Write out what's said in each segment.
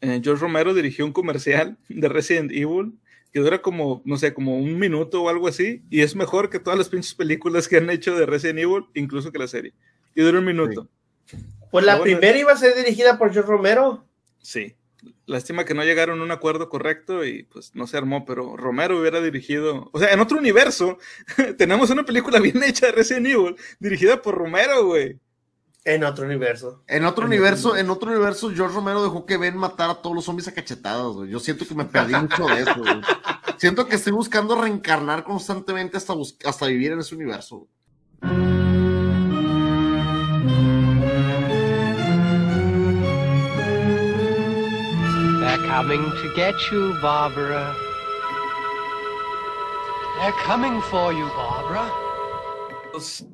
eh, George Romero dirigió un comercial de Resident Evil que dura como, no sé, como un minuto o algo así, y es mejor que todas las pinches películas que han hecho de Resident Evil, incluso que la serie. Y dura un minuto. Pues la primera iba a ser dirigida por George Romero. Sí. Lástima que no llegaron a un acuerdo correcto y pues no se armó, pero Romero hubiera dirigido, o sea, en otro universo, tenemos una película bien hecha de Resident Evil, dirigida por Romero, güey. En otro universo. En otro universo, en otro universo, George Romero dejó que ven matar a todos los zombies a cachetadas, güey. Yo siento que me perdí mucho de eso, güey. Siento que estoy buscando reencarnar constantemente hasta, hasta vivir en ese universo. They're coming to get you, Barbara. They're coming for you, Barbara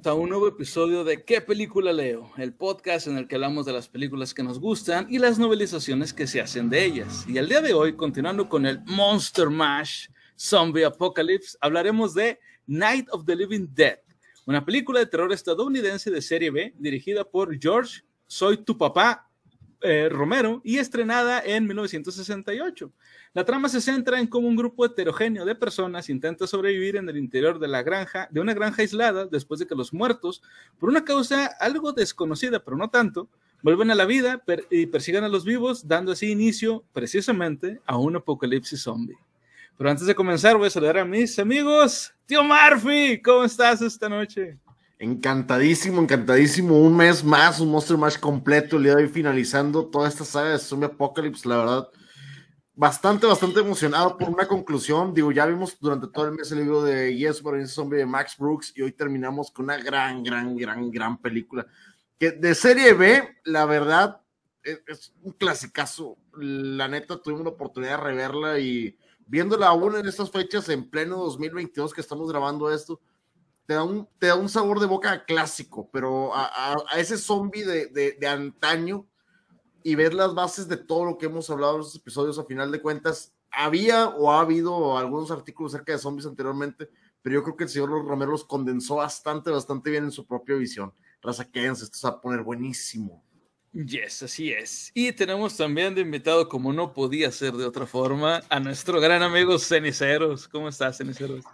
a un nuevo episodio de ¿Qué película leo? El podcast en el que hablamos de las películas que nos gustan y las novelizaciones que se hacen de ellas. Y el día de hoy, continuando con el Monster Mash Zombie Apocalypse, hablaremos de Night of the Living Dead, una película de terror estadounidense de serie B dirigida por George Soy tu papá eh, Romero y estrenada en 1968. La trama se centra en cómo un grupo heterogéneo de personas intenta sobrevivir en el interior de la granja, de una granja aislada, después de que los muertos, por una causa algo desconocida, pero no tanto, vuelven a la vida y persigan a los vivos, dando así inicio precisamente a un apocalipsis zombie. Pero antes de comenzar, voy a saludar a mis amigos. Tío Murphy, ¿cómo estás esta noche? Encantadísimo, encantadísimo. Un mes más, un Monster Mash completo. De hoy finalizando toda esta saga de Zombie Apocalypse. La verdad, bastante, bastante emocionado por una conclusión. Digo, ya vimos durante todo el mes el libro de Yes, it's Zombie de Max Brooks y hoy terminamos con una gran, gran, gran, gran película. Que de serie B, la verdad, es, un clasicazo. La neta, tuvimos la oportunidad de reverla y viéndola aún en estas fechas, en pleno 2022 que estamos grabando esto, te da un, te da un sabor de boca clásico, pero a, ese zombie de, de, de antaño y ver las bases de todo lo que hemos hablado en los episodios, a final de cuentas, había o ha habido algunos artículos acerca de zombies anteriormente, pero yo creo que el señor Romero los condensó bastante, bastante bien en su propia visión. Raza, quédense, esto se va a poner buenísimo. Yes, así es. Y tenemos también de invitado, como no podía ser de otra forma, a nuestro gran amigo Ceniceros. ¿Cómo estás, Ceniceros?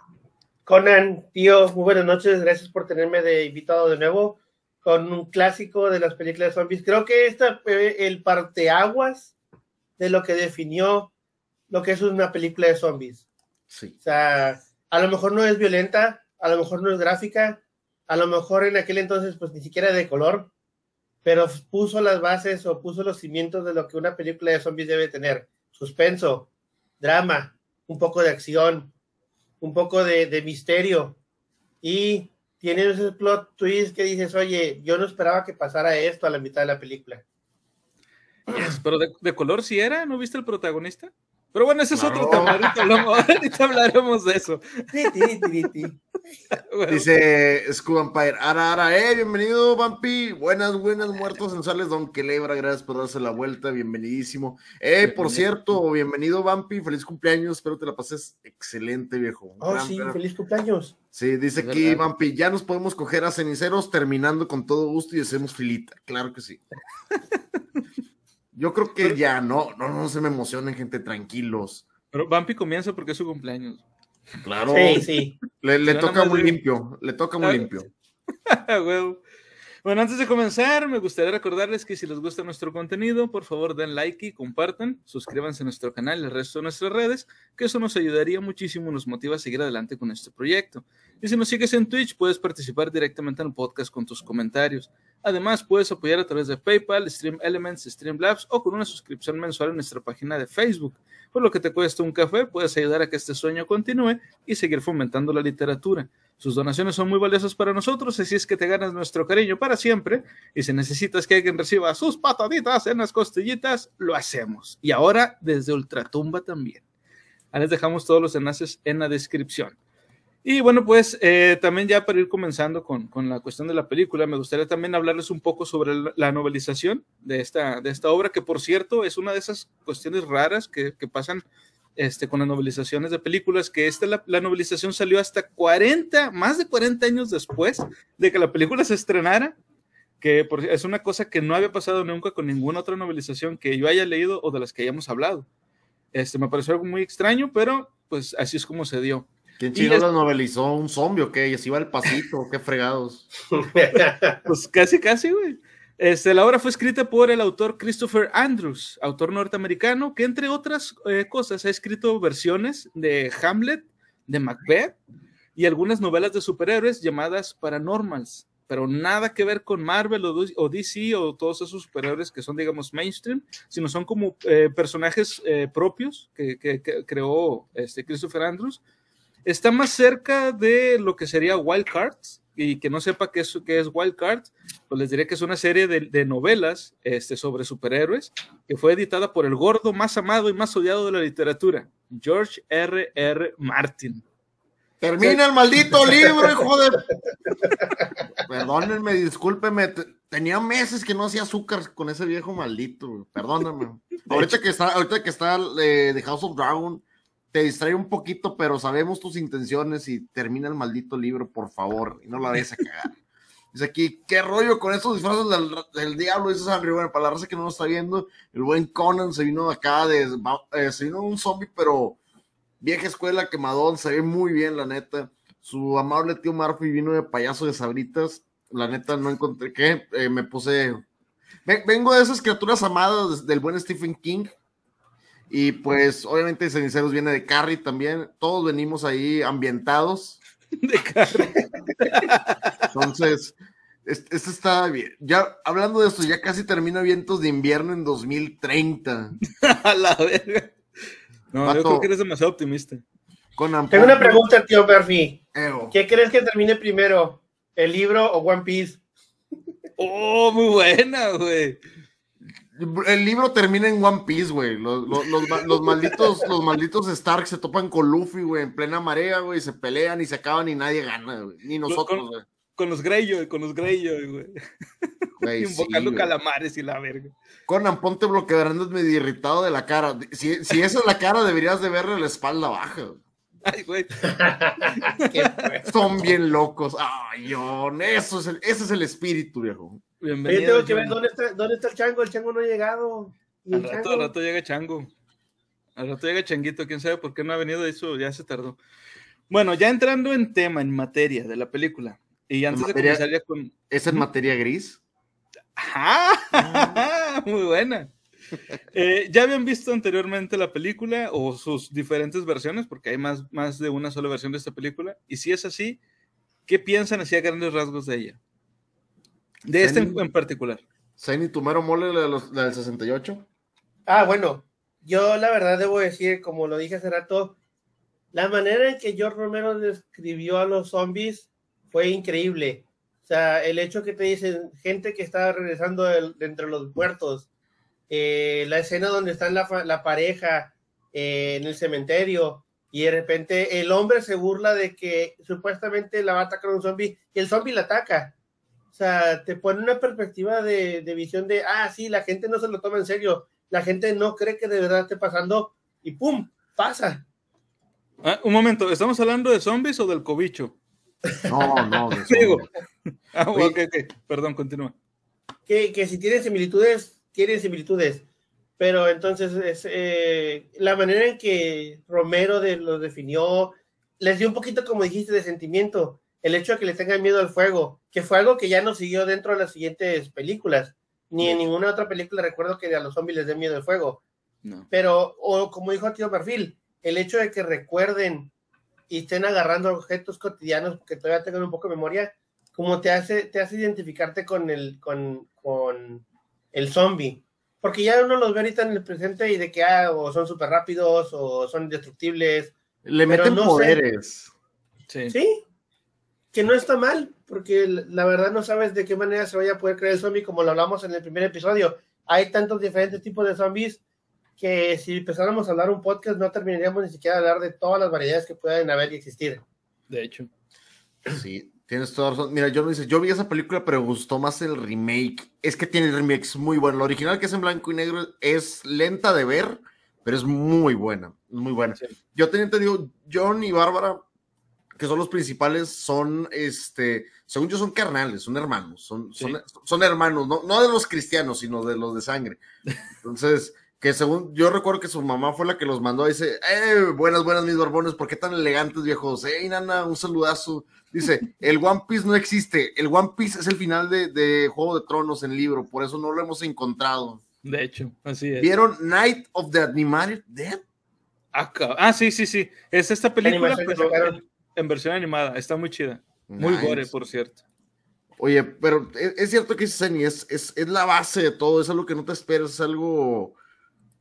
Conan, tío, muy buenas noches. Gracias por tenerme de invitado de nuevo con un clásico de las películas de zombies. Creo que esta fue el parteaguas de lo que definió lo que es una película de zombies. Sí. O sea, a lo mejor no es violenta, a lo mejor no es gráfica, a lo mejor en aquel entonces pues ni siquiera de color, pero puso las bases o puso los cimientos de lo que una película de zombies debe tener. Suspenso, drama, un poco de acción, un poco de, de misterio y tiene ese plot twist que dices, oye, yo no esperaba que pasara esto a la mitad de la película. pero de, color sí era, ¿no viste el protagonista? Pero bueno, ese es otro tema, ahorita, hablaremos de eso. Dice Scoob Empire, ara, ara, eh, bienvenido, Vampi. Buenas, buenas, muertos sensuales, Don Quelebra, gracias por darse la vuelta, bienvenidísimo. Eh, por cierto, bienvenido, Vampi, feliz cumpleaños, espero te la pases excelente, viejo. Oh, sí, feliz cumpleaños. Sí, dice aquí, Vampi, ya nos podemos coger a ceniceros terminando con todo gusto y hacemos filita, claro que sí. Yo creo que ya, no, no, no se me emocionen, gente, tranquilos. Pero Vampi comienza porque es su cumpleaños. Claro. Sí, sí. Le, toca muy limpio, le toca muy limpio. Bueno, antes de comenzar, me gustaría recordarles que si les gusta nuestro contenido, por favor den like y compartan, suscríbanse a nuestro canal y el resto de nuestras redes, que eso nos ayudaría muchísimo y nos motiva a seguir adelante con este proyecto. Y si nos sigues en Twitch, puedes participar directamente en el podcast con tus comentarios. Además, puedes apoyar a través de PayPal, Stream Elements, Streamlabs o con una suscripción mensual en nuestra página de Facebook. Por lo que te cuesta un café, puedes ayudar a que este sueño continúe y seguir fomentando la literatura. Sus donaciones son muy valiosas para nosotros, así es que te ganas nuestro cariño para siempre. Y si necesitas que alguien reciba sus pataditas en las costillitas, lo hacemos. Y ahora desde Ultratumba también. Ahí les dejamos todos los enlaces en la descripción. Y bueno, pues eh, también ya para ir comenzando con, con, la cuestión de la película, me gustaría también hablarles un poco sobre la novelización de esta, de esta obra, que por cierto es una de esas cuestiones raras que, que pasan este, con las novelizaciones de películas, que esta, la, la, novelización salió hasta 40, más de 40 años después de que la película se estrenara, que es una cosa que no había pasado nunca con ninguna otra novelización que yo haya leído o de las que hayamos hablado. Este, me pareció algo muy extraño, pero pues así es como se dio. ¿Quién chido la novelizó? ¿Un zombie o qué? ¿Y así va el pasito? ¿Qué fregados? pues casi, casi, güey. Este, la obra fue escrita por el autor Christopher Andrews, autor norteamericano, que entre otras eh, cosas ha escrito versiones de Hamlet, de Macbeth y algunas novelas de superhéroes llamadas Paranormals, pero nada que ver con Marvel o, DC o todos esos superhéroes que son, digamos, mainstream, sino son como eh, personajes eh, propios que, que, creó este Christopher Andrews. Está más cerca de lo que sería Wild Cards, y que no sepa qué es, qué es Wild Cards, pues les diré que es una serie de, novelas este, sobre superhéroes que fue editada por el gordo más amado y más odiado de la literatura, George R. R. Martin. Termina el maldito libro, hijo de. Perdónenme, discúlpeme. Tenía meses que no hacía azúcar con ese viejo maldito, perdóname. Ahorita que está, ahorita que está eh, de House of Dragon, te distrae un poquito, pero sabemos tus intenciones y termina el maldito libro, por favor, y no la vayas a cagar. Dice aquí, ¿qué rollo con estos disfraces del, diablo? Dice San Bueno, para la raza que no lo está viendo, el buen Conan se vino acá de, eh, se vino un zombie, pero vieja escuela, quemadón, se ve muy bien, la neta. Su amable tío Murphy vino de payaso de sabritas. La neta, no encontré qué, eh, me puse. Vengo de esas criaturas amadas del buen Stephen King, y pues, obviamente, Ceniceros viene de Carrie también. Todos venimos ahí ambientados. De Carrie. Entonces, esto está bien. Ya hablando de esto, ya casi termina Vientos de Invierno en 2030. A la verga. No, yo creo que eres demasiado optimista. Tengo una pregunta, tío Murphy. ¿Qué crees que termine primero? ¿El libro o One Piece? Oh, muy buena, güey. El libro termina en One Piece, güey. Los, malditos, los malditos Stark se topan con Luffy, güey, en plena marea, güey, se pelean y se acaban y nadie gana, güey. Ni nosotros, güey. Con, los Greyjoy, con los Greyjoy, güey. Invocando calamares y la verga. Conan, ponte bloqueando medio irritado de la cara. Si, si esa es la cara, deberías de verle la espalda baja. Ay, güey. Son bien locos. Ay, John, eso es el, ese es el espíritu, viejo. Bienvenido. tengo que ver dónde está, dónde está el chango. El chango no ha llegado. Al rato, al rato llega chango. Al rato llega changuito. Quién sabe por qué no ha venido. Eso ya se tardó. Bueno, ya entrando en tema, en materia de la película. Y antes de comenzar ya con. ¿Es en materia gris? Ajá, muy buena. Eh, ya habían visto anteriormente la película o sus diferentes versiones, porque hay más, más de una sola versión de esta película. Y si es así, ¿qué piensan así a grandes rasgos de ella? De este en, particular. ¿Saini Tumero Mole, la, la, del 68? Ah, bueno, yo la verdad debo decir, como lo dije hace rato, la manera en que George Romero describió a los zombies fue increíble. O sea, el hecho que te dicen gente que está regresando de, entre los muertos, eh, la escena donde está la, la pareja eh, en el cementerio y de repente el hombre se burla de que supuestamente la va a atacar un zombie y el zombie la ataca. O sea, te pone una perspectiva de, visión de, ah, sí, la gente no se lo toma en serio, la gente no cree que de verdad esté pasando y ¡pum! pasa. Ah, un momento, ¿estamos hablando de zombies o del cobicho? No, no, de ah, ok, ok, perdón, continúa. Que, que si tienen similitudes, tienen similitudes, pero entonces es eh, la manera en que Romero de, los definió, les dio un poquito, como dijiste, de sentimiento el hecho de que le tengan miedo al fuego, que fue algo que ya no siguió dentro de las siguientes películas, ni en ninguna otra película recuerdo que a los zombies les dé miedo al fuego. Pero, o como dijo Tío Perfil, el hecho de que recuerden y estén agarrando objetos cotidianos, que todavía tengan un poco de memoria, como te hace, te hace identificarte con el, con, con el zombie. Porque ya uno los ve ahorita en el presente y de que ah, o son súper rápidos o son indestructibles. Le meten poderes. Sí. ¿Sí? Que no está mal, porque la verdad no sabes de qué manera se vaya a poder crear el zombie, como lo hablamos en el primer episodio. Hay tantos diferentes tipos de zombies que si empezáramos a hablar un podcast no terminaríamos ni siquiera de hablar de todas las variedades que pueden haber y existir. De hecho. Sí, tienes toda razón. Mira, yo no dice, yo vi esa película, pero gustó más el remake. Es que tiene remakes muy bueno. La original que es en blanco y negro es lenta de ver, pero es muy buena, muy buena. Yo tenía entendido, John y Bárbara que son los principales, son, este, según yo, son carnales, son hermanos, son, son, son hermanos, no, no de los cristianos, sino de los de sangre. Entonces, que según yo recuerdo que su mamá fue la que los mandó, dice, eh, buenas, buenas mis barbones, ¿por qué tan elegantes viejos? Eh, nana, un saludazo. Dice, el One Piece no existe, el One Piece es el final de, de Juego de Tronos en libro, por eso no lo hemos encontrado. De hecho, así es. ¿Vieron Night of the Animated Dead? Ah, sí, sí, sí. Es esta película, pero en, versión animada. Está muy chida. Muy gore, por cierto. Oye, pero es, cierto que es, es, es, la base de todo, es algo que no te esperas, es algo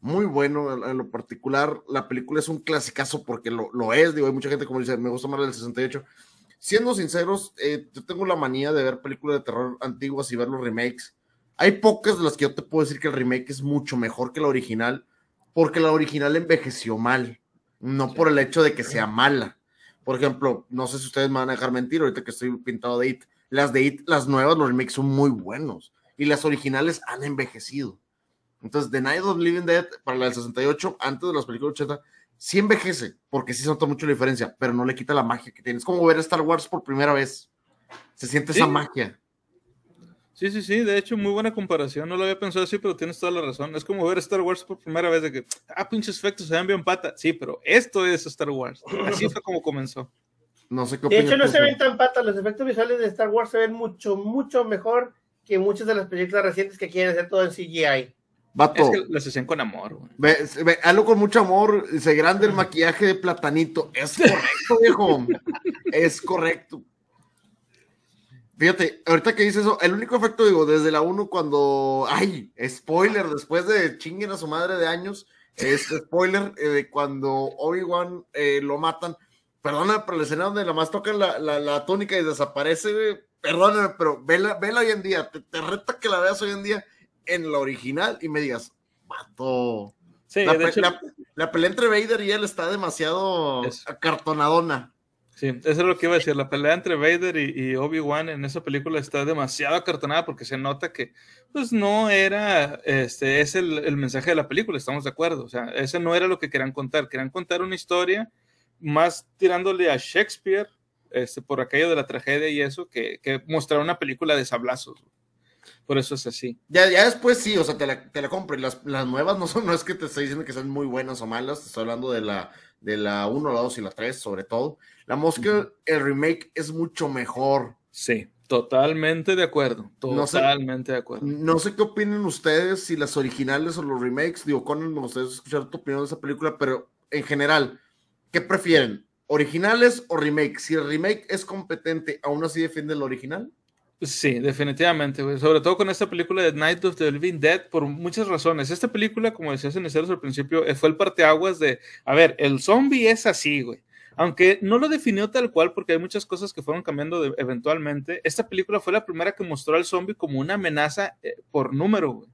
muy bueno en, lo particular. La película es un clasicazo porque lo, lo, es, digo, hay mucha gente como dice, me gusta más del 68. Siendo sinceros, eh, yo tengo la manía de ver películas de terror antiguas y ver los remakes. Hay pocas de las que yo te puedo decir que el remake es mucho mejor que la original, porque la original envejeció mal, no por el hecho de que sea mala. Por ejemplo, no sé si ustedes me van a dejar mentir ahorita que estoy pintado de IT. Las de IT, las nuevas, los remakes son muy buenos y las originales han envejecido. Entonces, The Night of Living Dead para la del 68, antes de las películas 80, sí envejece, porque sí se nota mucho la diferencia, pero no le quita la magia que tiene. Es como ver Star Wars por primera vez. Se siente esa magia. Sí, sí, sí, de hecho, muy buena comparación. No lo había pensado así, pero tienes toda la razón. Es como ver Star Wars por primera vez de que, ah, pinches efectos se ven bien pata. Sí, pero esto es Star Wars. Así fue como comenzó. No sé qué De hecho, no se ven tan patas. Los efectos visuales de Star Wars se ven mucho, mucho mejor que muchas de las películas recientes que quieren hacer todo en CGI. Vato. Es que las hacen con amor. Ve, hazlo con mucho amor. Se grande el maquillaje de platanito. Es correcto, viejo. es correcto. Fíjate, ahorita que dices eso, el único efecto, digo, desde la 1 cuando, ay, spoiler, después de chinguen a su madre de años, es spoiler eh, de cuando Obi-Wan eh, lo matan. Perdona, pero la escena donde la más tocan la, la, túnica y desaparece, perdóname, pero vela, vela hoy en día, te, te, reta que la veas hoy en día en la original y me digas, mato. Sí, la, la, pelea entre Vader y él está demasiado acartonadona. Sí, eso es lo que iba a decir. La pelea entre Vader y, Obi-Wan en esa película está demasiado acartonada porque se nota que, pues, no era, este, es el, el, mensaje de la película, estamos de acuerdo. O sea, ese no era lo que querían contar. Querían contar una historia más tirándole a Shakespeare, este, por aquello de la tragedia y eso, que, que mostrar una película de sablazos. Por eso es así. Ya, ya después sí, o sea, te la, te la compro. Las, las nuevas no son, no es que te estoy diciendo que sean muy buenas o malas, estoy hablando de la, de la 1, la 2 y la 3, sobre todo. La Mosca, el remake es mucho mejor. Sí, totalmente de acuerdo. Totalmente de acuerdo. No sé qué opinen ustedes, si las originales o los remakes. Digo, Conan, me gustaría escuchar tu opinión de esa película, pero en general, ¿qué prefieren? ¿Originales o remake? Si el remake es competente, ¿aún así defiende el original? Sí, definitivamente, Sobre todo con esta película de Night of the Living Dead, por muchas razones. Esta película, como decías en al principio, eh, fue el parteaguas de, a ver, el zombie es así, güey. Aunque no lo definió tal cual, porque hay muchas cosas que fueron cambiando eventualmente. Esta película fue la primera que mostró al zombie como una amenaza eh, por número, güey.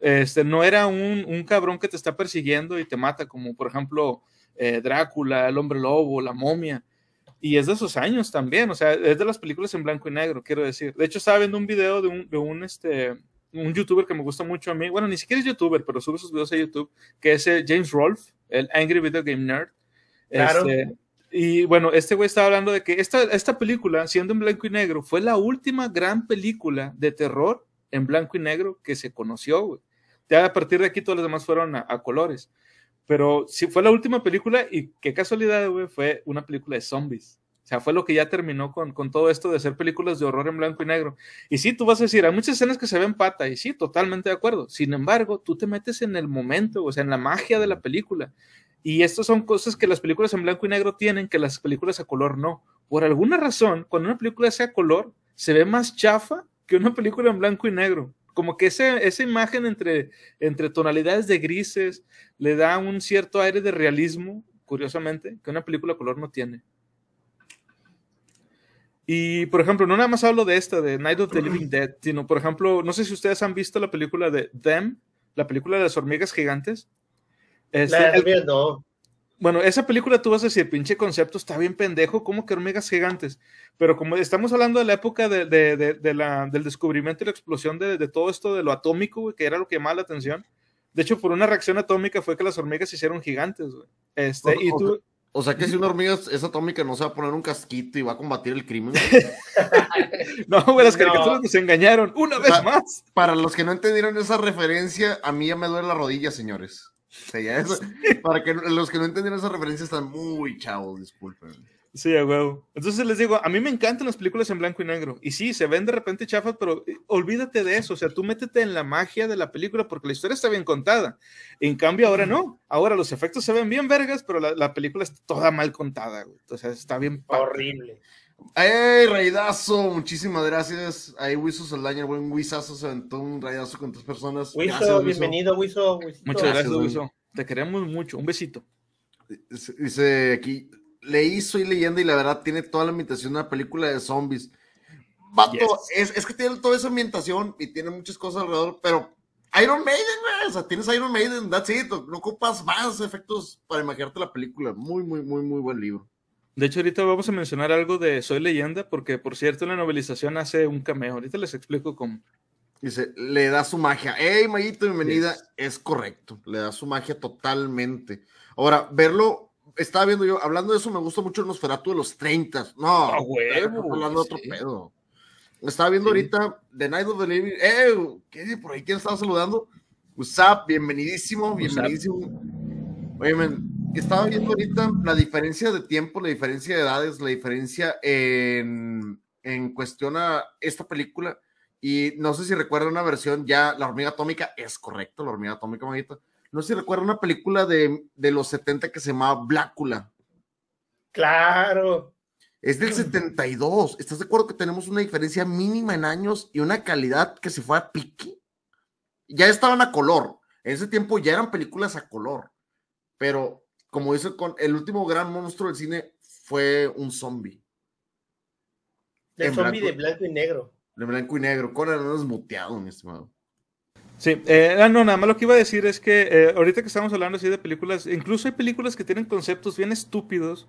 Este, no era un, un, cabrón que te está persiguiendo y te mata, como por ejemplo eh, Drácula, el hombre lobo, la momia y es de esos años también, o sea, es de las películas en blanco y negro, quiero decir. De hecho, estaba viendo un video de un, de un, este, un youtuber que me gusta mucho a mí, bueno, ni siquiera es youtuber, pero sube sus videos a YouTube, que es eh, James Rolfe, el Angry Video Game Nerd. Claro. Este, y bueno, este güey estaba hablando de que esta, esta película, siendo en blanco y negro, fue la última gran película de terror en blanco y negro que se conoció, güey. Ya a partir de aquí todas las demás fueron a, a colores. Pero sí fue la última película y qué casualidad, güey, fue una película de zombies. O sea, fue lo que ya terminó con, con, todo esto de ser películas de horror en blanco y negro. Y sí, tú vas a decir, hay muchas escenas que se ven pata, y sí, totalmente de acuerdo. Sin embargo, tú te metes en el momento, o sea, en la magia de la película. Y estas son cosas que las películas en blanco y negro tienen, que las películas a color no. Por alguna razón, cuando una película sea color, se ve más chafa que una película en blanco y negro como que esa imagen entre, entre tonalidades de grises le da un cierto aire de realismo, curiosamente, que una película color no tiene. Y, por ejemplo, no nada más hablo de esta, de Night of the Living Dead, sino, por ejemplo, no sé si ustedes han visto la película de Them, la película de las hormigas gigantes. Este, la viendo. Bueno, esa película tú vas a decir, pinche concepto, está bien pendejo, como que hormigas gigantes. Pero como estamos hablando de la época de, de, de, la, del descubrimiento y la explosión de, todo esto de lo atómico, que era lo que llamaba la atención. De hecho, por una reacción atómica fue que las hormigas se hicieron gigantes, güey. Este, y tú... O sea que si una hormiga es atómica no se va a poner un casquito y va a combatir el crimen. no, güey, las caricaturas nos engañaron una vez más. Para los que no entendieron esa referencia, a mí ya me duele la rodilla, señores. para que los que no entendieron esa referencia están muy chavos, disculpen. Sí, a huevo. Entonces les digo, a mí me encantan las películas en blanco y negro. Y sí, se ven de repente chafas, pero eh, olvídate de eso. O sea, tú métete en la magia de la película porque la historia está bien contada. En cambio, ahora no. Ahora los efectos se ven bien vergas, pero la, película está toda mal contada. Güey. O sea, está bien. Horrible. ¡Ey, raidazo! Muchísimas gracias. Ahí Wiso Saldaña, el buen Wisazo, se aventó un raidazo con tres personas. Wiso, bienvenido, Wiso. Muchas gracias, Wiso. Te queremos mucho. Un besito. Dice aquí, leí Soy Leyenda y la verdad tiene toda la ambientación de una película de zombies. Vato, es, es, que tiene toda esa ambientación y tiene muchas cosas alrededor, pero Iron Maiden, o sea, tienes Iron Maiden, that's it, no ocupas más efectos para imaginarte la película. Muy, muy, muy, muy buen libro. De hecho, ahorita vamos a mencionar algo de Soy Leyenda, porque por cierto, la novelización hace un cameo. Ahorita les explico cómo. Dice, le da su magia. ¡Hey, Mayito, bienvenida! Es correcto, le da su magia totalmente. Ahora, verlo estaba viendo yo, hablando de eso, me gusta mucho el Nosferatu de los 30. No, hablando de otro pedo. Estaba viendo ahorita The Night of the Living. ¡Eh! ¿Qué? ¿Por ahí quién estaba saludando? Usap, bienvenidísimo, bienvenidísimo. Oye, estaba viendo ahorita la diferencia de tiempo, la diferencia de edades, la diferencia en, en cuestión a esta película. Y no sé si recuerda una versión ya, La hormiga atómica es correcto, la hormiga atómica, manita no sé si recuerda una película de, los 70 que se llamaba Blácula. Claro. Es del 72. ¿Estás de acuerdo que tenemos una diferencia mínima en años y una calidad que se fue a pique? Ya estaban a color. En ese tiempo ya eran películas a color. Pero, como dice con el último gran monstruo del cine fue un zombie. El zombie de blanco y negro. De blanco y negro. Con el desmuteado, mi estimado. Sí, eh, ah, no, nada más lo que iba a decir es que eh, ahorita que estamos hablando así de películas, incluso hay películas que tienen conceptos bien estúpidos,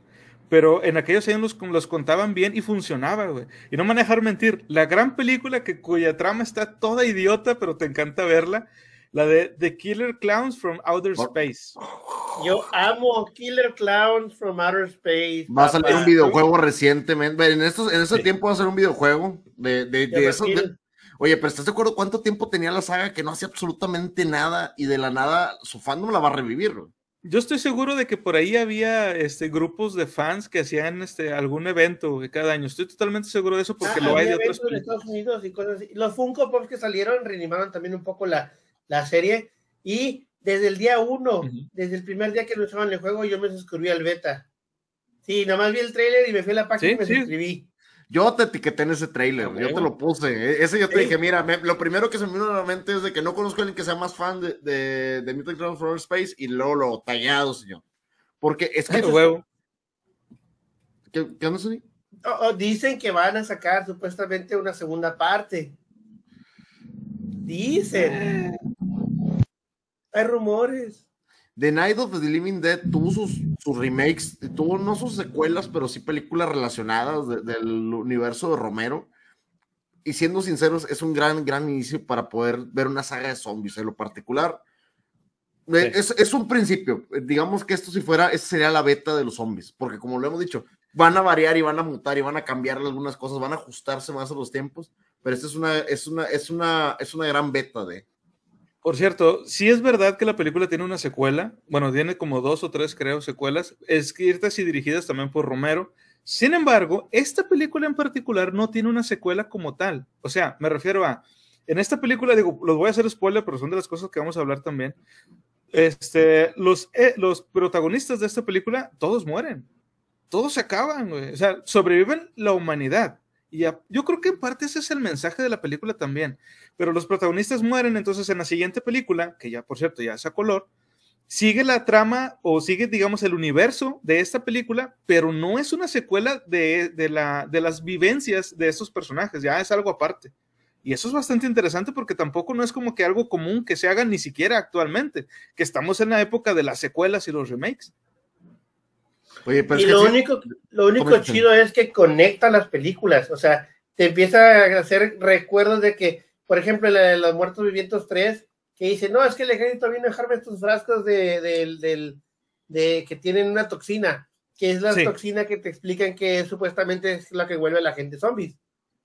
pero en aquellos años los, los contaban bien y funcionaba, güey. Y no manejar mentir, la gran película que cuya trama está toda idiota, pero te encanta verla, la de The Killer Clowns from Outer Space. Yo amo Killer Clowns from Outer Space. Va a salir un videojuego recientemente. En, estos, en ese tiempo va a ser un videojuego de, de, de, Oye, pero ¿estás de acuerdo cuánto tiempo tenía la saga que no hacía absolutamente nada y de la nada su fandom la va a revivir? Yo estoy seguro de que por ahí había este, grupos de fans que hacían este, algún evento cada año. Estoy totalmente seguro de eso porque ah, lo hay de otros en Estados Unidos y cosas así. Los Funko Pops que salieron reanimaron también un poco la, la serie y desde el día uno, desde el primer día que lo en el juego, yo me suscribí al beta. Sí, nada más vi el trailer y me fui a la página y me suscribí. Yo te etiqueté en ese trailer, yo te lo puse. E-, ese yo te dije, mira, lo primero que se me vino a la mente es de que no conozco a alguien que sea más fan de, de, de Mutant Ground Space y luego lo tallado, señor. Porque es que. huevo. ¿Qué, qué onda, oh, oh, dicen que van a sacar supuestamente una segunda parte. Dicen. Hay rumores. The Night of the Living Dead tuvo sus, sus remakes, tuvo no sus secuelas, pero sí películas relacionadas del universo de Romero. Y siendo sinceros, es un gran, gran inicio para poder ver una saga de zombies. En lo particular, eh, es, es, un principio. Digamos que esto si fuera, esa sería la beta de los zombies, porque como lo hemos dicho, van a variar y van a mutar y van a cambiar algunas cosas, van a ajustarse más a los tiempos, pero esta es una, es una, es una, es una gran beta de, por cierto, sí es verdad que la película tiene una secuela. Bueno, tiene como dos o tres, creo, secuelas, escritas y dirigidas también por Romero. Sin embargo, esta película en particular no tiene una secuela como tal. O sea, me refiero a, en esta película, digo, los voy a hacer spoiler, pero son de las cosas que vamos a hablar también. Este, los, eh, los protagonistas de esta película, todos mueren. Todos se acaban, O sea, sobreviven la humanidad. Yo creo que en parte ese es el mensaje de la película también. Pero los protagonistas mueren, entonces en la siguiente película, que ya por cierto ya es a color, sigue la trama o sigue, digamos, el universo de esta película, pero no es una secuela de, la, de las vivencias de estos personajes, ya es algo aparte. Y eso es bastante interesante porque tampoco no es como que algo común que se haga ni siquiera actualmente, que estamos en la época de las secuelas y los remakes y lo, único, lo único chido es que conecta las películas, o sea, te empieza a hacer recuerdos de que, por ejemplo, la de los muertos vivientes 3, que dice, no, es que el ejército vino a dejarme estos frascos de, de, de, que tienen una toxina. que es la Sí. toxina que te explican que supuestamente es la que vuelve a la gente zombies.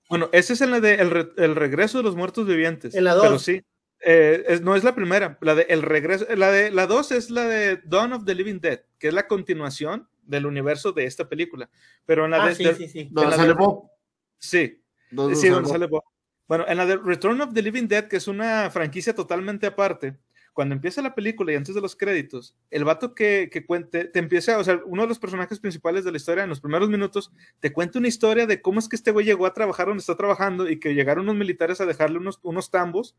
Bueno, ese es en la de el, re- el regreso de los muertos vivientes. En la Pero dos. sí. eh, es- no es la primera, la de el regreso, la de la 2 es la de Dawn of the Living Dead, que es la continuación del universo de esta película. Pero en la Ah, de, sí, de- sí, sí. Donde la sale de- Bob. sí, Donde sí, sale donde Bob. sale Bob. Bueno, en la de Return of the Living Dead, que es una franquicia totalmente aparte, cuando empieza la película y antes de los créditos, el vato que, que cuente, te empieza, o sea, uno de los personajes principales de la historia en los primeros minutos, te cuenta una historia de cómo es que este güey llegó a trabajar donde está trabajando y que llegaron unos militares a dejarle unos, unos tambos.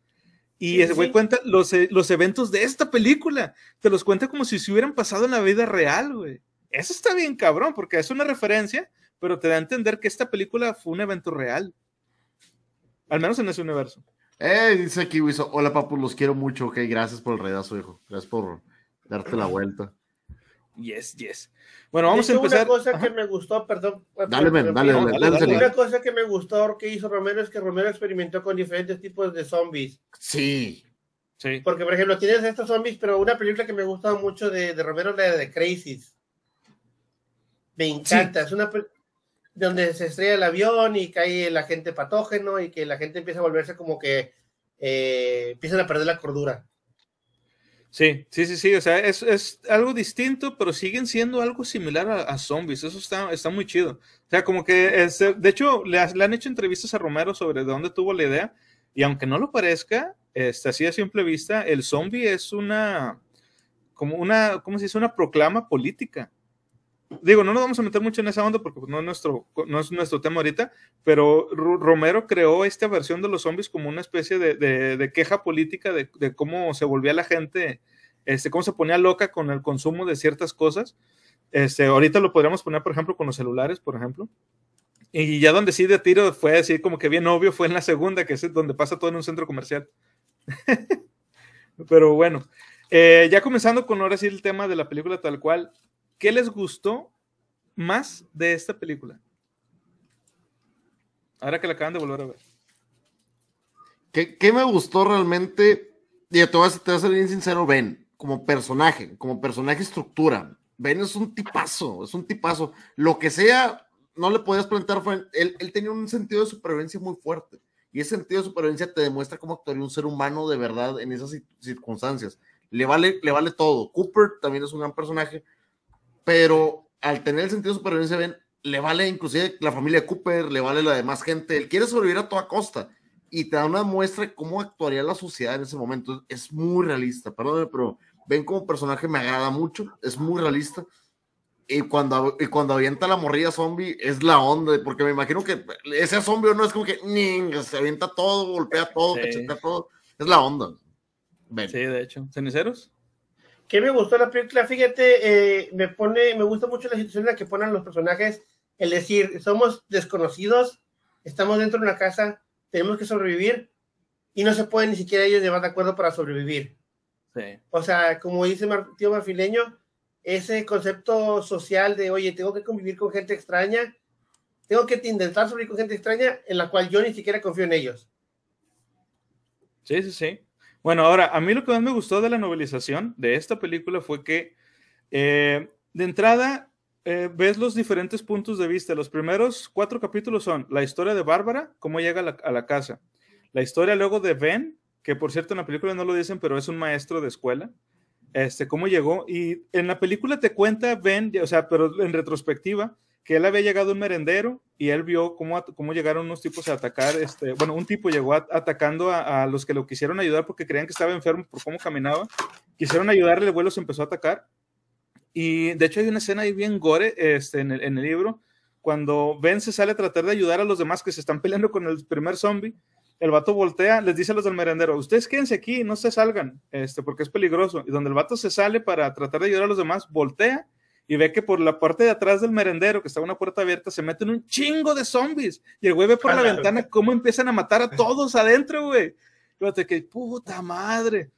Y Sí, ese güey sí. cuenta los, e- los eventos de esta película. Te los cuenta como si se hubieran pasado en la vida real, güey. Eso está bien cabrón, porque es una referencia, pero te da a entender que esta película fue un evento real. Al menos en ese universo. Eh, dice aquí, Wiso, hola papu, los quiero mucho, ok, gracias por el redazo, hijo, gracias por darte la vuelta. Yes, yes. Bueno, vamos a empezar. Una cosa Ajá. que me gustó, perdón. Dale, men, dale, perdón. dale, dale, dale, dale. dale. Una cosa que me gustó que hizo Romero es que Romero experimentó con diferentes tipos de zombies. Sí, Sí. Porque, por ejemplo, tienes estos zombies, pero una película que me gusta mucho de, de Romero es la de Crazies. Me encanta. Es una donde se estrella el avión y cae el agente patógeno y que la gente empieza a volverse como que eh, empiezan a perder la cordura. Sí, sí, sí, sí. O sea, es, es algo distinto, pero siguen siendo algo similar a, a zombies. Eso está, está muy chido. O sea, como que, es, de hecho, le han hecho entrevistas a Romero sobre de dónde tuvo la idea. Y aunque no lo parezca, este, así a simple vista, el zombie es una, como una, ¿cómo se dice? Una proclama política. Digo, no nos vamos a meter mucho en esa onda porque pues, no, es nuestro, no es nuestro tema ahorita, pero Romero creó esta versión de los zombies como una especie de, de- queja política de, de cómo se volvía la gente, este, cómo se ponía loca con el consumo de ciertas cosas. Este, ahorita lo podríamos poner, por ejemplo, con los celulares, por ejemplo. Y ya donde sí de tiro fue así como que bien obvio fue en la segunda, que es donde pasa todo en un centro comercial. Pero bueno, eh, ya comenzando con ahora sí el tema de la película tal cual, ¿qué les gustó más de esta película? Ahora que la acaban de volver a ver. ¿Qué, qué me gustó realmente? Y te a, te a ser bien sincero, Ben, como personaje, como personaje estructura. Ben es un tipazo, es un tipazo. Lo que sea, no le podías plantear, fue, él, él tenía un sentido de supervivencia muy fuerte. Y ese sentido de supervivencia te demuestra cómo actuaría un ser humano de verdad en esas cir- circunstancias. Le vale, le vale todo. Cooper también es un gran personaje, pero al tener el sentido de supervivencia, Ben, le vale inclusive la familia de Cooper, le vale la demás gente. Él quiere sobrevivir a toda costa y te da una muestra de cómo actuaría la sociedad en ese momento. Es muy realista, perdóname, pero ven como personaje me agrada mucho, es muy realista. Y cuando, y cuando avienta la morrilla zombie, es la onda, porque me imagino que ese zombie no es como que se avienta todo, golpea todo, Sí. todo. Es la onda. Ven. Sí, de hecho. ¿Ceniceros? ¿Qué me gustó la película? Fíjate, eh, me pone, me gusta mucho la situación en la que ponen los personajes, el decir, somos desconocidos, estamos dentro de una casa, tenemos que sobrevivir y no se pueden ni siquiera ellos llevar de acuerdo para sobrevivir. Sí. O sea, como dice Mar- tío Marfileño, ese concepto social de, oye, tengo que convivir con gente extraña, tengo que intentar sobrevivir con gente extraña en la cual yo ni siquiera confío en ellos. Sí, sí, sí. Bueno, ahora, a mí lo que más me gustó de la novelización de esta película fue que, eh, de entrada, eh, ves los diferentes puntos de vista. Los primeros cuatro capítulos son la historia de Bárbara, cómo llega a la, a la casa. La historia luego de Ben, que por cierto en la película no lo dicen, pero es un maestro de escuela. Este, cómo llegó. Y en la película te cuenta Ben, o sea, pero en retrospectiva, que él había llegado a un merendero y él vio cómo, cómo llegaron unos tipos a atacar, este, bueno, un tipo llegó a- atacando a, a los que lo quisieron ayudar porque creían que estaba enfermo por cómo caminaba. Quisieron ayudarle, el vuelo se empezó a atacar. Y de hecho hay una escena ahí bien gore este, en, el, en el libro, cuando Ben se sale a tratar de ayudar a los demás que se están peleando con el primer zombie. El vato voltea, les dice a los del merendero, ustedes quédense aquí, no se salgan, este, porque es peligroso. Y donde el vato se sale para tratar de ayudar a los demás, voltea y ve que por la parte de atrás del merendero, que está una puerta abierta, se meten un chingo de zombies. Y el güey ve por la ventana cómo empiezan a matar a todos adentro, güey. Fíjate que puta madre.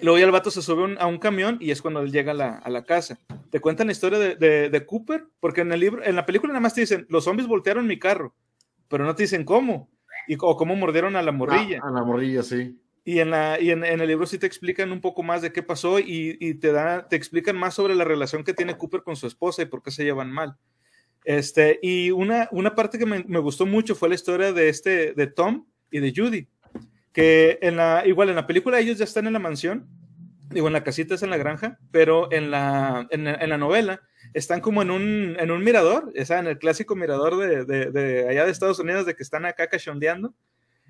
Y luego ya el vato se sube un- a un camión y es cuando él llega a la, a la casa. Te cuentan la historia de, de- de Cooper, porque en el libro, en la película nada más te dicen, los zombies voltearon mi carro, pero no te dicen cómo, y, o cómo mordieron a la morrilla. Ah, a la morrilla, sí. Y, en, la, y en, el libro sí te explican un poco más de qué pasó y, y, te, da, te explican más sobre la relación que tiene Cooper con su esposa y por qué se llevan mal. Este, y una, una parte que me, me, gustó mucho fue la historia de, este, de Tom y de Judy, que en la, igual en la película ellos ya están en la mansión, digo, en la casita es en la granja, pero en la, en, en la novela están como en un, en un mirador, o sea, en el clásico mirador de, de, de allá de Estados Unidos, de que están acá cachondeando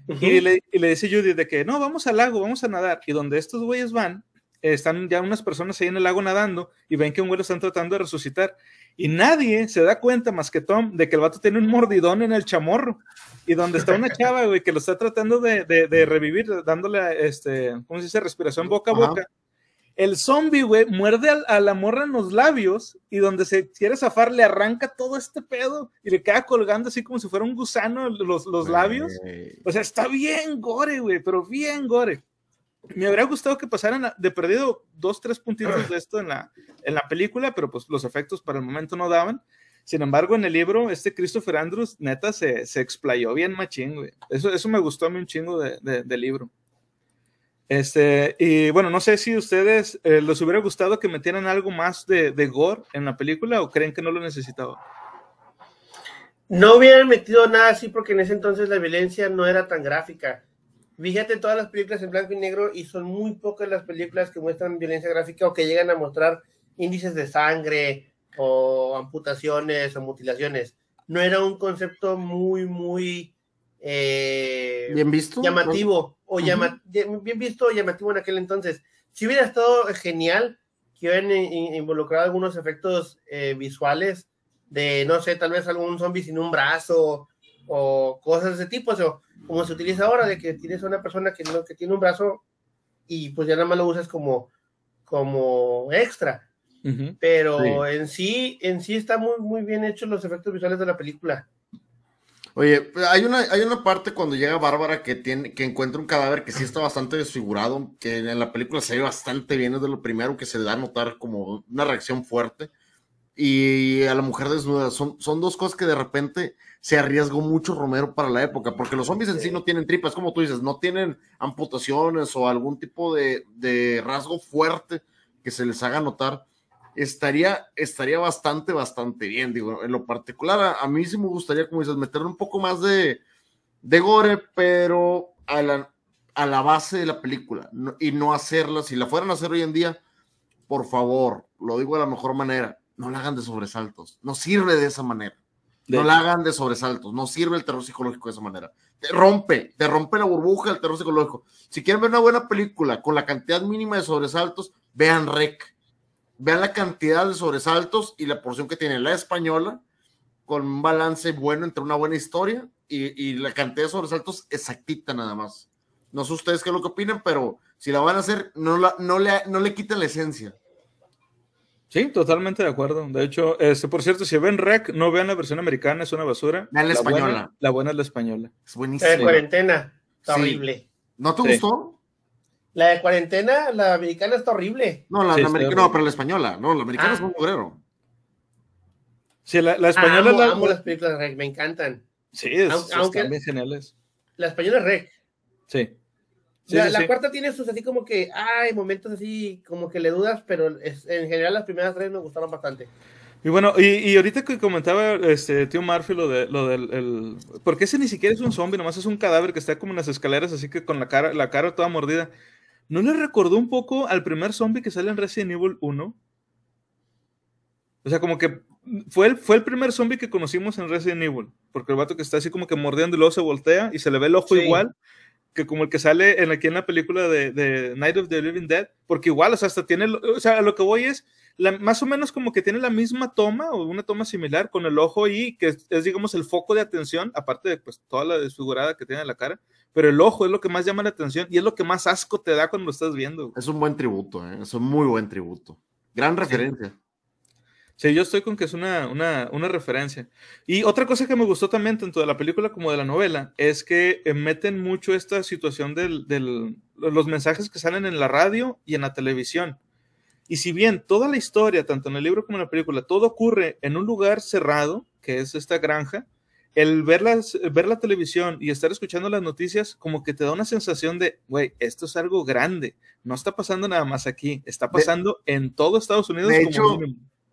y, le, y, le, dice Judy de que no, vamos al lago, vamos a nadar. Y donde estos güeyes van, están ya unas personas ahí en el lago nadando y ven que un güey lo están tratando de resucitar. Y nadie se da cuenta más que Tom de que el vato tiene un mordidón en el chamorro. Y donde está una chava, güey, que lo está tratando de, de, de revivir, dándole, este, ¿cómo se dice? Respiración boca a boca. El zombie, güey, muerde a, a, la morra en los labios y donde se quiere zafar le arranca todo este pedo y le queda colgando así como si fuera un gusano los, los labios. O sea, está bien gore, güey, pero bien gore. Me habría gustado que pasaran de perdido dos, tres puntitos de esto en la, en la película, pero pues los efectos para el momento no daban. Sin embargo, en el libro, este Christopher Andrews, neta, se, se explayó bien machín, güey. Eso, eso me gustó a mí un chingo de, de, del libro. Este, y bueno, no sé si ustedes eh, les hubiera gustado que metieran algo más de, de, gore en la película o creen que no lo necesitaba. No hubieran metido nada así porque en ese entonces la violencia no era tan gráfica. Fíjate todas las películas en blanco y negro y son muy pocas las películas que muestran violencia gráfica o que llegan a mostrar índices de sangre o amputaciones o mutilaciones. No era un concepto muy, muy eh, bien visto, llamativo o uh -huh. llama, bien visto o llamativo en aquel entonces. Si hubiera estado genial que hubieran involucrado algunos efectos eh, visuales de, no sé, tal vez algún zombie sin un brazo o cosas de ese tipo, o sea, como se utiliza ahora, de que tienes a una persona que, no, que tiene un brazo y pues ya nada más lo usas como, como extra. Uh -huh. Pero sí. en sí, en sí está muy, muy bien hechos los efectos visuales de la película. Oye, hay una, hay una parte cuando llega Bárbara que tiene, que encuentra un cadáver que sí está bastante desfigurado, que en la película se ve bastante bien, es de lo primero que se le da a notar como una reacción fuerte. Y a la mujer desnuda, son, son dos cosas que de repente se arriesgó mucho Romero para la época, porque los zombies en sí no tienen tripas, como tú dices, no tienen amputaciones o algún tipo de, de rasgo fuerte que se les haga notar estaría, estaría bastante, bastante bien. Digo, en lo particular, a, a, mí sí me gustaría, como dices, meterle un poco más de, de gore, pero a la, a la base de la película no, y no hacerla. Si la fueran a hacer hoy en día, por favor, lo digo de la mejor manera, no la hagan de sobresaltos. No sirve de esa manera. De no hecho. la hagan de sobresaltos. No sirve el terror psicológico de esa manera. Te rompe, te rompe la burbuja del terror psicológico. Si quieren ver una buena película con la cantidad mínima de sobresaltos, vean Rec vean la cantidad de sobresaltos y la porción que tiene la española, con un balance bueno entre una buena historia y, y, la cantidad de sobresaltos exactita nada más. No sé ustedes qué es lo que opinan, pero si la van a hacer, no, la, no, le, no le quiten la esencia. Sí, totalmente de acuerdo. De hecho, este, por cierto, si ven Rec, no vean la versión americana, es una basura. Vean la, la española. Buena, la buena es la española. Es buenísima. La cuarentena, está sí. horrible. ¿No te sí. gustó? La de cuarentena, la americana está horrible. No, la, sí, la americana, no, pero la española, no, la americana ah. es un mugrero. Sí, la, la española. amo, la... amo las películas de Rec, me encantan. Sí, es, aunque, están bien geniales. La española es Rec. Sí. sí la, la cuarta tiene sus así como que, hay momentos así como que le dudas, pero es, en general las primeras tres me gustaron bastante. Y bueno, y, y, ahorita que comentaba este tío Murphy lo, de, lo del... El, porque ese ni siquiera es un zombie, nomás es un cadáver que está como en las escaleras, así que con la cara, la cara toda mordida. ¿No le recordó un poco al primer zombie que sale en Resident Evil 1? O sea, como que fue el, fue el primer zombie que conocimos en Resident Evil. Porque el vato que está así como que mordiendo y luego se voltea y se le ve el ojo sí. igual que como el que sale en, aquí en la película de, de, Night of the Living Dead. Porque igual, o sea, hasta tiene. O sea, lo que voy es. La, más o menos como que tiene la misma toma o una toma similar con el ojo y que es, es, digamos, el foco de atención, aparte de pues toda la desfigurada que tiene en la cara pero el ojo es lo que más llama la atención y es lo que más asco te da cuando lo estás viendo. Es un buen tributo, ¿eh? es un muy buen tributo. Gran referencia. Sí, sí yo estoy con que es una, una, una, referencia. Y otra cosa que me gustó también, tanto de la película como de la novela, es que eh, meten mucho esta situación de del, los mensajes que salen en la radio y en la televisión. Y si bien toda la historia, tanto en el libro como en la película, todo ocurre en un lugar cerrado, que es esta granja, el ver, ver la televisión y estar escuchando las noticias, como que te da una sensación de, güey, esto es algo grande, no está pasando nada más aquí, está pasando en todo Estados Unidos. De hecho,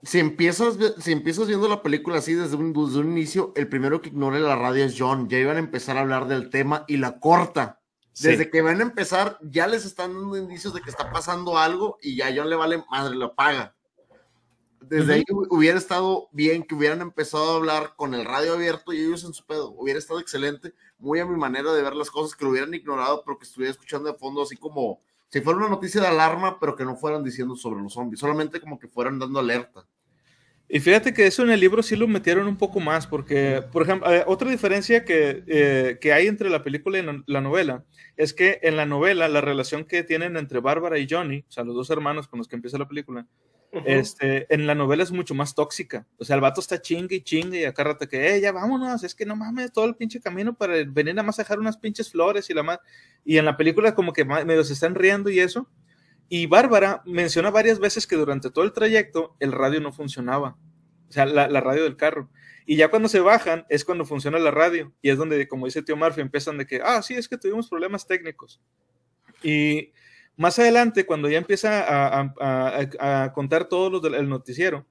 si empiezas, si empiezas viendo la película así desde un, desde un inicio, el primero que ignore la radio es John, ya iban a empezar a hablar del tema y la corta. Desde que van a empezar, ya les están dando indicios de que está pasando algo y ya John le vale madre, lo paga desde ahí hubiera estado bien que hubieran empezado a hablar con el radio abierto y ellos en su pedo. Hubiera estado excelente, muy a mi manera de ver las cosas, que lo hubieran ignorado, pero que estuviera escuchando de fondo, así como si fuera una noticia de alarma, pero que no fueran diciendo sobre los zombies, solamente como que fueran dando alerta. Y fíjate que eso en el libro sí lo metieron un poco más, porque, por ejemplo, eh, otra diferencia que, eh, que, hay entre la película y la novela es que en la novela la relación que tienen entre Bárbara y Johnny, o sea, los dos hermanos con los que empieza la película, este, en la novela es mucho más tóxica. O sea, el vato está chingue y chingue y acá rato que, eh, ya vámonos, es que no mames todo el pinche camino para venir nada más dejar unas pinches flores y la más. Y en la película como que medio se están riendo y eso. Y Bárbara menciona varias veces que durante todo el trayecto el radio no funcionaba. O sea, la, la radio del carro. Y ya cuando se bajan es cuando funciona la radio. Y es donde, como dice tío Murphy, empiezan de que, ah, sí, es que tuvimos problemas técnicos. Y más adelante, cuando ya empieza a, contar todo lo del noticiero,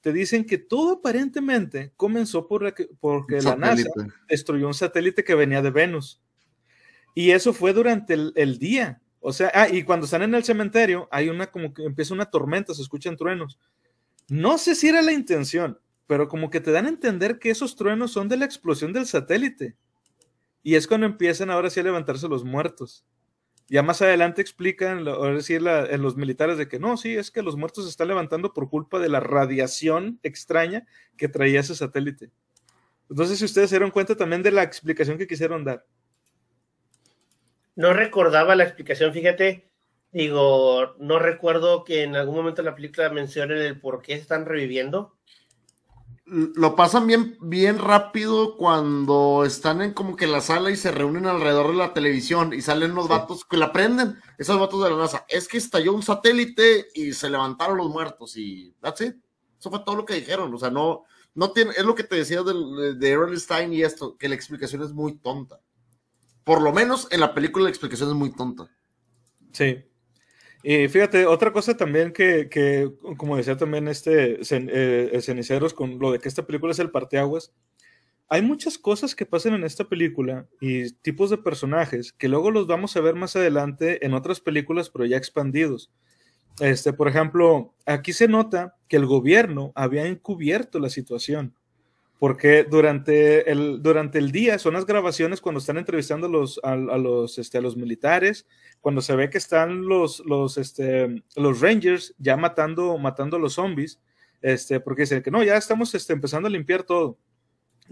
te dicen que todo aparentemente comenzó por porque la NASA destruyó un satélite que venía de Venus. Y eso fue durante el, día. O sea, ah, y cuando están en el cementerio, hay una como que empieza una tormenta, se escuchan truenos. No sé si era la intención, pero como que te dan a entender que esos truenos son de la explosión del satélite. Y es cuando empiezan ahora sí a levantarse los muertos. Ya más adelante explican, o decir, en los militares de que no, sí, es que los muertos se están levantando por culpa de la radiación extraña que traía ese satélite. Entonces, si ustedes se dieron cuenta también de la explicación que quisieron dar. No recordaba la explicación, fíjate, digo, no recuerdo que en algún momento la película mencionen el por qué están reviviendo lo pasan bien, bien rápido cuando están en como que la sala y se reúnen alrededor de la televisión y salen los vatos que la prenden, esos vatos de la NASA. Es que estalló un satélite y se levantaron los muertos y that's it. Eso fue todo lo que dijeron. O sea, no, no tiene, es lo que te decía de, de Stein y esto, que la explicación es muy tonta. Por lo menos en la película la explicación es muy tonta. Sí. Y fíjate, otra cosa también que, que como decía también este eh, Ceniceros, con lo de que esta película es el parteaguas, hay muchas cosas que pasan en esta película y tipos de personajes que luego los vamos a ver más adelante en otras películas, pero ya expandidos. Este, por ejemplo, aquí se nota que el gobierno había encubierto la situación porque durante el, durante el día son las grabaciones cuando están entrevistando a los, a, los, este, a los militares, cuando se ve que están los, los, este, los Rangers ya matando, matando a los zombies, este, porque dicen que no, ya estamos este, empezando a limpiar todo.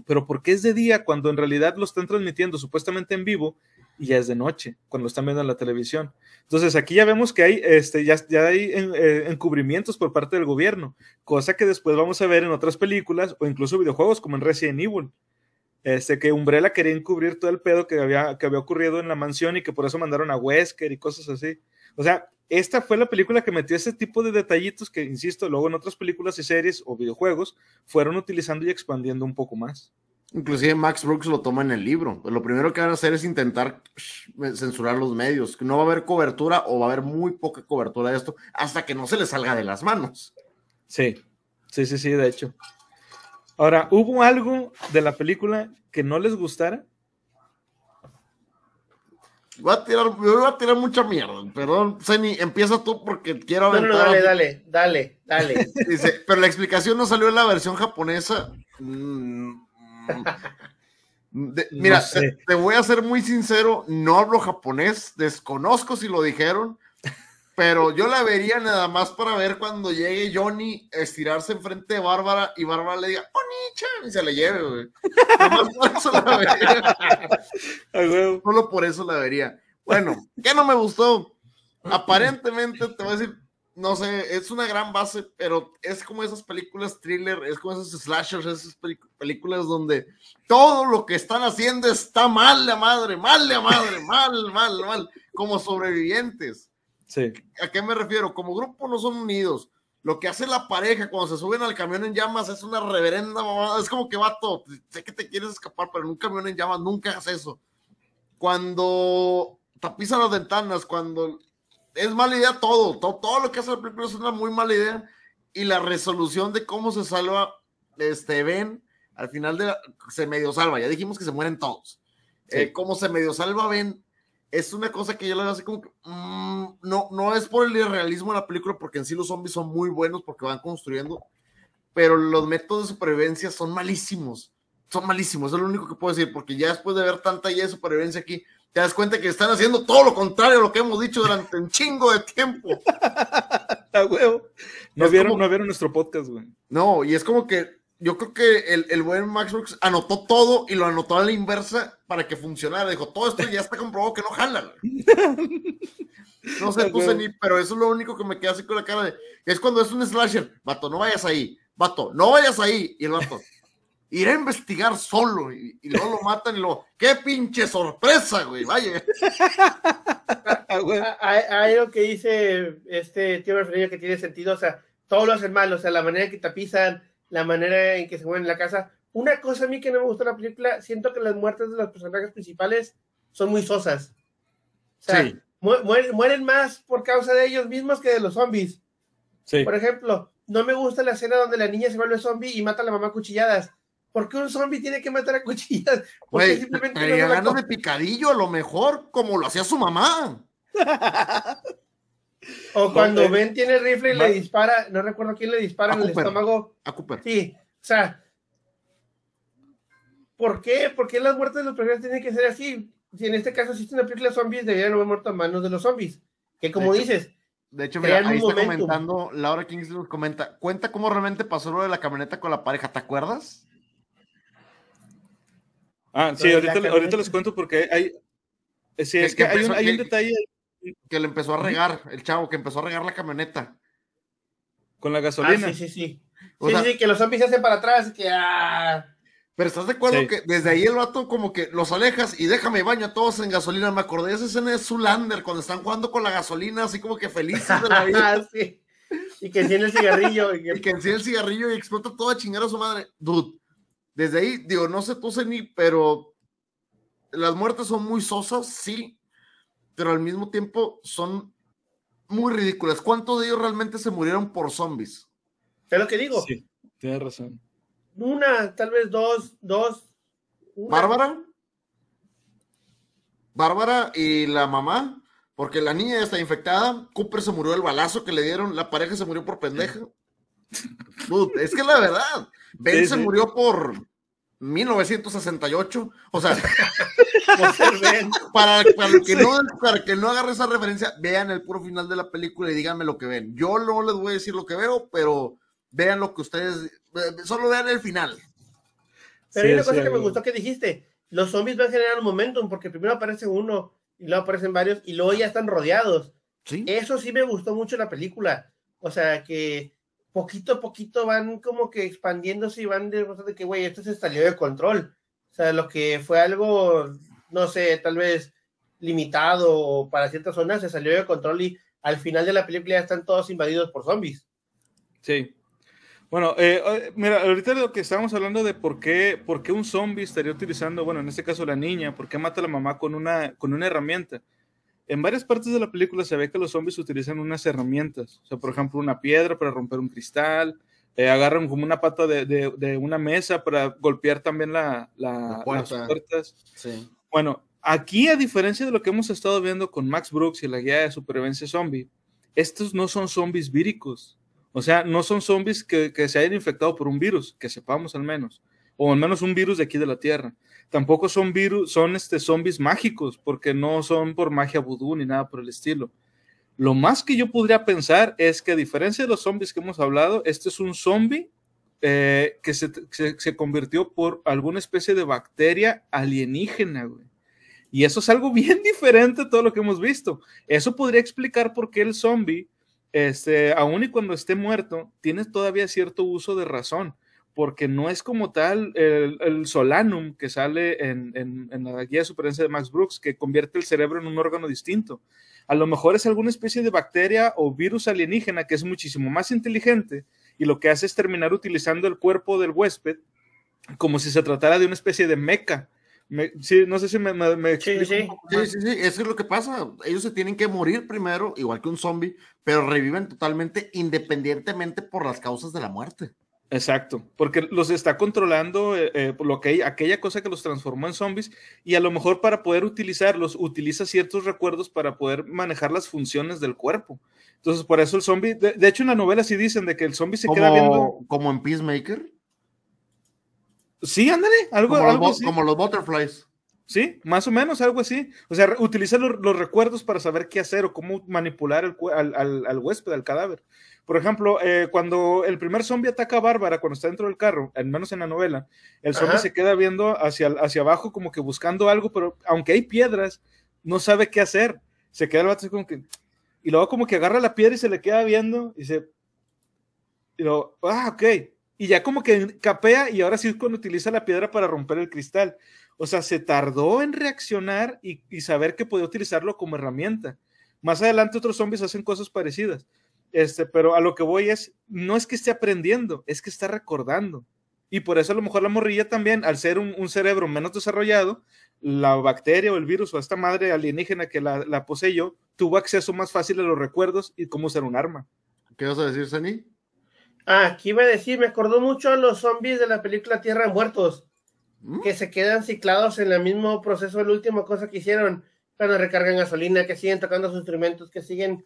Pero ¿por qué es de día cuando en realidad lo están transmitiendo supuestamente en vivo y ya es de noche cuando están viendo en la televisión? Entonces aquí ya vemos que hay, este, ya, ya hay eh, encubrimientos por parte del gobierno, cosa que después vamos a ver en otras películas o incluso videojuegos como en Resident Evil. Este, que Umbrella quería encubrir todo el pedo que había, que había ocurrido en la mansión y que por eso mandaron a Wesker y cosas así. O sea, esta fue la película que metió ese tipo de detallitos que, insisto, luego en otras películas y series o videojuegos fueron utilizando y expandiendo un poco más. Inclusive Max Brooks lo toma en el libro. Lo primero que van a hacer es intentar censurar los medios. No va a haber cobertura o va a haber muy poca cobertura de esto hasta que no se le salga de las manos. Sí, sí, sí, sí, de hecho. Ahora, ¿hubo algo de la película que no les gustara? Voy a tirar, voy a tirar mucha mierda. Perdón, Zeni, empieza tú porque quiero aventar. No, no, dale, dale, dale, dale. Dice, pero la explicación no salió en la versión japonesa. Mm, mira, te, voy a ser muy sincero, no hablo japonés, desconozco si lo dijeron, pero yo la vería nada más para ver cuando llegue Johnny estirarse enfrente de Bárbara y Bárbara le diga, Onicha, y se le lleve, güey. por eso la vería. Solo por eso la vería. Bueno, ¿qué no me gustó? Aparentemente, te voy a decir, no sé, es una gran base, pero es como esas películas thriller, es como esos slashers, esas películas donde todo lo que están haciendo está mal la madre, mal la madre, mal, mal, mal, como sobrevivientes. Sí. ¿A qué me refiero? Como grupo no son unidos. Lo que hace la pareja cuando se suben al camión en llamas es una reverenda mamada. Es como que vato, sé que te quieres escapar, pero en un camión en llamas nunca hagas eso. Cuando tapizan las ventanas, cuando es mala idea todo, todo, todo lo que hace la película es una muy mala idea. Y la resolución de cómo se salva este Ben, al final de la, se medio salva, ya dijimos que se mueren todos. Sí. Eh, cómo se medio salva Ben, es una cosa que yo le veo así como que mm, no, no es por el irrealismo de la película, porque en sí los zombies son muy buenos porque van construyendo, pero los métodos de supervivencia son malísimos. Son malísimos, es lo único que puedo decir, porque ya después de ver tanta ya de supervivencia aquí, te das cuenta que están haciendo todo lo contrario a lo que hemos dicho durante un chingo de tiempo. A huevo. No vieron, como- no vieron nuestro podcast, güey. No, y es como que yo creo que el, el buen Max Brooks anotó todo y lo anotó a la inversa para que funcionara. Dijo, todo esto ya está comprobado que no jala. güey". No sé, tú, güey. Zeni, pero eso es lo único que me queda así con la cara de. Es cuando es un slasher. Vato, no vayas ahí. Vato, no vayas ahí. Y el vato, iré a investigar solo. Y, y luego lo matan y lo. ¡Qué pinche sorpresa, güey! Vaya. Hay, algo que dice este tío Alfredo que tiene sentido, o sea, todo lo hacen mal, o sea, la manera en que tapizan, la manera en que se mueven en la casa. Una cosa a mí que no me gustó la película, siento que las muertes de los personajes principales son muy sosas. O sea, Sí. mu- mueren, mueren más por causa de ellos mismos que de los zombies. Sí. Por ejemplo, no me gusta la escena donde la niña se vuelve zombie y mata a la mamá a cuchilladas. ¿Por qué un zombie tiene que matar a cuchilladas? ¿Por qué Güey, simplemente no de picadillo, a lo mejor, como lo hacía su mamá. O cuando Ok. Ben tiene el rifle y le dispara, no recuerdo quién le dispara A en el estómago. A Cooper. Sí, o sea, ¿por qué? ¿Por qué las muertes de los personajes tienen que ser así? Si en este caso existe una película de zombies, deberían haber muerto a manos de los zombies. Que como De hecho, dices, De hecho, mira, ahí está comentando, Laura nos comenta, cuenta cómo realmente pasó lo de la camioneta con la pareja, ¿te acuerdas? Ah, sí, ahorita, les cuento porque hay. Sí, es que, que hay, un, detalle Que le empezó a regar, el chavo, que empezó a regar la camioneta. con la ah, gasolina. sí, sí, sí. O Sí, sea- sí, que los zombies se hacen para atrás, que ah, Pero ¿estás de acuerdo Sí. que desde ahí el vato como que los alejas y déjame baño a todos en gasolina? Me acordé de esa escena de Zulander cuando están jugando con la gasolina, así como que felices de la vida. sí. Y que tiene el cigarrillo. y que- y que enciende el cigarrillo y explota toda a chingar a su madre. Dude, desde ahí, digo, no sé tú, ni pero las muertes son muy sosas, sí, pero al mismo tiempo son muy ridículas. ¿Cuántos de ellos realmente se murieron por zombies? Es lo que digo. Sí, tienes razón. Una, tal vez dos, dos. una. ¿Bárbara? Bárbara y la mamá, porque la niña ya está infectada, Cooper se murió del balazo que le dieron, la pareja se murió por pendeja. Dude, es que es la verdad, Ben Sí, se sí. murió por 1968, o sea, para, para que no, para que no agarre esa referencia, vean el puro final de la película y díganme lo que ven. Yo no les voy a decir lo que veo, pero vean lo que ustedes, eh, solo vean el final. Pero hay una Sí, cosa sí, que me gustó que dijiste. Los zombies van a generar un momentum porque primero aparece uno y luego aparecen varios y luego ya están rodeados. Sí. Eso sí me gustó mucho en la película. O sea, que poquito a poquito van como que expandiéndose y van de, de que, güey, esto se salió de control. O sea, lo que fue algo, no sé, tal vez limitado para ciertas zonas, se salió de control y al final de la película ya están todos invadidos por zombies. Sí. Bueno, eh, eh, mira, ahorita lo que estábamos hablando de por qué, por qué un zombie estaría utilizando, bueno, en este caso la niña, por qué mata a la mamá con una, con una herramienta. En varias partes de la película se ve que los zombies utilizan unas herramientas, o sea, por ejemplo, una piedra para romper un cristal, eh, agarran como una pata de, de- de una mesa para golpear también la, la- La puerta. las puertas. Sí. Bueno, aquí a diferencia de lo que hemos estado viendo con Max Brooks y la guía de supervivencia zombie, estos no son zombies víricos. O sea, no son zombies que, que se hayan infectado por un virus, que sepamos al menos, o al menos un virus de aquí de la Tierra. Tampoco son virus, son este zombies mágicos, porque no son por magia vudú ni nada por el estilo. Lo más que yo podría pensar es que a diferencia de los zombies que hemos hablado, este es un zombie eh, que se, se- se convirtió por alguna especie de bacteria alienígena, güey. Y eso es algo bien diferente a todo lo que hemos visto. Eso podría explicar por qué el zombie, este, aun y cuando esté muerto, tiene todavía cierto uso de razón, porque no es como tal el, el solanum que sale en, en- en la guía de supervivencia de Max Brooks, que convierte el cerebro en un órgano distinto. A lo mejor es alguna especie de bacteria o virus alienígena que es muchísimo más inteligente y lo que hace es terminar utilizando el cuerpo del huésped como si se tratara de una especie de meca. sí, no sé si me, me, sí, sí. sí, sí, sí, eso es lo que pasa. Ellos se tienen que morir primero, igual que un zombie, pero reviven totalmente independientemente por las causas de la muerte. Exacto, porque los está controlando eh, eh, lo que aquella cosa que los transformó en zombies y a lo mejor para poder utilizarlos utiliza ciertos recuerdos para poder manejar las funciones del cuerpo. Entonces, por eso el zombie, de, hecho en la novela sí dicen de que el zombie se queda viendo... Como en Peacemaker. Sí, ándale, algo, como, algo los, como los butterflies. Sí, más o menos, algo así. O sea, utiliza los, recuerdos para saber qué hacer o cómo manipular el, al, al, al, huésped, al cadáver. Por ejemplo, eh, cuando el primer zombie ataca a Bárbara, cuando está dentro del carro, al menos en la novela, el zombie se queda viendo hacia, hacia abajo como que buscando algo, pero aunque hay piedras, no sabe qué hacer. Se queda el vato como que... Y luego como que agarra la piedra y se le queda viendo y se... Y luego, ah, ok. Y ya como que capea y ahora sí es cuando utiliza la piedra para romper el cristal. O sea, se tardó en reaccionar y, y saber que podía utilizarlo como herramienta. Más adelante otros zombies hacen cosas parecidas. Este, pero a lo que voy es, no es que esté aprendiendo, es que está recordando. Y por eso a lo mejor la morrilla también, al ser un, cerebro menos desarrollado, la bacteria o el virus o esta madre alienígena que la, la poseyó, tuvo acceso más fácil a los recuerdos y cómo usar un arma. ¿Qué vas a decir, Sani? Ah, aquí iba a decir, me acordó mucho a los zombies de la película Tierra de Muertos, ¿Mm? que se quedan ciclados en el mismo proceso, la última cosa que hicieron, cuando recargan gasolina, que siguen tocando sus instrumentos, que siguen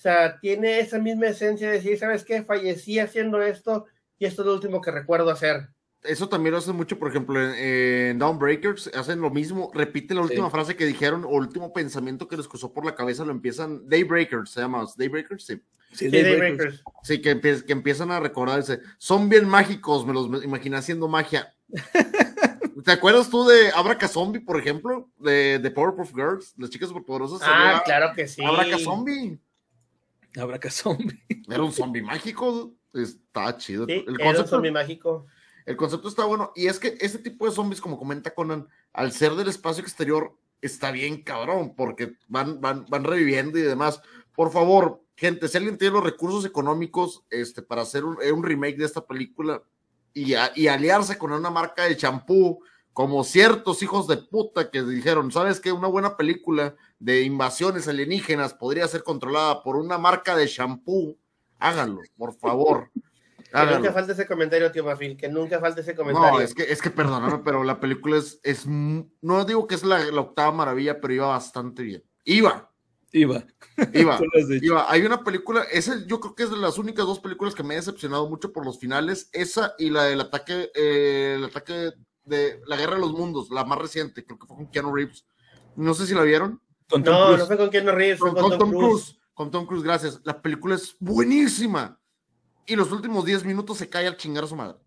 o sea, tiene esa misma esencia de decir, ¿sabes qué? Fallecí haciendo esto y esto es lo último que recuerdo hacer. Eso también lo hacen mucho, por ejemplo, en, Downbreakers, hacen lo mismo, repiten la última frase que dijeron, o último pensamiento que les cruzó por la cabeza, lo empiezan, Daybreakers, se llama, Daybreakers, sí. Sí, Daybreakers. Sí, que, que, empiezan a recordarse, son bien mágicos, me los imaginé haciendo magia. ¿Te acuerdas tú de Abraca Zombie, por ejemplo? De, de Powerpuff Girls, las chicas superpoderosas. Ah, claro que sí. Abraca Zombie. Habrá que zombie. Era un zombie mágico. Está chido. el concepto, era un zombie mágico. El concepto está bueno. Y es que este tipo de zombies, como comenta Conan, al ser del espacio exterior, está bien cabrón, porque van, van, van reviviendo y demás. Por favor, gente, si alguien tiene los recursos económicos este, para hacer un, un remake de esta película y, y aliarse con una marca de champú, como ciertos hijos de puta que dijeron, ¿sabes qué? Una buena película de invasiones alienígenas podría ser controlada por una marca de shampoo, háganlo, por favor. Que nunca falte ese comentario, tío Mafil, que nunca falte ese comentario. No, es que, es que perdóname, pero la película es, es no digo que es la, octava maravilla, pero iba bastante bien. Iba. Iba. Iba. iba. Hay una película, esa yo creo que es de las únicas dos películas que me ha decepcionado mucho por los finales, esa y la del ataque, eh, el ataque de la Guerra de los Mundos, la más reciente, creo que fue con Keanu Reeves. No sé si la vieron no, no fue con Keanu Reeves, fue con, Tom, Cruise. Con Tom Cruise, gracias. La película es buenísima. Y los últimos 10 minutos se cae al chingar a su madre.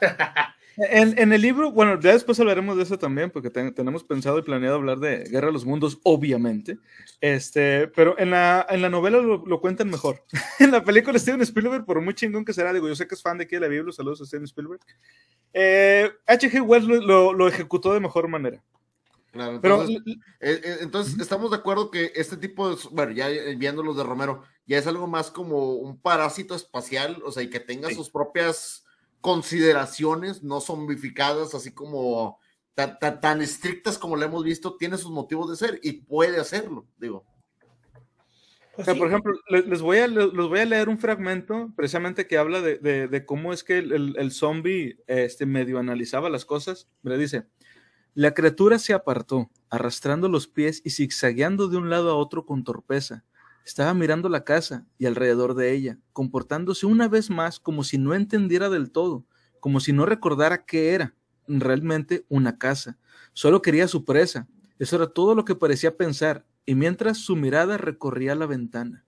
En, en, el libro, bueno, ya después hablaremos de eso también, porque tenemos pensado y planeado hablar de Guerra de los Mundos, obviamente. Este, pero en la, en la novela lo, cuentan mejor. en la película Steven Spielberg, por muy chingón que será, digo, yo sé que es fan de aquí de la Biblia, saludos a Steven Spielberg. H.G. Eh, Wells lo, lo, ejecutó de mejor manera. Claro, entonces, Pero, eh, eh, entonces estamos de acuerdo que este tipo de, bueno, ya viendo los de Romero, ya es algo más como un parásito espacial, o sea, y que tenga sus propias consideraciones, no zombificadas, así como tan, estrictas como lo hemos visto, tiene sus motivos de ser y puede hacerlo, digo. O sea, por ejemplo, les voy, a, les voy a leer un fragmento precisamente que habla de, de, cómo es que el, el, zombie este, medio analizaba las cosas. Le dice, la criatura se apartó, arrastrando los pies y zigzagueando de un lado a otro con torpeza. Estaba mirando la casa y alrededor de ella, comportándose una vez más como si no entendiera del todo, como si no recordara qué era realmente una casa. Solo quería su presa. Eso era todo lo que parecía pensar, y mientras su mirada recorría la ventana.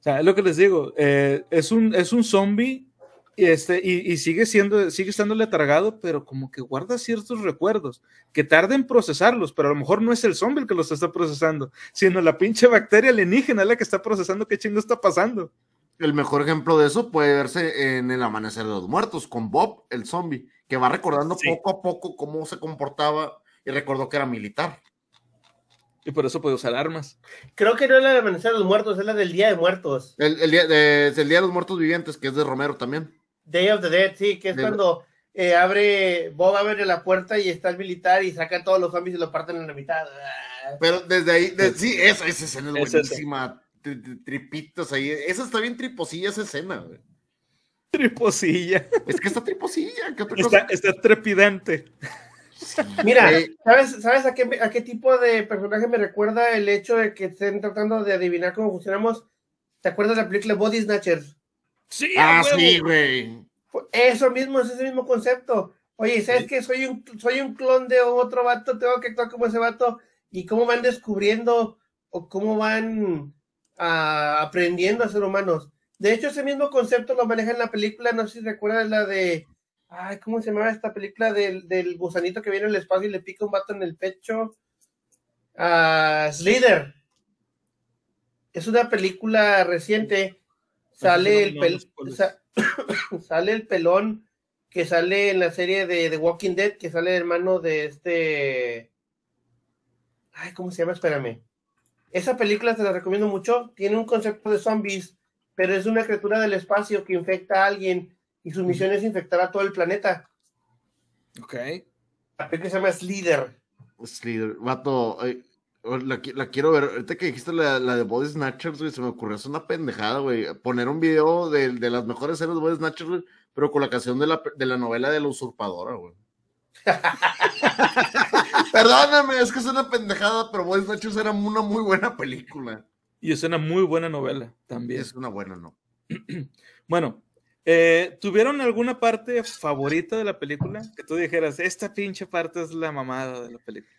O sea, es lo que les digo, eh, es, un, es un zombie este, y, sigue siendo, sigue estando letargado, pero como que guarda ciertos recuerdos, que tarda en procesarlos, pero a lo mejor no es el zombie el que los está procesando, sino la pinche bacteria alienígena la que está procesando qué chingo está pasando. El mejor ejemplo de eso puede verse en el amanecer de los muertos, con Bob, el zombie, que va recordando poco a poco cómo se comportaba y recordó que era militar. Y por eso puede usar armas. Creo que no es la de Amanecer de los Muertos, es la del Día de Muertos. El, el día, de, el día de los Muertos Vivientes, que es de Romero también. Day of the Dead, sí, que es De- cuando eh, abre, Bob abre la puerta y está el militar y saca a todos los zombies y lo parten en la mitad. Pero desde ahí, de- sí, esa, esa escena es buenísima. Tri- tri- Tripitos ahí. Esa está bien triposilla esa escena, güey. Triposilla. Es que está triposilla. ¿Qué otra cosa? Está, está trepidante. Mira, Eh, ¿sabes, ¿sabes a, qué, a qué tipo de personaje me recuerda el hecho de que estén tratando de adivinar cómo funcionamos? ¿Te acuerdas de la película Body Snatchers? Sí, ah, a huevo. sí, güey. Eso mismo, es ese mismo concepto. Oye, ¿sabes Sí. que Soy un, soy un clon de otro vato, tengo que actuar como ese vato. ¿Y cómo van descubriendo o cómo van ah, aprendiendo a ser humanos? De hecho, ese mismo concepto lo maneja en la película, no sé si recuerdas la de... Ay, ¿cómo se llamaba esta película del, del gusanito que viene al espacio y le pica un vato en el pecho? Ah, Slither. Es una película reciente. Sale el, pel- sa- sale el pelón que sale en la serie de The Walking Dead, que sale hermano de este. Ay, ¿cómo se llama? Espérame. Esa película te la recomiendo mucho. Tiene un concepto de zombies, pero es una criatura del espacio que infecta a alguien y su misión es infectar a todo el planeta. Ok. La película se llama Slither. Slither, vato, ay, la, qui- la quiero ver. Ahorita que dijiste la, la de Body Snatchers, güey, se me ocurrió, es una pendejada, güey. Poner un video de, de las mejores escenas de Body Snatchers, güey, pero con la canción de la, de la novela de la usurpadora, güey. Perdóname, es que es una pendejada, pero Body Snatchers era una muy buena película. Y es una muy buena novela también. Es una buena, ¿no? Bueno, eh, ¿tuvieron alguna parte favorita de la película? Que tú dijeras, esta pinche parte es la mamada de la película.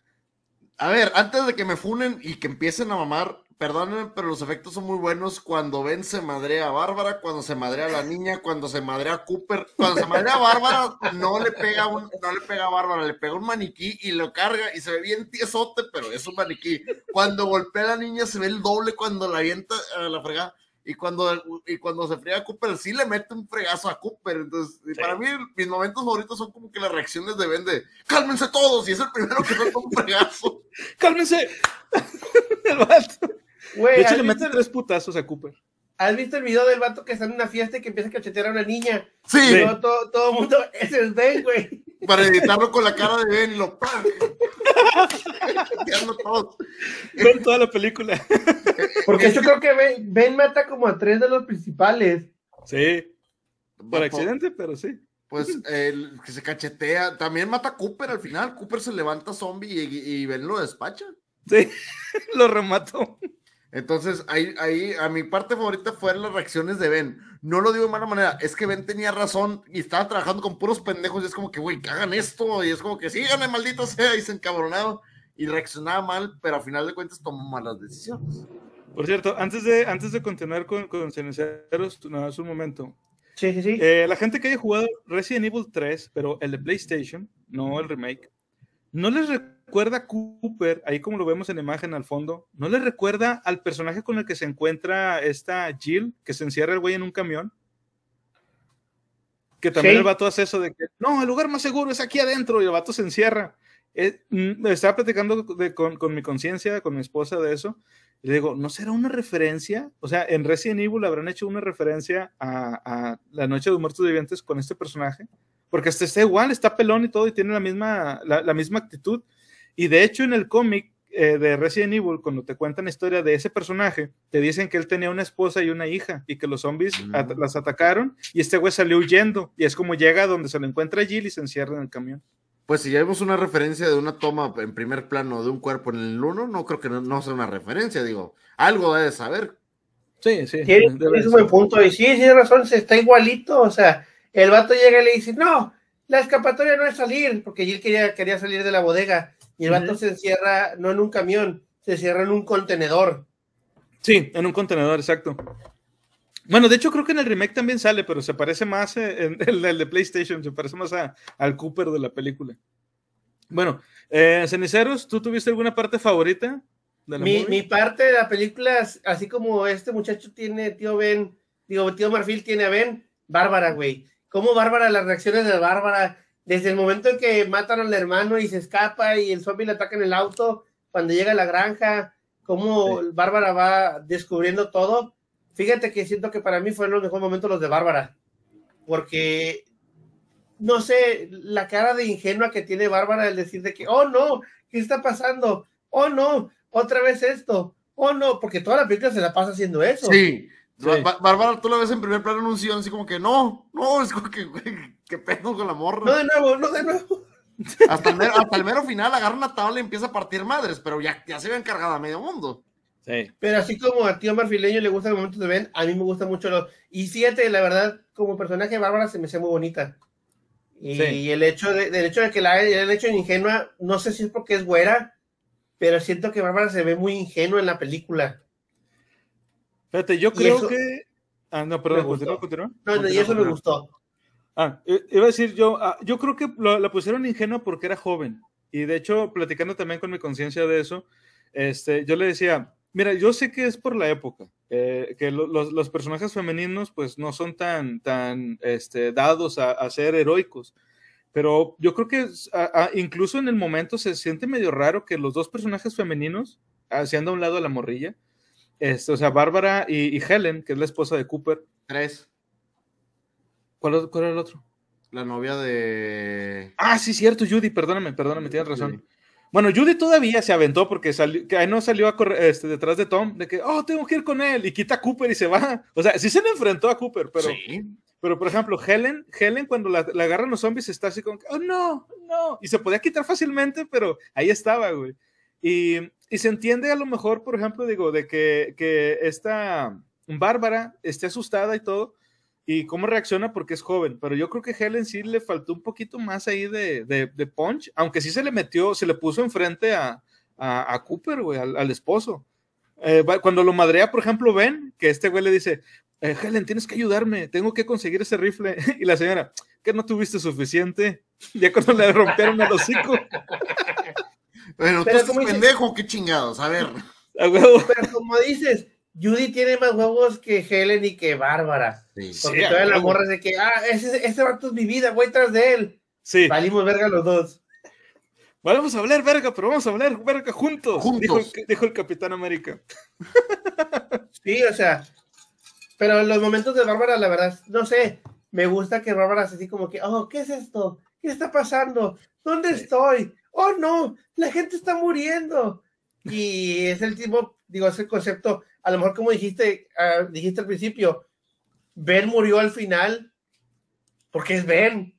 A ver, antes de que me funen y que empiecen a mamar, perdónenme, pero los efectos son muy buenos cuando Ben se madrea a Bárbara, cuando se madrea a la niña, cuando se madrea a Cooper, cuando se madrea a Bárbara, no le pega un, no le pega a Bárbara, le pega un maniquí y lo carga y se ve bien tiesote, pero es un maniquí. Cuando golpea a la niña se ve el doble cuando la avienta a la fregada. Y cuando, y cuando se friega a Cooper, sí le mete un fregazo a Cooper. Entonces, y para mí, mis momentos favoritos son como que las reacciones de Ben de cálmense todos, y es el primero que suelta un fregazo. ¡Cálmense! el vato. Güey, De hecho, ¿has le visto, mete tres putazos a Cooper. has visto el video del vato que está en una fiesta y que empieza a cachetear a una niña? Sí, luego todo, todo el mundo, ese es Ben, güey. Para editarlo con la cara de Ben y lo todos. Ven toda la película. Porque yo creo que Ben, Ben mata como a tres de los principales. Sí, por Vato, accidente, pero sí. Pues el que se cachetea. También mata a Cooper al final. Cooper se levanta zombie y, y Ben lo despacha. Sí, lo remató. Entonces, ahí, ahí, a mi parte favorita fueron las reacciones de Ben. No lo digo de mala manera, es que Ben tenía razón y estaba trabajando con puros pendejos. Y es como que, güey, que hagan esto. Y es como que, síganme, maldito sea. Y se encabronaba y reaccionaba mal, pero a final de cuentas tomó malas decisiones. Por cierto, antes de, antes de continuar con, con Ceniceros, nada más un momento. Sí, sí, sí. Eh, la gente que haya jugado Resident Evil 3, pero el de PlayStation, no el remake, ¿no les recuerda a Cooper, ahí como lo vemos en la imagen al fondo, ¿no les recuerda al personaje con el que se encuentra esta Jill, que se encierra el güey en un camión? Que también Sí. el vato hace eso de que, no, el lugar más seguro es aquí adentro, y el vato se encierra. Eh, mm, estaba platicando de- con, con mi conciencia, con mi esposa de eso, y le digo, ¿no será una referencia? O sea, en Resident Evil habrán hecho una referencia a, a La Noche de los Muertos Vivientes con este personaje, porque este está igual, está pelón y todo, y tiene la misma, la, la misma actitud. Y de hecho, en el cómic eh, de Resident Evil, cuando te cuentan la historia de ese personaje, te dicen que él tenía una esposa y una hija, y que los zombies Mm. at- las atacaron, y este güey salió huyendo, y es como llega a donde se lo encuentra Jill y se encierra en el camión. Pues si ya vimos una referencia de una toma en primer plano de un cuerpo en el uno, no creo que no, no sea una referencia, digo. Algo debe saber. Sí, sí. Tiene, un buen punto. Y sí, tiene razón, se está igualito. O sea, el vato llega y le dice, no, la escapatoria no es salir, porque Jill quería, quería salir de la bodega. Y el vato se encierra, no en un camión, se encierra en un contenedor. Sí, en un contenedor, exacto. Bueno, de hecho creo que en el remake también sale, pero se parece más, eh, en el, el de PlayStation, se parece más a- al Cooper de la película. Bueno, eh, Ceniceros, ¿tú tuviste alguna parte favorita de la Mi, mi parte de la película, así como este muchacho tiene tío Ben, digo, tío Marfil tiene a Ben, Bárbara, güey. ¿Cómo Bárbara, las reacciones de Bárbara, desde el momento en que matan al hermano y se escapa y el zombie le ataca en el auto, cuando llega a la granja, cómo Bárbara va descubriendo todo. Fíjate que siento que para mí fueron los mejores momentos los de Bárbara, porque no sé, la cara de ingenua que tiene Bárbara al decir de que, oh no, ¿qué está pasando? Oh no, otra vez esto. Oh no, porque toda la película se la pasa haciendo eso. Sí. Bárbara, tú la ves en primer plano en un sillón, así como que no, no, es como que, ¿qué pedo con la morra? No de nuevo, no de nuevo. Hasta el, mero, hasta el mero final agarra una tabla y empieza a partir madres, pero ya, ya se ve encargada a medio mundo. Sí. Pero así como a tío marfileño le gusta el momento de Ben, a mí me gusta mucho lo. Y fíjate, la verdad, como personaje Bárbara se me hace muy bonita. Y el hecho de, del hecho de que la el hecho de ingenua, no sé si es porque es güera, pero siento que Bárbara se ve muy ingenua en la película. Fíjate, yo creo que. Ah, no, perdón, continúa, continúa. No, y eso me gustó. Ah, iba a decir yo, ah, yo creo que la pusieron ingenua porque era joven. Y de hecho, platicando también con mi conciencia de eso, este, yo le decía, mira, yo sé que es por la época, eh, que los, los, personajes femeninos pues no son tan, tan este, dados a, a, ser heroicos. Pero yo creo que a, incluso en el momento se siente medio raro que los dos personajes femeninos, haciendo a un lado a la morrilla, este, o sea, Bárbara y, y, Helen, que es la esposa de Cooper. Tres. ¿Cuál, ¿Cuál, era el otro? La novia de. Ah, sí, cierto, Judy, perdóname, perdóname, tienes razón. Bueno, Judy todavía se aventó porque salió, que no salió a correr este, detrás de Tom, de que, oh, tengo que ir con él, y quita a Cooper y se va. O sea, sí se le enfrentó a Cooper, pero. Sí. Pero, por ejemplo, Helen, Helen cuando la, la, agarran los zombies está así como, oh, no, no. Y se podía quitar fácilmente, pero ahí estaba, güey. Y, y se entiende a lo mejor, por ejemplo, digo, de que, que esta Bárbara esté asustada y todo, y cómo reacciona porque es joven, pero yo creo que Helen sí le faltó un poquito más ahí de, de, de punch, aunque sí se le metió, se le puso enfrente a, a, a Cooper, güey, al, al, esposo. Eh, cuando lo madrea, por ejemplo, ven que este güey le dice, eh, Helen, tienes que ayudarme, tengo que conseguir ese rifle. Y la señora, que no tuviste suficiente. Ya cuando le rompieron el hocico. Pero, tú estás pendejo, qué chingados, a ver. Pero como dices, Judy tiene más huevos que Helen y que Bárbara. Sí, porque sí, toda la morra es de que, ah, ese, ese vato es mi vida, voy tras de él. Sí. Valimos verga los dos. Vamos a hablar verga, pero vamos a hablar verga juntos, juntos. Dijo, el, dijo el Capitán América. Sí, o sea, pero en los momentos de Bárbara, la verdad, no sé, me gusta que Bárbara es así como que, oh, ¿qué es esto? ¿Qué está pasando? ¿Dónde estoy? Oh, no, la gente está muriendo. Y es el tipo, digo, es el concepto, a lo mejor como dijiste, uh, dijiste al principio, Ben murió al final porque es Ben.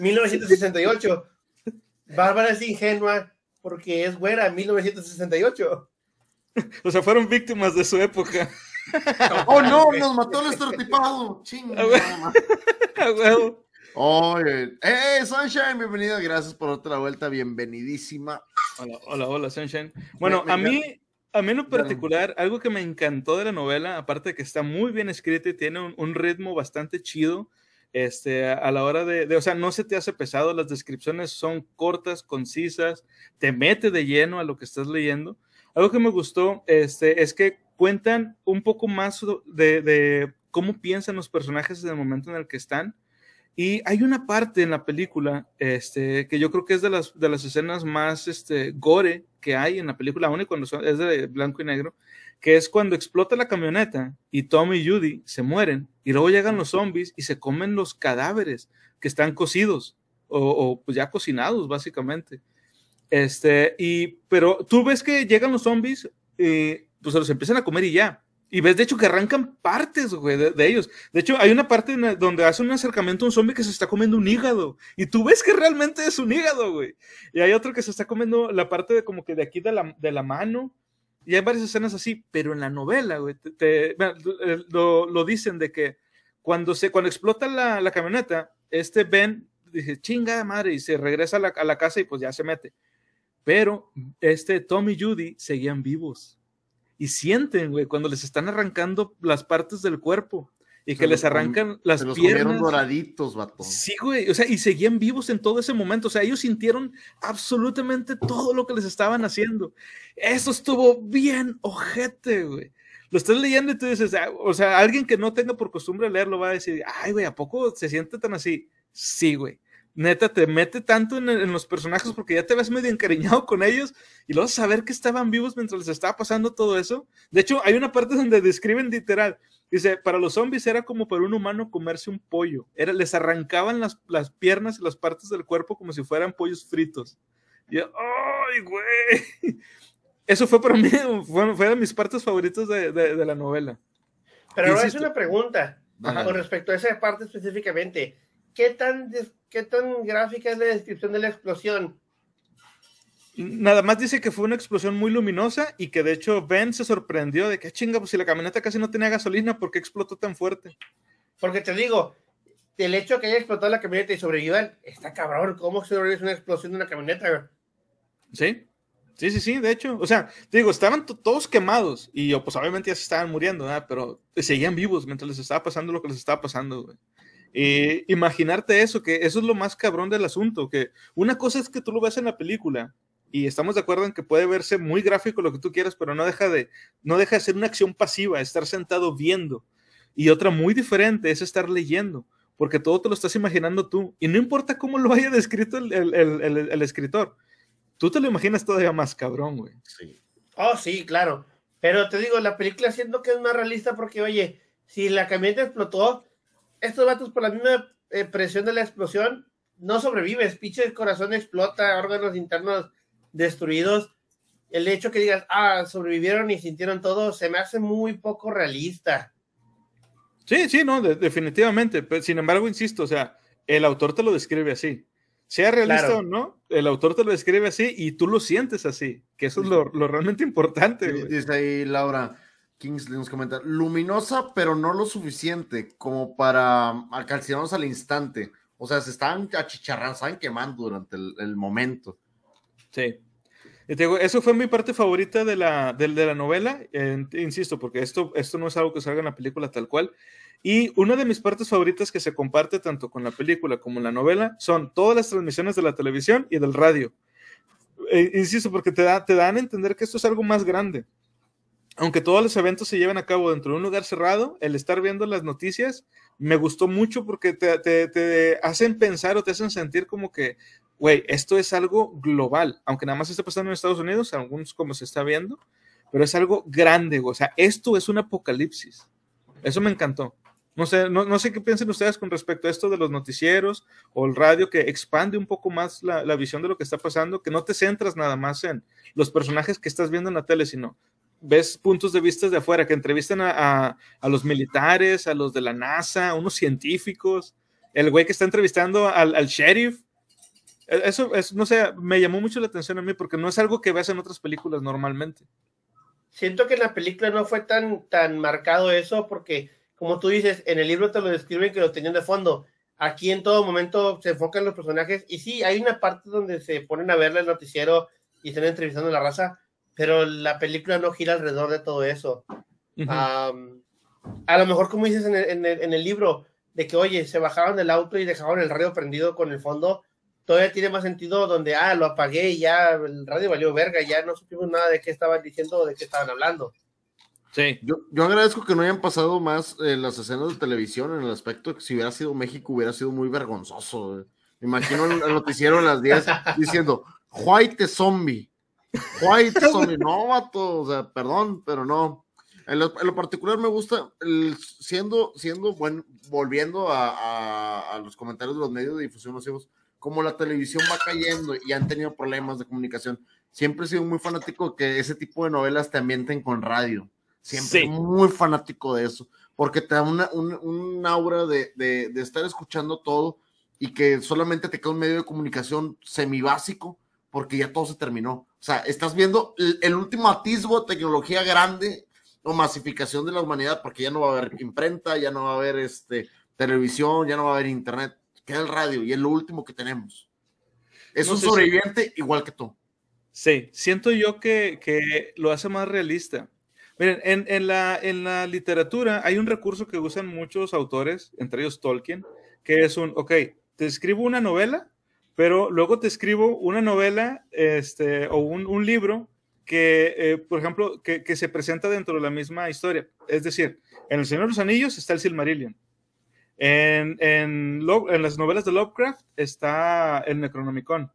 1968. Bárbara es ingenua porque es güera, 1968. O sea, fueron víctimas de su época. oh no, nos mató el estereotipado. Chinga. Oye, hey, Sunshine, bienvenida, gracias por otra vuelta, bienvenidísima. Hola, hola, hola, Sunshine. Bueno, me, me a mí, a mí en lo particular, algo que me encantó de la novela, aparte de que está muy bien escrita y tiene un, un ritmo bastante chido, este, a la hora de, de, o sea, no se te hace pesado, las descripciones son cortas, concisas, te mete de lleno a lo que estás leyendo. Algo que me gustó este, es que cuentan un poco más de, de cómo piensan los personajes en el momento en el que están y hay una parte en la película este, que yo creo que es de las, de las escenas más este, gore que hay en la película, aún cuando es de blanco y negro, que es cuando explota la camioneta y Tom y Judy se mueren y luego llegan los zombies y se comen los cadáveres que están cocidos o, o pues ya cocinados básicamente. Este, y, pero tú ves que llegan los zombies y pues se los empiezan a comer y ya. Y ves, de hecho, que arrancan partes, güey, de, ellos. De hecho, hay una parte donde hace un acercamiento a un zombie que se está comiendo un hígado. Y tú ves que realmente es un hígado, güey. Y hay otro que se está comiendo la parte de como que de aquí de la, de la mano. Y hay varias escenas así. Pero en la novela, güey, lo, dicen de que cuando, se, cuando explota la, la camioneta, este Ben dice, chinga madre, y se regresa a la, a la casa y pues ya se mete. Pero este Tom y Judy seguían vivos y sienten, güey, cuando les están arrancando las partes del cuerpo y que les arrancan las se los piernas. doraditos, vato. Sí, güey, o sea, y seguían vivos en todo ese momento, o sea, ellos sintieron absolutamente todo lo que les estaban haciendo. Eso estuvo bien ojete, güey. Lo estás leyendo y tú dices, ah, o sea, alguien que no tenga por costumbre leerlo va a decir, ay, güey, ¿a poco se siente tan así? Sí, güey. Neta te mete tanto en, los personajes porque ya te ves medio encariñado con ellos y luego saber que estaban vivos mientras les estaba pasando todo eso. De hecho, hay una parte donde describen literal, dice, para los zombies era como para un humano comerse un pollo, era, les arrancaban las, las piernas y las partes del cuerpo como si fueran pollos fritos. Y yo, ¡ay, güey! Eso fue para mí, fue, fue de mis partes favoritas de, de, la novela. Pero ahora es una pregunta con respecto a esa parte específicamente. ¿Qué tan ¿Qué tan gráfica es la descripción de la explosión? Nada más dice que fue una explosión muy luminosa y que de hecho Ben se sorprendió de que chinga, pues si la camioneta casi no tenía gasolina, ¿por qué explotó tan fuerte? Porque te digo, el hecho de que haya explotado la camioneta y sobrevivan, está cabrón, ¿cómo sobrevive una explosión de una camioneta? Sí, sí, sí, sí, de hecho, o sea, te digo, estaban todos quemados y pues obviamente ya se estaban muriendo, pero seguían vivos mientras les estaba pasando lo que les estaba pasando, güey. Eh, imaginarte eso, que eso es lo más cabrón del asunto, que una cosa es que tú lo ves en la película y estamos de acuerdo en que puede verse muy gráfico lo que tú quieras, pero no deja de, no deja de ser una acción pasiva, estar sentado viendo. Y otra muy diferente es estar leyendo, porque todo te lo estás imaginando tú. Y no importa cómo lo haya descrito el, el, escritor, tú te lo imaginas todavía más cabrón, güey. Sí. Oh, sí, claro. Pero te digo, la película siento que es más realista porque, oye, si la camioneta explotó, estos vatos por la misma eh, presión de la explosión no sobrevives, pinche el corazón explota, órganos internos destruidos. El hecho que digas, ah, sobrevivieron y sintieron todo, se me hace muy poco realista. Sí, sí, no, definitivamente. sin embargo, insisto, o sea, el autor te lo describe así. Sea realista o no, el autor te lo describe así y tú lo sientes así, que eso es lo, realmente importante. dice ahí Laura, Kingsley nos comenta, luminosa, pero no lo suficiente como para calcinarnos al instante. O sea, se estaban achicharrando, estaban quemando durante el, momento. Sí. eso fue mi parte favorita de la, de, la novela, insisto, porque esto, esto no es algo que salga en la película tal cual. Y una de mis partes favoritas que se comparte tanto con la película como en la novela son todas las transmisiones de la televisión y del radio. Eh, insisto, porque te, da, te dan a entender que esto es algo más grande aunque todos los eventos se lleven a cabo dentro de un lugar cerrado, el estar viendo las noticias me gustó mucho porque te, hacen pensar o te hacen sentir como que, güey, esto es algo global, aunque nada más esté pasando en Estados Unidos, algunos como se está viendo, pero es algo grande, o sea, esto es un apocalipsis. Eso me encantó. No sé, no, sé qué piensen ustedes con respecto a esto de los noticieros o el radio que expande un poco más la, la visión de lo que está pasando, que no te centras nada más en los personajes que estás viendo en la tele, sino ves puntos de vista de afuera, que entrevistan a, los militares, a los de la NASA, a unos científicos, el güey que está entrevistando al, sheriff. E, eso, no sé, me llamó mucho la atención a mí porque no es algo que ves en otras películas normalmente. Siento que en la película no fue tan, tan marcado eso porque, como tú dices, en el libro te lo describen que lo tenían de fondo. Aquí en todo momento se enfocan los personajes y sí, hay una parte donde se ponen a verle el noticiero y están entrevistando a la raza, pero la película no gira alrededor de todo eso. a lo mejor, como dices en el, en, el, en el, libro, de que, oye, se bajaban del auto y dejaban el radio prendido con el fondo, todavía tiene más sentido donde, ah, lo apagué y ya el radio valió verga, ya no supimos nada de qué estaban diciendo o de qué estaban hablando. Sí. Yo, yo agradezco que no hayan pasado más eh, las escenas de televisión en el aspecto de que si hubiera sido México hubiera sido muy vergonzoso. Me imagino el noticiero a las 10 diciendo, White Zombie White Zombie, no, vato, o sea, perdón, pero no. En lo, particular me gusta, siendo, siendo bueno, volviendo a, los comentarios de los medios de difusión masivos, como la televisión va cayendo y han tenido problemas de comunicación, siempre he sido muy fanático de que ese tipo de novelas te ambienten con radio. Siempre muy fanático de eso, porque te da una, un, aura de, de, de, estar escuchando todo y que solamente te queda un medio de comunicación semibásico, porque ya todo se terminó. O sea, estás viendo el, último atisbo de tecnología grande o masificación de la humanidad, porque ya no va a haber imprenta, ya no va a haber este, televisión, ya no va a haber internet. Queda el radio y es lo último que tenemos. Es un sobreviviente igual que tú. Sí, siento yo que, que lo hace más realista. Miren, en, en, la, en la literatura hay un recurso que usan muchos autores, entre ellos Tolkien, que es un, ok, te escribo una novela pero luego te escribo una novela este, o un, libro que, eh, por ejemplo, que, se presenta dentro de la misma historia. Es decir, en El Señor de los Anillos está el Silmarillion. En, en, en, las novelas de Lovecraft está el Necronomicon.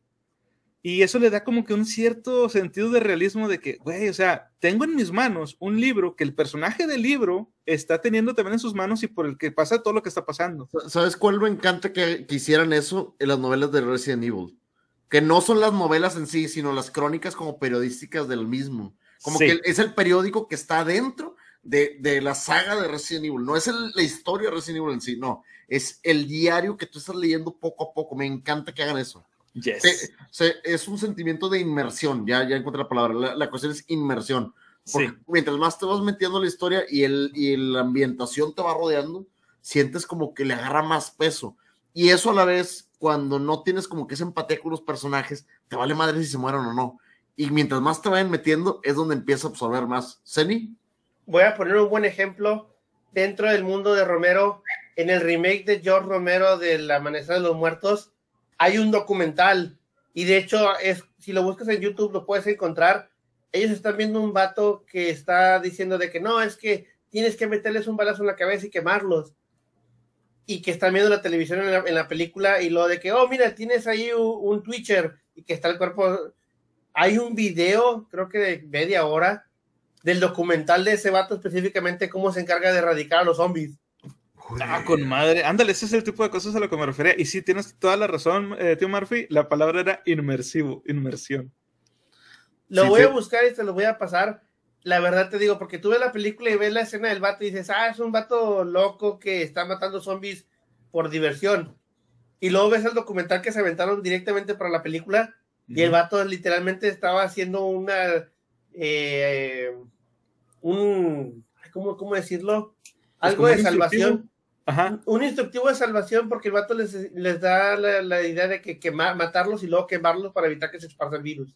Y eso le da como que un cierto sentido de realismo de que, güey, o sea, tengo en mis manos un libro que el personaje del libro está teniendo también en sus manos y por el que pasa todo lo que está pasando. ¿Sabes cuál me encanta que, que hicieran eso en las novelas de Resident Evil? Que no son las novelas en sí, sino las crónicas como periodísticas del mismo. Como sí. que es el periódico que está dentro de, de, la saga de Resident Evil. No es el, la historia de Resident Evil en sí, no. Es el diario que tú estás leyendo poco a poco. Me encanta que hagan eso. Yes. Se, se, es un sentimiento de inmersión, ya, ya encontré la palabra. La, la cuestión es inmersión. Porque sí. mientras más te vas metiendo en la historia y, el, y la ambientación te va rodeando, sientes como que le agarra más peso. Y eso a la vez, cuando no tienes como que esa empatía con los personajes, te vale madre si se mueren o no. Y mientras más te vayan metiendo, es donde empieza a absorber más. ¿Seni? Voy a poner un buen ejemplo dentro del mundo de Romero. En el remake de George Romero del Amanecer de los Muertos, hay un documental. Y de hecho, es, si lo buscas en YouTube, lo puedes encontrar. Ellos están viendo un vato que está diciendo de que no, es que tienes que meterles un balazo en la cabeza y quemarlos. Y que están viendo la televisión en la, película y lo de que, oh, mira, tienes ahí un, un Twitcher y que está el cuerpo hay un video, creo que de media hora, del documental de ese vato específicamente cómo se encarga de erradicar a los zombies. Ah, con madre. Ándale, ese es el tipo de cosas a lo que me refería. Y sí, tienes toda la razón, eh, tío Murphy. La palabra era inmersivo, inmersión. Lo sí, voy sí. a buscar y te lo voy a pasar. La verdad te digo, porque tú ves la película y ves la escena del vato y dices, ah, es un vato loco que está matando zombies por diversión. Y luego ves el documental que se aventaron directamente para la película y el vato literalmente estaba haciendo una. Eh, un. ¿cómo, ¿Cómo decirlo? Algo de salvación. Ajá. Un instructivo de salvación porque el vato les, les da la, la, idea de que, que matarlos y luego quemarlos para evitar que se esparza el virus.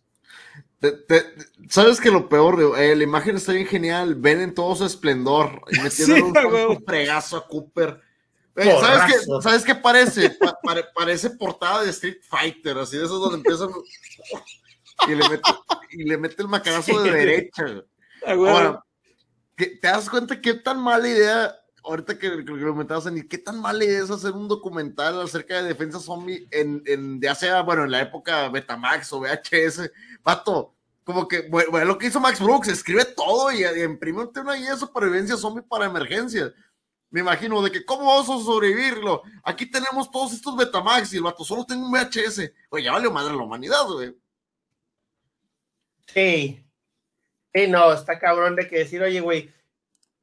Te, te, Sabes que lo peor, eh, la imagen está bien genial, ven en todo su esplendor y metiendo sí, un, un fregazo a Cooper eh, ¿sabes, qué, ¿Sabes qué parece? Pa pare parece portada de Street Fighter, así de esos donde empiezan y le mete, y le mete el macarazo de derecha. Ahora, ¿te das cuenta qué tan mala idea, ahorita que, que lo comentabas, en qué tan idea es hacer un documental acerca de defensa zombie en, en ya sea, bueno, en la época Betamax o VHS? Pato, como que, bueno, lo que hizo Max Brooks, escribe todo y, y imprime una guía de supervivencia zombie para emergencias me imagino, de que cómo vamos a sobrevivirlo. Aquí tenemos todos estos Betamax y el vato solo tengo un VHS. Oye, ya vale madre la humanidad, güey. Sí. Sí, no, está cabrón de que decir, oye, güey,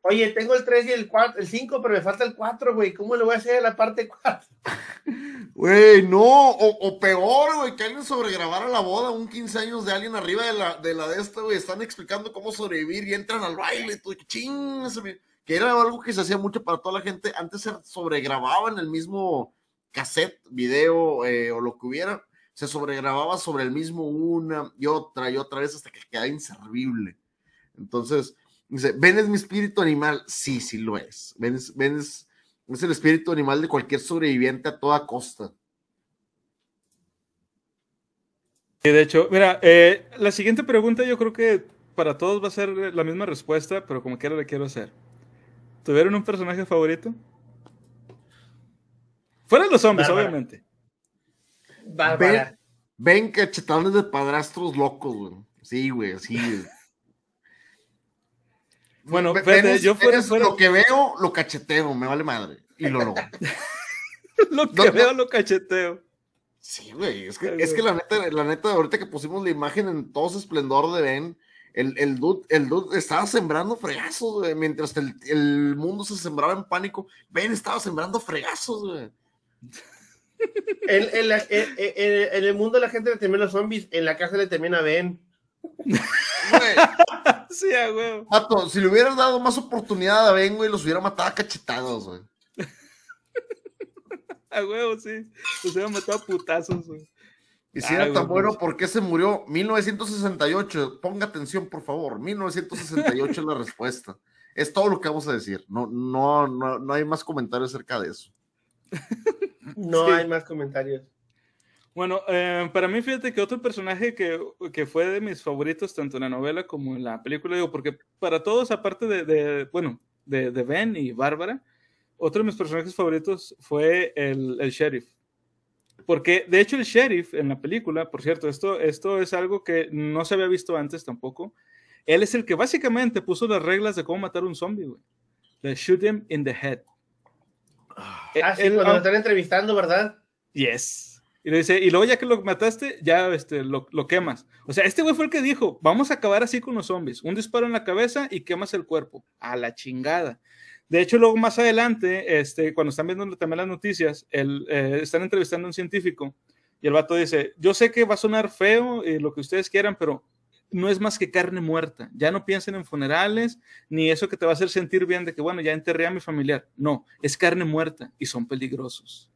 oye, tengo el 3 y el 4, el 5, pero me falta el 4, güey. ¿Cómo le voy a hacer a la parte 4? Güey, no, o, o, peor, güey, que alguien sobregrabara la boda, un 15 años de alguien arriba de la de, la de esta, güey, están explicando cómo sobrevivir y entran al baile, tú, ching, que era algo que se hacía mucho para toda la gente. Antes se sobregrababa en el mismo cassette, video eh, o lo que hubiera, se sobregrababa sobre el mismo una y otra y otra vez hasta que quedaba inservible. Entonces, dice, ¿ven es mi espíritu animal? Sí, sí lo es. ¿Ven es, ven es, es el espíritu animal de cualquier sobreviviente a toda costa. Sí, de hecho, mira, eh, la siguiente pregunta yo creo que para todos va a ser la misma respuesta, pero como quiera le quiero hacer. ¿Tuvieron un personaje favorito? Fuera los hombres, Bárbara. obviamente. Bárbara. Ven, ven cachetones de padrastros locos, güey. Sí, güey, sí, güey. Bueno, fíjate, yo fuera, fuera... Lo que veo, lo cacheteo, me vale madre. Y lo logro. lo que no, veo, no. lo cacheteo. Sí, güey. Es que, es que la neta, la neta, ahorita que pusimos la imagen en todo su esplendor de Ben, el, el, dude, el dude estaba sembrando fregazos, güey, mientras el, el, mundo se sembraba en pánico. Ben estaba sembrando fregazos, güey. En, en, la, en, en, el mundo la gente le termina a los zombies, en la casa le termina a Ben. Sí, a huevo. Pato, si le hubieras dado más oportunidad a Ben, güey, los hubiera matado a cachetados, güey. a huevo, sí. Los hubiera matado a putazos, güey. Y si era tan bueno, ¿por qué se murió? 1968. Ponga atención, por favor. 1968 es la respuesta. Es todo lo que vamos a decir. No, no, no, no hay más comentarios acerca de eso. No sí. hay más comentarios. Bueno, eh, para mí, fíjate que otro personaje que, que, fue de mis favoritos, tanto en la novela como en la película, digo, porque para todos, aparte de, de bueno, de, de Ben y Bárbara, otro de mis personajes favoritos fue el, el sheriff. Porque, de hecho, el sheriff en la película, por cierto, esto, esto es algo que no se había visto antes tampoco. Él es el que básicamente puso las reglas de cómo matar a un zombie, güey. Le shoot him in the head. Ah, sí, cuando lo están entrevistando, ¿verdad? Yes. Y le dice, y luego ya que lo mataste, ya este, lo, lo quemas. O sea, este güey fue el que dijo, vamos a acabar así con los zombies. Un disparo en la cabeza y quemas el cuerpo. A la chingada. De hecho, luego más adelante, este, cuando están viendo también las noticias, el, eh, están entrevistando a un científico y el vato dice, yo sé que va a sonar feo y lo que ustedes quieran, pero no es más que carne muerta. Ya no piensen en funerales, ni eso que te va a hacer sentir bien de que, bueno, ya enterré a mi familiar. No, es carne muerta y son peligrosos.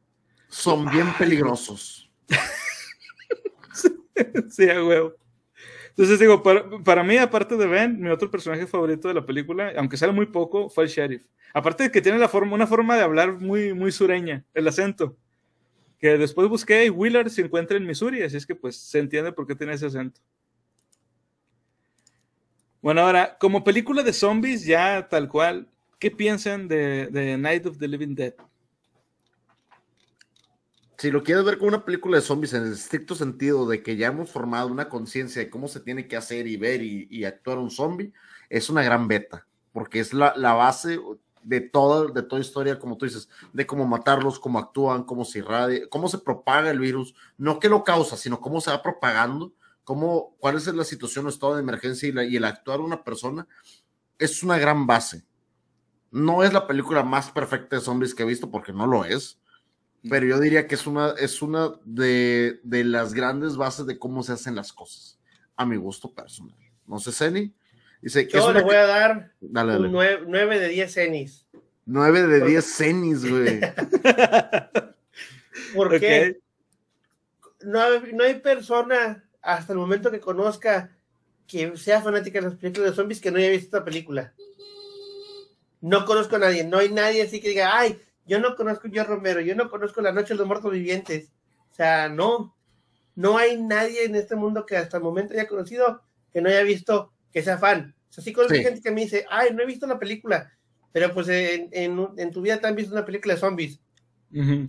Son bien peligrosos. sí, a huevo. Entonces digo, para, para, mí, aparte de Ben, mi otro personaje favorito de la película, aunque sale muy poco, fue el sheriff. Aparte de que tiene la forma, una forma de hablar muy, muy sureña, el acento. Que después busqué y Willard se encuentra en Missouri, así es que pues se entiende por qué tiene ese acento. Bueno, ahora, como película de zombies, ya tal cual, ¿qué piensan de, de Night of the Living Dead? Si lo quieres ver como una película de zombies en el estricto sentido de que ya hemos formado una conciencia de cómo se tiene que hacer y ver y, actuar un zombie, es una gran beta, porque es la, base de toda, de toda historia, como tú dices, de cómo matarlos, cómo actúan, cómo se irradia, cómo se propaga el virus, no que lo causa, sino cómo se va propagando, cómo, cuál es la situación o estado de emergencia y, y el actuar una persona, es una gran base. No es la película más perfecta de zombies que he visto, porque no lo es, pero yo diría que es una, es una de, de, las grandes bases de cómo se hacen las cosas, a mi gusto personal. No sé, Ceni. Dice, yo le voy a dar un 9, de 10 cenis. 9 de 10 cenis, güey. ¿Por qué? No, no hay persona hasta el momento que conozca que sea fanática de las películas de zombies que no haya visto esta película. No conozco a nadie, no hay nadie así que diga, ay, yo no conozco Joe Romero, yo no conozco La Noche de los Muertos Vivientes. O sea, no, no hay nadie en este mundo que hasta el momento haya conocido que no haya visto que sea fan. O sea, sí conozco gente que me dice, ay, no he visto la película, pero pues en, en, tu vida te han visto una película de zombies.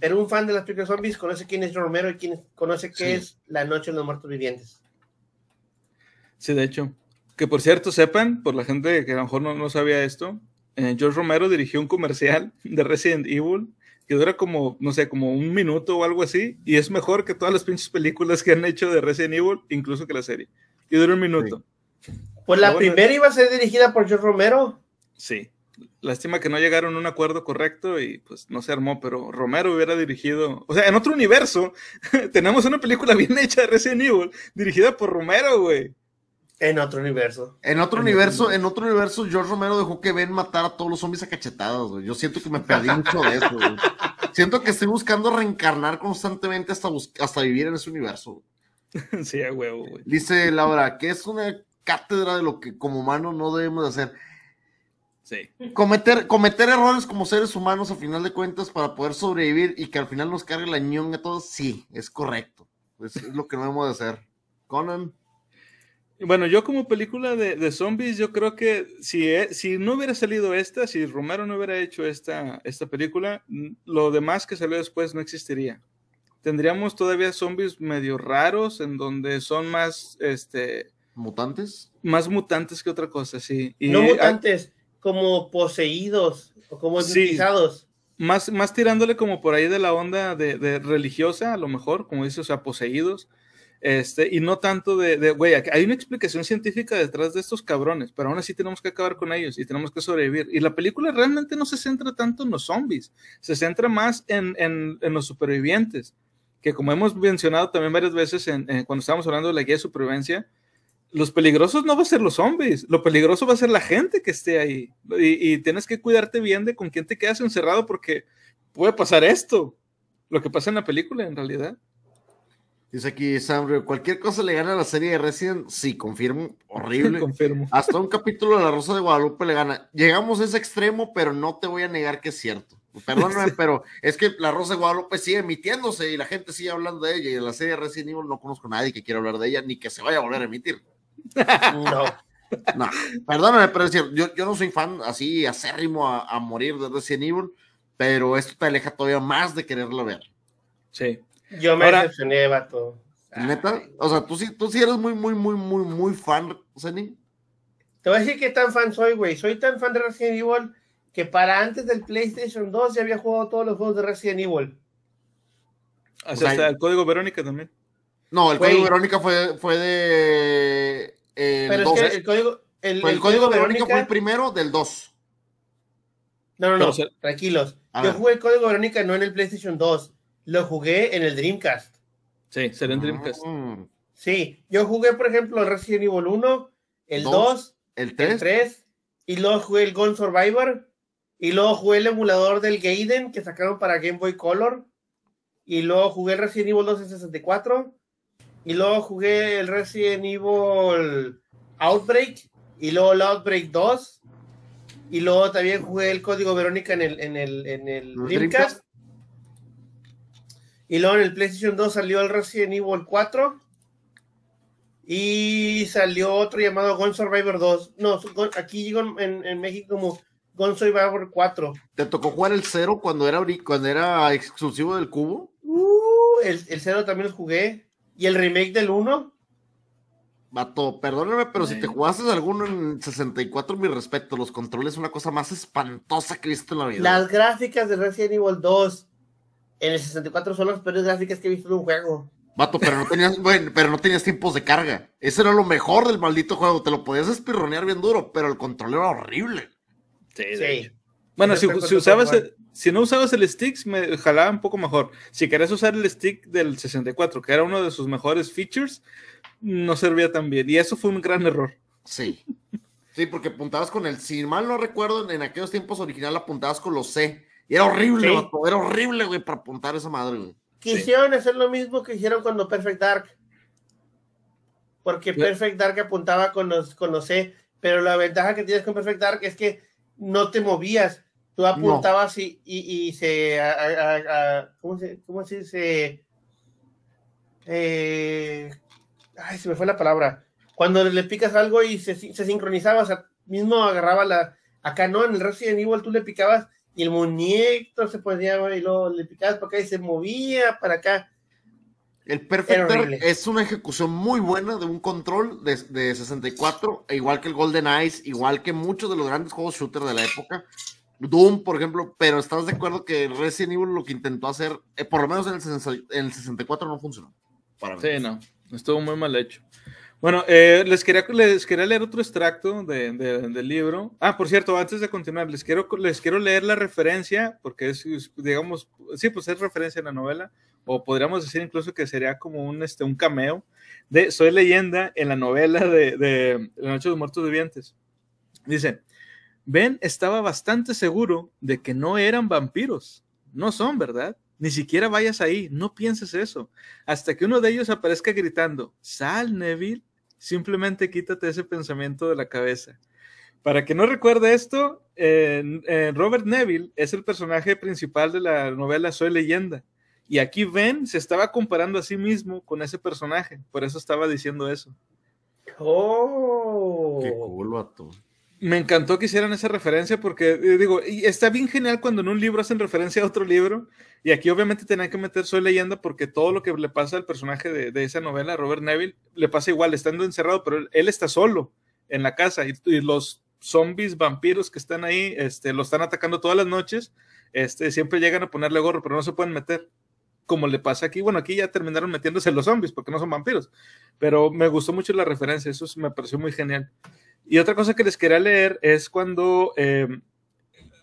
Pero un fan de las películas de zombies conoce quién es Romero y quién conoce qué es La Noche de los Muertos Vivientes. Sí, de hecho. Que por cierto, sepan, por la gente que a lo mejor no, no sabía esto, eh, George Romero dirigió un comercial de Resident Evil que dura como, no sé, como un minuto o algo así, y es mejor que todas las pinches películas que han hecho de Resident Evil, incluso que la serie. Y dura un minuto. Pues la primera iba a ser dirigida por George Romero. Sí. Lástima que no llegaron a un acuerdo correcto y pues no se armó, pero Romero hubiera dirigido, o sea, en otro universo, tenemos una película bien hecha de Resident Evil, dirigida por Romero, güey. En otro universo. En otro universo, en otro universo, George Romero dejó que ven matar a todos los zombies a cachetadas, güey. Yo siento que me perdí mucho de eso, güey. Siento que estoy buscando reencarnar constantemente hasta, hasta vivir en ese universo. Sí, a huevo, güey. Dice Laura, que es una cátedra de lo que como humanos no debemos hacer. Sí. Cometer, cometer errores como seres humanos a final de cuentas para poder sobrevivir y que al final nos cargue la ñón a todos, sí, es correcto. es lo que no debemos de hacer. Conan. Bueno, yo como película de, zombies, yo creo que si, si no hubiera salido esta, si Romero no hubiera hecho esta, esta película, lo demás que salió después no existiría. Tendríamos todavía zombies medio raros, en donde son más, este... ¿Mutantes? Más mutantes que otra cosa, sí. no mutantes, como poseídos, o como sí, más, más tirándole como por ahí de la onda de, de religiosa, a lo mejor, como dices, o sea, poseídos este, y no tanto de, güey, hay una explicación científica detrás de estos cabrones, pero aún así tenemos que acabar con ellos y tenemos que sobrevivir. Y la película realmente no se centra tanto en los zombies, se centra más en, en, en los supervivientes, que como hemos mencionado también varias veces en, cuando estábamos hablando de la guía de supervivencia, los peligrosos no va a ser los zombies, lo peligroso va a ser la gente que esté ahí. Y, y tienes que cuidarte bien de con quién te quedas encerrado porque puede pasar esto, lo que pasa en la película en realidad. Dice aquí Sam, cualquier cosa le gana a la serie de Resident, sí, confirmo, horrible. confirmo. Hasta un capítulo de La Rosa de Guadalupe le gana. Llegamos a ese extremo, pero no te voy a negar que es cierto. Perdóname, pero es que La Rosa de Guadalupe sigue emitiéndose y la gente sigue hablando de ella. Y en la serie de Resident Evil no conozco a nadie que quiera hablar de ella, ni que se vaya a volver a emitir. No. No, perdóname, pero es cierto, yo, yo no soy fan así acérrimo a, a morir de Resident Evil pero esto te aleja todavía más de quererlo ver. Sí. Yo me Ahora- decepcioné, vato. ¿Neta? O sea, tú sí, tú sí eres muy, muy, muy, muy, muy fan, Zenin. Te voy a decir qué tan fan soy, güey. Soy tan fan de Resident Evil que para antes del PlayStation 2 ya había jugado todos los juegos de Resident Evil. O O sea, el código Verónica también. No, el Güey. código Verónica fue, fue de. eh, Pero es que el código. El, Fue el el código Verónica fue el primero del 2. No, no, no. Tranquilos. Yo jugué el código Verónica no en el PlayStation 2. Lo jugué en el Dreamcast. Sí, sería en Dreamcast. Mm, Sí. Yo jugué, por ejemplo, el Resident Evil 1, el Dos, 2, El el 3. 3. Y luego jugué el Gun Survivor. Y luego jugué el emulador del Gaiden que sacaron para Game Boy Color. Y luego jugué el Resident Evil 2 en 64. Y luego jugué el Resident Evil Outbreak. Y luego el Outbreak 2. Y luego también jugué el código Verónica en el, en el, en el ¿El Dreamcast. Y luego en el PlayStation 2 salió el Resident Evil 4. Y salió otro llamado Gun Survivor 2. No, aquí llegó en, en México como Gun Survivor 4. ¿Te tocó jugar el 0 cuando era, cuando era exclusivo del cubo? Uh, el, el 0 también lo jugué. Y el remake del 1. Vato, perdóname, pero si te jugaste alguno en 64, mi respeto, los controles es una cosa más espantosa que he visto en la vida. Las gráficas de Resident Evil 2 en el 64 son las peores gráficas que he visto en un juego. Vato, pero no tenías, bueno, pero no tenías tiempos de carga. Eso era lo mejor del maldito juego. Te lo podías espirronear bien duro, pero el control era horrible. Sí, de Sí. Bueno, si, usabas, el- si no usabas el stick, me jalaba un poco mejor. Si querías usar el stick del 64, que era uno de sus mejores features, no servía tan bien. Y eso fue un gran error. Sí. Sí, porque apuntabas con el, si mal no recuerdo, en aquellos tiempos original apuntabas con los C. Y era horrible, Sí. era horrible, güey, para apuntar esa madre, güey. Quisieron hacer lo mismo que hicieron cuando Perfect Dark. Porque Sí. Perfect Dark apuntaba con los, con los C, pero la ventaja que tienes con Perfect Dark es que no te movías. Tú apuntabas y, y, y se, a- a- a- ¿cómo se, cómo se dice? Eh, ay, se me fue la palabra. Cuando le picas algo y se, se sincronizaba, o sea, mismo agarraba la, acá no, en el Resident Evil tú le picabas y el muñeco se ponía y luego le picabas para acá y se movía para acá. El Perfect es una ejecución muy buena de un control de, de 64, e igual que el Golden Eyes, igual que muchos de los grandes juegos shooter de la época. Doom, por ejemplo, pero ¿estás de acuerdo que Resident Evil lo que intentó hacer, eh, por lo menos en el, 60 en el 64 no funcionó? Para mí. Sí, no. Estuvo muy mal hecho. Bueno, eh, les, quería, les quería leer otro extracto de- de- del libro. Ah, por cierto, antes de continuar, les quiero, les quiero leer la referencia, porque es, es, digamos, sí, pues es referencia en la novela, o podríamos decir incluso que sería como un, este, un cameo de Soy leyenda en la novela de, de La Noche de los Muertos Vivientes. Dice, Ben estaba bastante seguro de que no eran vampiros. No son, ¿verdad? Ni siquiera vayas ahí, no pienses eso. Hasta que uno de ellos aparezca gritando, sal, Neville, simplemente quítate ese pensamiento de la cabeza. Para que no recuerde esto, eh, eh, Robert Neville es el personaje principal de la novela Soy leyenda. Y aquí Ben se estaba comparando a sí mismo con ese personaje, por eso estaba diciendo eso. Oh. Qué cool, vato. Me encantó que hicieran esa referencia porque, eh, digo, está bien genial cuando en un libro hacen referencia a otro libro. Y aquí obviamente tenían que meter Soy leyenda porque todo lo que le pasa al personaje de, de esa novela, Robert Neville, le pasa igual, estando encerrado, pero él, está solo en la casa y, y los zombies, vampiros que están ahí, este, lo están atacando todas las noches, este, siempre llegan a ponerle gorro, pero no se pueden meter. Como le pasa aquí, bueno, aquí ya terminaron metiéndose los zombies porque no son vampiros, pero me gustó mucho la referencia, eso me pareció muy genial. Y otra cosa que les quería leer es cuando eh,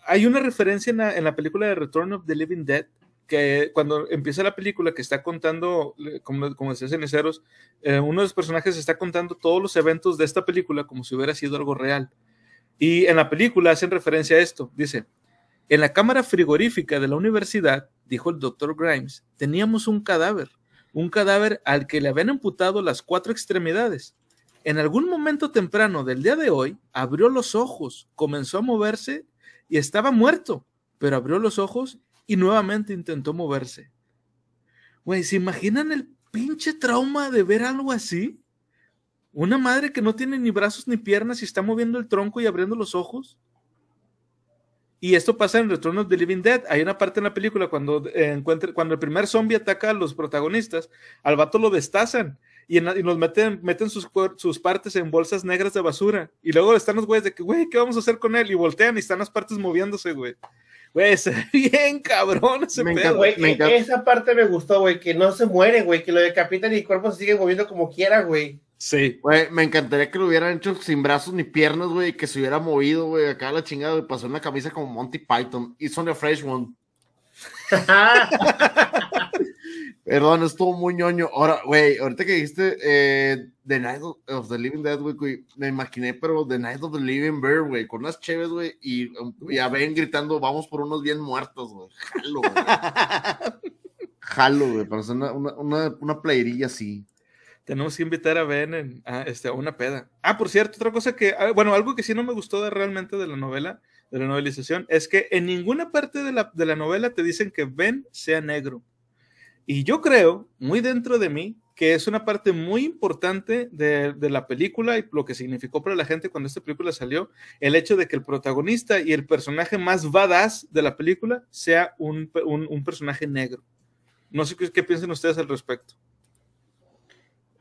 hay una referencia en la, en la, película de Return of the Living Dead, que cuando empieza la película que está contando, como, como decía Ceniceros, eh, uno de los personajes está contando todos los eventos de esta película como si hubiera sido algo real. Y en la película hacen referencia a esto. Dice, en la cámara frigorífica de la universidad, dijo el doctor Grimes, teníamos un cadáver, un cadáver al que le habían amputado las cuatro extremidades. En algún momento temprano del día de hoy, abrió los ojos, comenzó a moverse y estaba muerto, pero abrió los ojos y nuevamente intentó moverse. Güey, ¿se imaginan el pinche trauma de ver algo así? Una madre que no tiene ni brazos ni piernas y está moviendo el tronco y abriendo los ojos. Y esto pasa en Return of the Living Dead. Hay una parte en la película cuando, eh, cuando el primer zombie ataca a los protagonistas, al vato lo destazan y, en, y nos meten, meten sus, sus, partes en bolsas negras de basura. Y luego están los güeyes de que, güey, ¿qué vamos a hacer con él? Y voltean y están las partes moviéndose, güey. Güey, se ve bien cabrón ese me pedo. Güey, esa parte me gustó, güey, que no se muere, güey, que lo decapitan y el cuerpo se sigue moviendo como quiera, güey. Sí. Güey, me encantaría que lo hubieran hecho sin brazos ni piernas, güey, que se hubiera movido, güey, acá la chingada, güey, pasó una camisa como Monty Python. y son a fresh one. Perdón, estuvo muy ñoño. Ahora, güey, ahorita que dijiste eh, The Night of the Living Dead, güey, me imaginé, pero The Night of the Living Bear, güey, con unas chéves, güey, y, y, a Ben gritando, vamos por unos bien muertos, güey. Jalo, güey. Jalo, güey, para hacer una, una, una, una playerilla así. Tenemos que invitar a Ben a, este, a una peda. Ah, por cierto, otra cosa que, ah, bueno, algo que sí no me gustó realmente de la novela, de la novelización, es que en ninguna parte de la, de la novela te dicen que Ben sea negro. Y yo creo, muy dentro de mí, que es una parte muy importante de, de, la película y lo que significó para la gente cuando esta película salió, el hecho de que el protagonista y el personaje más badass de la película sea un, un, personaje negro. No sé qué, qué piensan ustedes al respecto.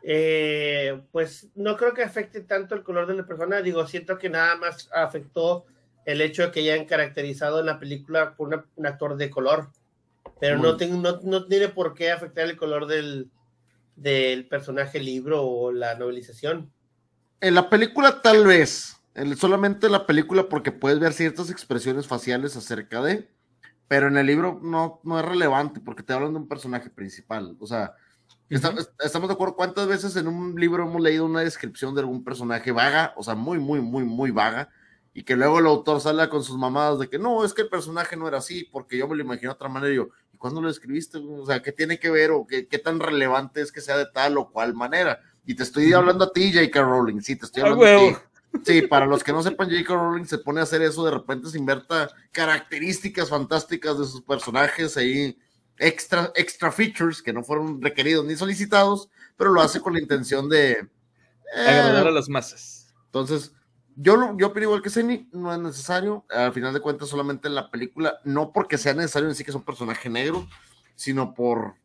Eh, pues no creo que afecte tanto el color de la persona, digo, siento que nada más afectó el hecho de que hayan caracterizado en la película por un actor de color, pero no, tengo, no, no, tiene por qué afectar el color del, del personaje libro o la novelización. En la película tal vez, solamente en la película porque puedes ver ciertas expresiones faciales acerca de, pero en el libro no, no es relevante porque te hablan de un personaje principal, o sea, Estamos de acuerdo. ¿Cuántas veces en un libro hemos leído una descripción de algún personaje vaga, o sea, muy, muy, muy, muy vaga, y que luego el autor sale con sus mamadas de que no, es que el personaje no era así, porque yo me lo imagino de otra manera. Y yo, ¿y cuándo lo escribiste? O sea, ¿qué tiene que ver o qué, qué tan relevante es que sea de tal o cual manera? Y te estoy hablando a ti, J.K. Rowling. Sí, te estoy hablando a ti. Sí, para los que no sepan, J.K. Rowling se pone a hacer eso, de repente se inverta características fantásticas de sus personajes ahí extra, extra features que no fueron requeridos ni solicitados, pero lo hace con la intención de eh, agradar a las masas. Entonces, yo, yo opino igual que Seni, no es necesario, al final de cuentas solamente en la película, no porque sea necesario decir que es un personaje negro, sino por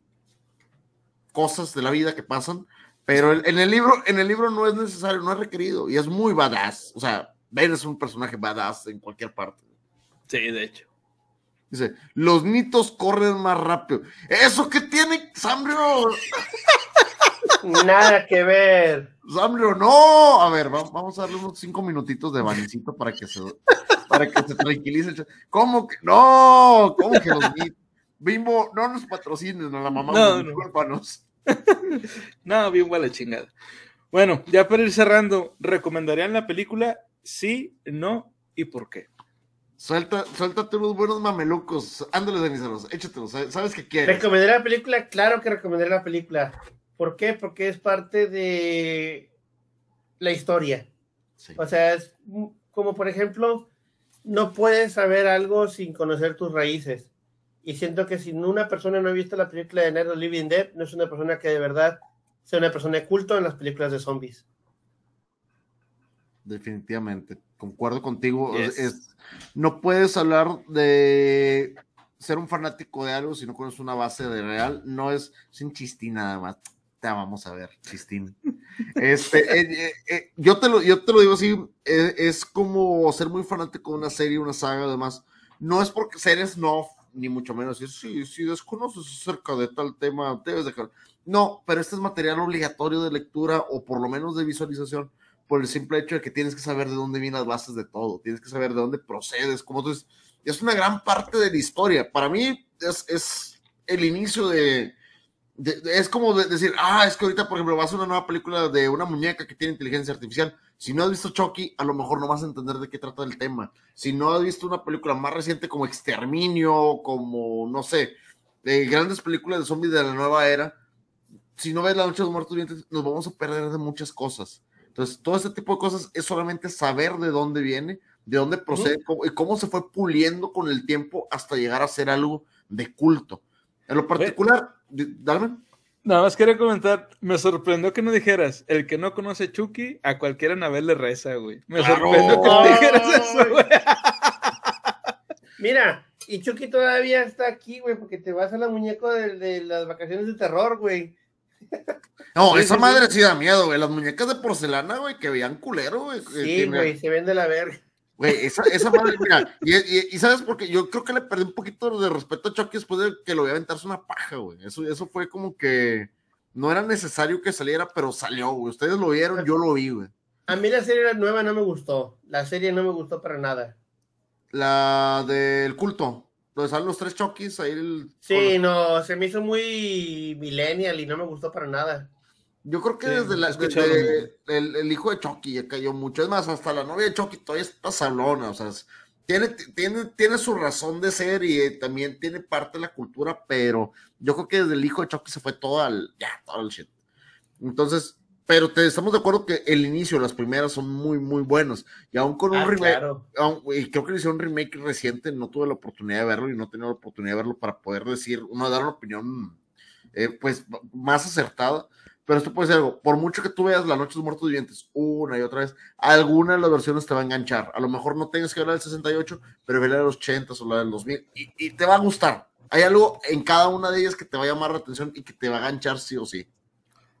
cosas de la vida que pasan, pero en el libro, en el libro no es necesario, no es requerido, y es muy badass, o sea, Ben es un personaje badass en cualquier parte. Sí, de hecho. Dice, los mitos corren más rápido. ¿Eso qué tiene, Sambrio? Nada que ver. Sambrio, no. A ver, vamos a darle unos cinco minutitos de banicito para que se, para que se tranquilice. ¿Cómo que? No, ¿cómo que los? Bimbo, no nos patrocinen a la mamá, no, no. no, bien la chingada. Bueno, ya para ir cerrando, ¿recomendarían la película? Sí, no y por qué? Suelta, suéltate unos buenos mamelucos. Ándale, Denisanos, échatelos. ¿Sabes qué quieres? ¿Recomendaré la película? Claro que recomendaré la película. ¿Por qué? Porque es parte de la historia. O sea, es como por ejemplo, no puedes saber algo sin conocer tus raíces. Y siento que si una persona no ha visto la película de Nerd Living Dead, no es una persona que de verdad sea una persona de culto en las películas de zombies. Definitivamente, concuerdo contigo. Es, no puedes hablar de ser un fanático de algo si no conoces una base de real. No es sin chistín nada más. Te vamos a ver, chistín. Este, eh, eh, eh, yo, te lo, yo te lo digo así, es como ser muy fanático de una serie, una saga, además. No es porque seres no, ni mucho menos. Si, si desconoces acerca de tal tema, debes dejar. No, pero este es material obligatorio de lectura o por lo menos de visualización por el simple hecho de que tienes que saber de dónde vienen las bases de todo, tienes que saber de dónde procedes, cómo entonces es una gran parte de la historia. Para mí es, es el inicio de, es como decir, ah, es que ahorita, por ejemplo, vas a una nueva película de una muñeca que tiene inteligencia artificial. Si no has visto Chucky, a lo mejor no vas a entender de qué trata el tema. Si no has visto una película más reciente como Exterminio, como, no sé, de grandes películas de zombies de la nueva era, si no ves La Noche de los Muertos Vivientes, nos vamos a perder de muchas cosas. Entonces, todo este tipo de cosas es solamente saber de dónde viene, de dónde procede y cómo se fue puliendo con el tiempo hasta llegar a ser algo de culto. En lo particular, dame. Nada más quería comentar, me sorprendió que no dijeras, el que no conoce Chucky, a cualquiera Anabel le reza, güey. Me sorprendió que no dijeras eso, güey. Mira, y Chucky todavía está aquí, güey, porque te vas a la muñeco de, de las vacaciones de terror, güey. No, Sí, esa sí, madre sí da miedo, güey. Las muñecas de porcelana, güey, que veían culero, güey. Sí, güey, se vende la verga. Güey, esa, esa madre, mira, y, y- y sabes por qué, yo creo que le perdí un poquito de respeto a Chucky después de que lo voy a aventarse una paja, güey. Eso, eso fue como que no era necesario que saliera, pero salió, güey. Ustedes lo vieron, yo lo vi, güey. A mí la serie nueva no me gustó. La serie no me gustó para nada. La del culto, donde salen los tres Chuckys, ahí el... Sí, no, se me hizo muy millennial y no me gustó para nada. Yo creo que Sí, desde la, he desde el, el hijo de Chucky ya cayó mucho. Es más, hasta la novia de Chucky todavía está sablona. O sea, es- tiene, tiene, tiene su razón de ser y eh, también tiene parte de la cultura, pero yo creo que desde el hijo de Chucky se fue todo al, ya, todo al shit. Entonces, pero te, estamos de acuerdo que el inicio, las primeras son muy, muy buenos. Y aún con un Ah, remake, claro. aún- y creo que le hicieron un remake reciente, no tuve la oportunidad de verlo y no tenía la oportunidad de verlo para poder decir, uno dar una opinión, eh, pues, más acertada. Pero esto puede ser algo, por mucho que tú veas La Noche de los Muertos Vivientes una y otra vez, alguna de las versiones te va a enganchar. A lo mejor no tengas que ver la del 68, pero ve la de los 80 o la del 2000 y, y te va a gustar. Hay algo en cada una de ellas que te va a llamar la atención y que te va a enganchar sí o sí.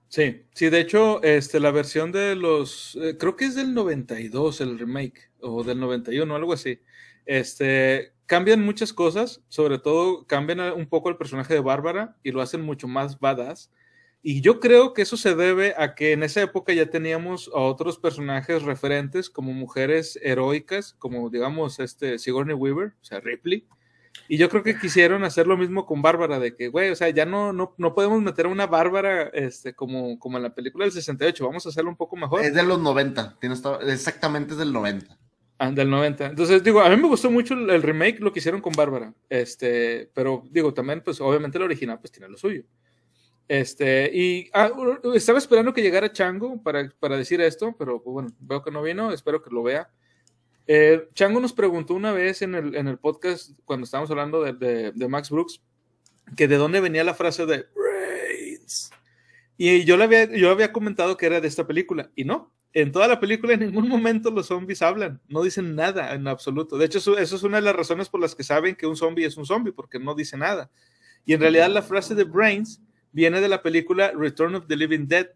Sí, sí, de hecho, este, la versión de los, eh, creo que es del 92 el remake, o del 91, algo así. Este, cambian muchas cosas, sobre todo cambian un poco el personaje de Bárbara y lo hacen mucho más badass. Y yo creo que eso se debe a que en esa época ya teníamos a otros personajes referentes como mujeres heroicas, como digamos este Sigourney Weaver, o sea, Ripley. Y yo creo que quisieron hacer lo mismo con Bárbara, de que, güey, o sea, ya no, no, no podemos meter a una Bárbara este, como, como en la película del 68, vamos a hacerlo un poco mejor. Es de los 90, tienes exactamente es del 90. Ah, del 90. Entonces, digo, a mí me gustó mucho el, el remake, lo que hicieron con Bárbara. Este, pero digo, también, pues, obviamente el original, pues, tiene lo suyo. Este, y ah, estaba esperando que llegara Chango para, para decir esto, pero pues, bueno, veo que no vino, espero que lo vea. Eh, Chango nos preguntó una vez en el, en el podcast, cuando estábamos hablando de, de- de Max Brooks, que de dónde venía la frase de Brains. Y yo le había, yo había comentado que era de esta película, y no. En toda la película en ningún momento los zombies hablan, no dicen nada en absoluto. De hecho, eso, eso es una de las razones por las que saben que un zombie es un zombie, porque no dice nada. Y en realidad la frase de Brains viene de la película Return of the Living Dead,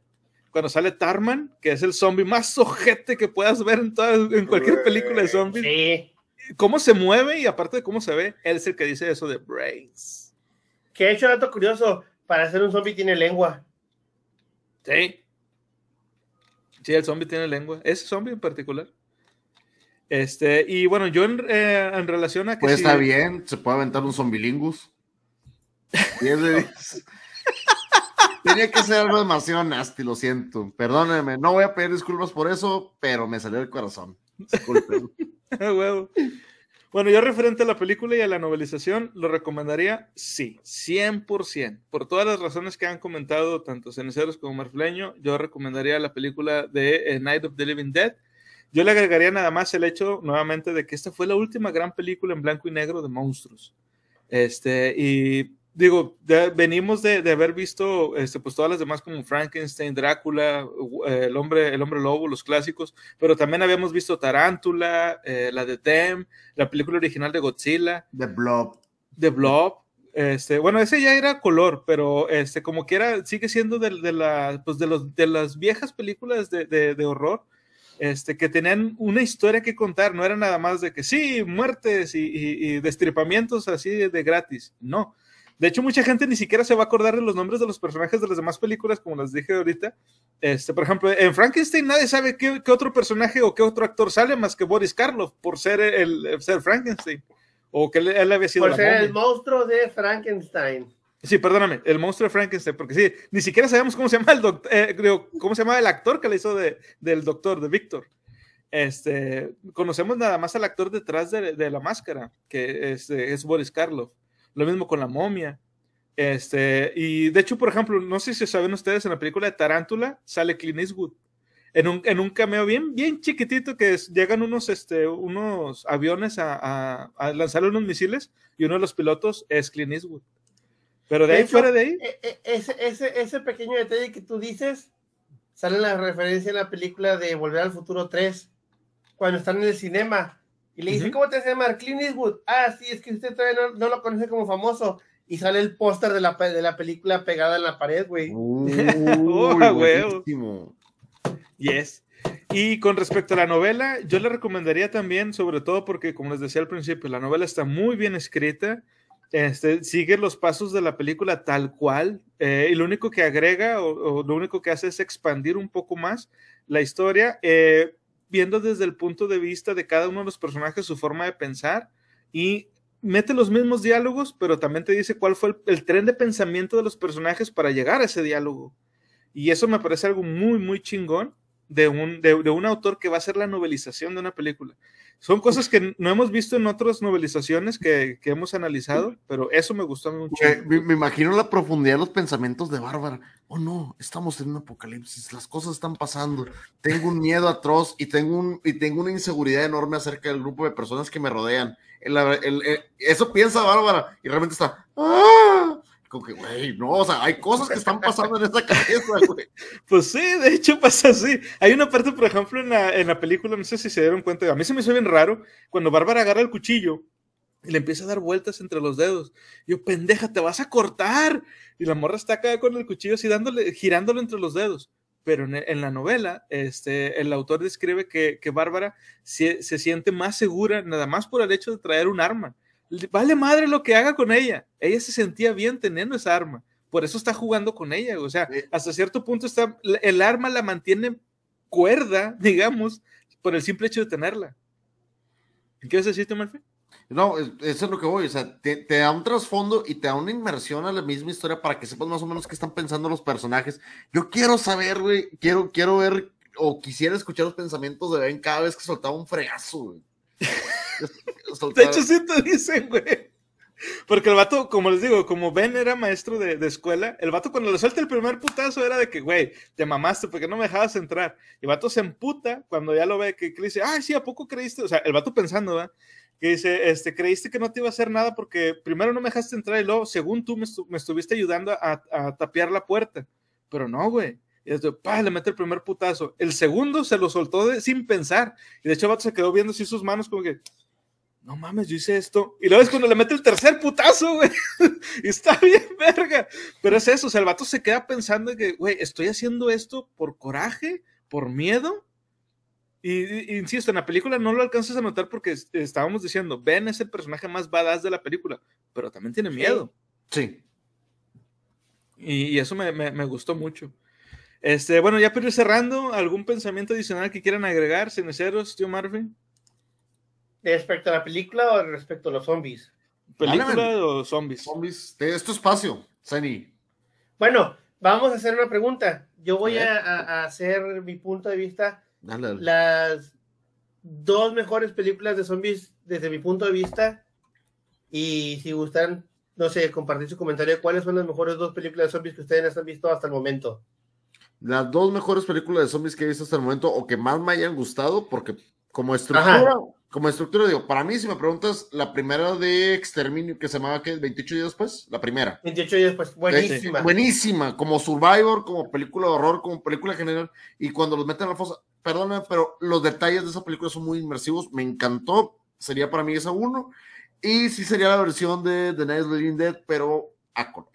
cuando sale Tarman, que es el zombie más ojete que puedas ver en, toda- en cualquier película de zombies. Sí. Cómo se mueve y aparte de cómo se ve, él es el que dice eso de Brains. Que hecho dato curioso, para ser un zombie tiene lengua. Sí. Sí, el zombie tiene lengua. Ese zombie en particular. Este, y bueno, yo en, eh, en relación a que Pues si- está bien, se puede aventar un zombilingus. 10 de 10. Tenía que ser algo demasiado nasty, lo siento. Perdónenme, no voy a pedir disculpas por eso, pero me salió del corazón. Disculpen. Bueno, yo referente a la película y a la novelización, lo recomendaría, sí, 100%. Por todas las razones que han comentado tanto Ceniceros como Marfleño, yo recomendaría la película de eh, Night of the Living Dead. Yo le agregaría nada más el hecho, nuevamente, de que esta fue la última gran película en blanco y negro de monstruos. Este, y digo, de- venimos de, de haber visto este, pues todas las demás como Frankenstein, Drácula, eh, el, hombre, el hombre lobo, los clásicos, pero también habíamos visto Tarántula, eh, la de Them, la película original de Godzilla, The Blob. The Blob. Este, bueno, ese ya era color, pero este, como quiera, sigue siendo de, de la, pues de, los, de las viejas películas de, horror, este, que tenían una historia que contar, no era nada más de que sí, muertes y, y- y destripamientos así de gratis, no. De hecho, mucha gente ni siquiera se va a acordar de los nombres de los personajes de las demás películas, como les dije ahorita. Este, por ejemplo, en Frankenstein nadie sabe qué, qué otro personaje o qué otro actor sale más que Boris Karloff por ser el, el- ser Frankenstein. O que él, había sido Por ser momia. el monstruo de Frankenstein. Sí, perdóname, el monstruo de Frankenstein, porque sí, ni siquiera sabemos cómo se llama el doctor, cómo se llama el actor que le hizo de, del doctor, de Víctor. Este, conocemos nada más al actor detrás de, de la máscara, que este, es Boris Karloff. Lo mismo con la momia. Este, y de hecho, por ejemplo, no sé si saben ustedes, en la película de Tarántula sale Clint Eastwood. En un, en un cameo bien, bien chiquitito que es- llegan unos, este, unos aviones a, a, a lanzarle unos misiles y uno de los pilotos es Clint Eastwood. Pero de De ahí hecho, fuera de ahí, E- e- Ese, ese, ese pequeño detalle que tú dices sale en la referencia en la película de Volver al Futuro 3, cuando están en el cinema Y le dice, ¿cómo te hace llamar? Clint Eastwood. Ah, sí, es que usted todavía no, lo conoce como famoso. Y sale el póster de la, de la película pegada en la pared, güey. oh, Yes. Y con respecto a la novela, yo le recomendaría también, sobre todo porque, como les decía al principio, la novela está muy bien escrita, este, sigue los pasos de la película tal cual, eh, y lo único que agrega o, lo único que hace es expandir un poco más la historia, eh, viendo desde el punto de vista de cada uno de los personajes su forma de pensar y mete los mismos diálogos, pero también te dice cuál fue el, tren de pensamiento de los personajes para llegar a ese diálogo. Y eso me parece algo muy, muy chingón de un, de, un autor que va a ser la novelización de una película. Son cosas que no hemos visto en otras novelizaciones que, que hemos analizado, pero eso me gustó mucho. Me, me, imagino la profundidad de los pensamientos de Bárbara. Oh no, estamos en un apocalipsis, las cosas están pasando. Tengo un miedo atroz y tengo, un, y tengo una inseguridad enorme acerca del grupo de personas que me rodean. eso piensa Bárbara y realmente está. ¡Ah! Como que, güey, no, o sea, hay cosas que están pasando en esta cabeza, güey. Pues sí, de hecho pasa así. Hay una parte, por ejemplo, en la, en la película, no sé si se dieron cuenta, a mí se me hizo bien raro, cuando Bárbara agarra el cuchillo y le empieza a dar vueltas entre los dedos. yo, pendeja, te vas a cortar. Y la morra está acá con el cuchillo así dándole, girándolo entre los dedos. Pero en, en la novela, este, el autor describe que, que Bárbara se, se siente más segura, nada más por el hecho de traer un arma vale madre lo que haga con ella. Ella se sentía bien teniendo esa arma. Por eso está jugando con ella. O sea, hasta cierto punto está, el arma la mantiene cuerda, digamos, por el simple hecho de tenerla. ¿Qué vas a decir, Murphy? No, eso es lo que voy. O sea, te, da un trasfondo y te da una inmersión a la misma historia para que sepas más o menos qué están pensando los personajes. Yo quiero saber, güey, quiero, quiero ver o quisiera escuchar los pensamientos de Ben cada vez que soltaba un fregazo, güey. De hecho, sí te dicen, güey. Porque el vato, como les digo, como Ben era maestro de, escuela, el vato cuando le suelta el primer putazo era de que, güey, te mamaste porque no me dejabas entrar. Y el vato se emputa cuando ya lo ve, que, le dice, ay, sí, ¿a poco creíste? O sea, el vato pensando, ¿verdad? Que dice, este, creíste que no te iba a hacer nada porque primero no me dejaste entrar y luego, según tú, me, estuviste ayudando a, a, tapiar la puerta. Pero no, güey. Y pa, le mete el primer putazo. El segundo se lo soltó sin pensar. Y de hecho, el vato se quedó viendo así sus manos como que, no mames, yo hice esto. Y luego es cuando le mete el tercer putazo, güey. y está bien, verga. Pero es eso, o sea, el vato se queda pensando que, güey, estoy haciendo esto por coraje, por miedo. Y, insisto, en la película no lo alcanzas a notar porque estábamos diciendo, Ben es el personaje más badass de la película, pero también tiene miedo. Sí. Y, eso me, me, gustó mucho. Este, bueno, ya pero ir cerrando, ¿algún pensamiento adicional que quieran agregar, ceneros, tío Marvin? ¿Respecto a la película o respecto a los zombies? ¿Película o zombies? Zombies. Es tu espacio, Sani. Bueno, vamos a hacer una pregunta. Yo voy a, hacer mi punto de vista. Las dos mejores películas de zombies desde mi punto de vista. Y si gustan, no sé, compartir su comentario. ¿Cuáles son las mejores dos películas de zombies que ustedes han visto hasta el momento? Las dos mejores películas de zombies que he visto hasta el momento o que más me hayan gustado, porque como estructura, como estructura, digo, para mí, si me preguntas, la primera de Exterminio, que se llamaba, ¿qué? ¿28 días después? La primera. 28 días después, buenísima. buenísima, como Survivor, como película de horror, como película general, y cuando los meten a la fosa, perdóname, pero los detalles de esa película son muy inmersivos, me encantó, sería para mí esa uno, y sí sería la versión de The Night Living Dead, pero a color.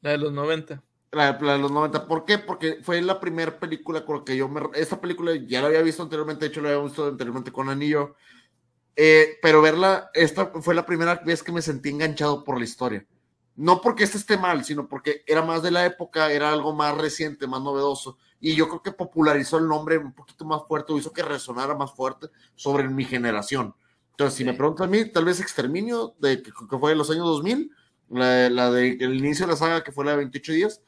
La de los 90. La, de los 90. ¿Por qué? Porque fue la primera película con la que yo me. Esta película ya la había visto anteriormente, de hecho la había visto anteriormente con Anillo. Eh, pero verla, esta fue la primera vez que me sentí enganchado por la historia. No porque este esté mal, sino porque era más de la época, era algo más reciente, más novedoso. Y yo creo que popularizó el nombre un poquito más fuerte, o hizo que resonara más fuerte sobre mi generación. Entonces, si me preguntan a mí, tal vez Exterminio, de, que, fue de los años 2000, la, la de el inicio de la saga, que fue la de 28 días,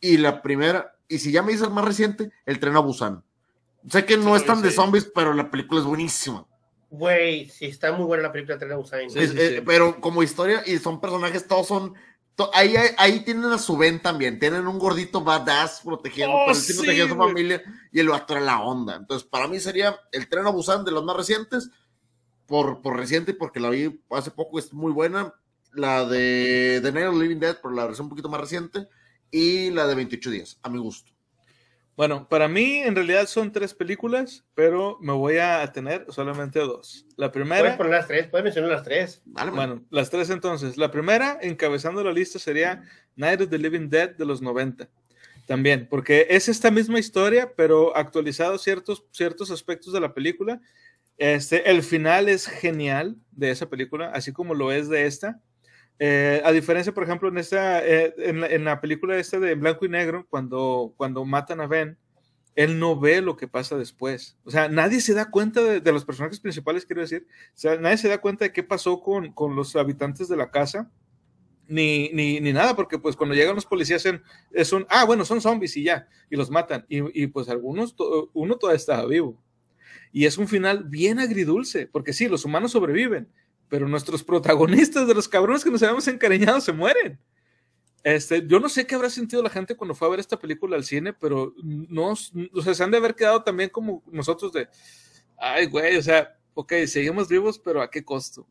y la primera, y si ya me dices más reciente, El tren a Busan. Sé que no es tan de zombies, pero la película es buenísima. Güey, sí, está muy buena la película El tren a Busan. Eh, pero como historia, y son personajes, todos son. ahí, ahí, tienen a su Ben también. Tienen un gordito badass protegiendo, oh, a su familia, y el otro a la onda. Entonces, para mí sería El tren a Busan de los más recientes. Por, por reciente, porque la vi hace poco, es muy buena. La de The Night of Living Dead, por la versión un poquito más reciente y la de 28 días, a mi gusto. Bueno, para mí en realidad son tres películas, pero me voy a tener solamente dos. La primera. Puedes poner las tres, puedes mencionar las tres. Vale, bueno, las tres entonces. La primera, encabezando la lista, sería Night of the Living Dead de los 90. También, porque es esta misma historia, pero actualizado ciertos, ciertos aspectos de la película. Este, el final es genial de esa película, así como lo es de esta. Eh, a diferencia, por ejemplo, en, esta, eh, en, la, película esta de blanco y negro, cuando, cuando matan a Ben, él no ve lo que pasa después. O sea, nadie se da cuenta de, los personajes principales, quiero decir. O sea, nadie se da cuenta de qué pasó con, con los habitantes de la casa, ni, ni, ni, nada, porque pues cuando llegan los policías son, ah, bueno, son zombies y ya, y los matan. Y, y pues algunos, uno todavía estaba vivo. Y es un final bien agridulce, porque sí, los humanos sobreviven, pero nuestros protagonistas de los cabrones que nos habíamos encariñado se mueren. Este, yo no sé qué habrá sentido la gente cuando fue a ver esta película al cine, pero no, o sea, se han de haber quedado también como nosotros de, ay, güey, o sea, ok, seguimos vivos, pero ¿a qué costo?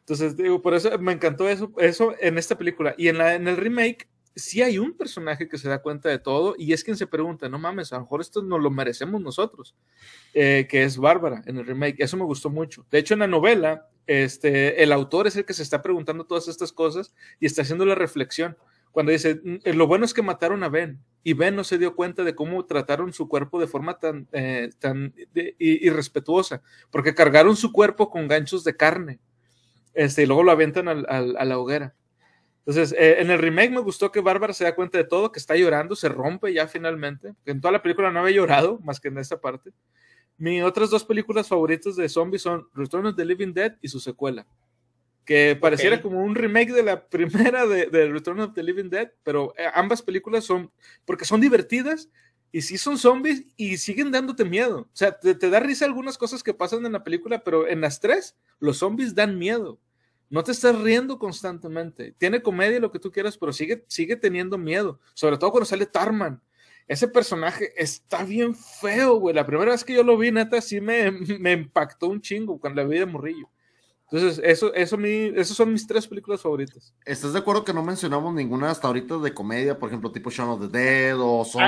Entonces, digo, por eso me encantó eso, eso en esta película. Y en, la, en el remake, sí hay un personaje que se da cuenta de todo y es quien se pregunta, no mames, a lo mejor esto no lo merecemos nosotros, eh, que es Bárbara en el remake. Eso me gustó mucho. De hecho, en la novela, este, el autor es el que se está preguntando todas estas cosas y está haciendo la reflexión. Cuando dice, mm, eh, lo bueno es que mataron a Ben y Ben no se dio cuenta de cómo trataron su cuerpo de forma tan, eh, tan irrespetuosa, porque cargaron su cuerpo con ganchos de carne este, y luego lo aventan al, a la hoguera. Entonces, eh, en el remake me gustó que Bárbara se da cuenta de todo, que está llorando, se rompe ya finalmente. En toda la película no había llorado, más que en esta parte. Mis otras dos películas favoritas de zombies son Return of the Living Dead y su secuela. Que pareciera como un remake de la primera de, Return of the Living Dead, pero eh, ambas películas son, porque son divertidas y sí son zombies y siguen dándote miedo. O sea, te, te da risa algunas cosas que pasan en la película, pero en las tres, los zombies dan miedo no te estás riendo constantemente. Tiene comedia, lo que tú quieras, pero sigue, sigue teniendo miedo. Sobre todo cuando sale Tarman. Ese personaje está bien feo, güey. La primera vez que yo lo vi, neta, sí me, me impactó un chingo cuando la vi de morrillo. Entonces, eso, eso mi, esas son mis tres películas favoritas. ¿Estás de acuerdo que no mencionamos ninguna hasta ahorita de comedia? Por ejemplo, tipo Shaun of the Dead o son...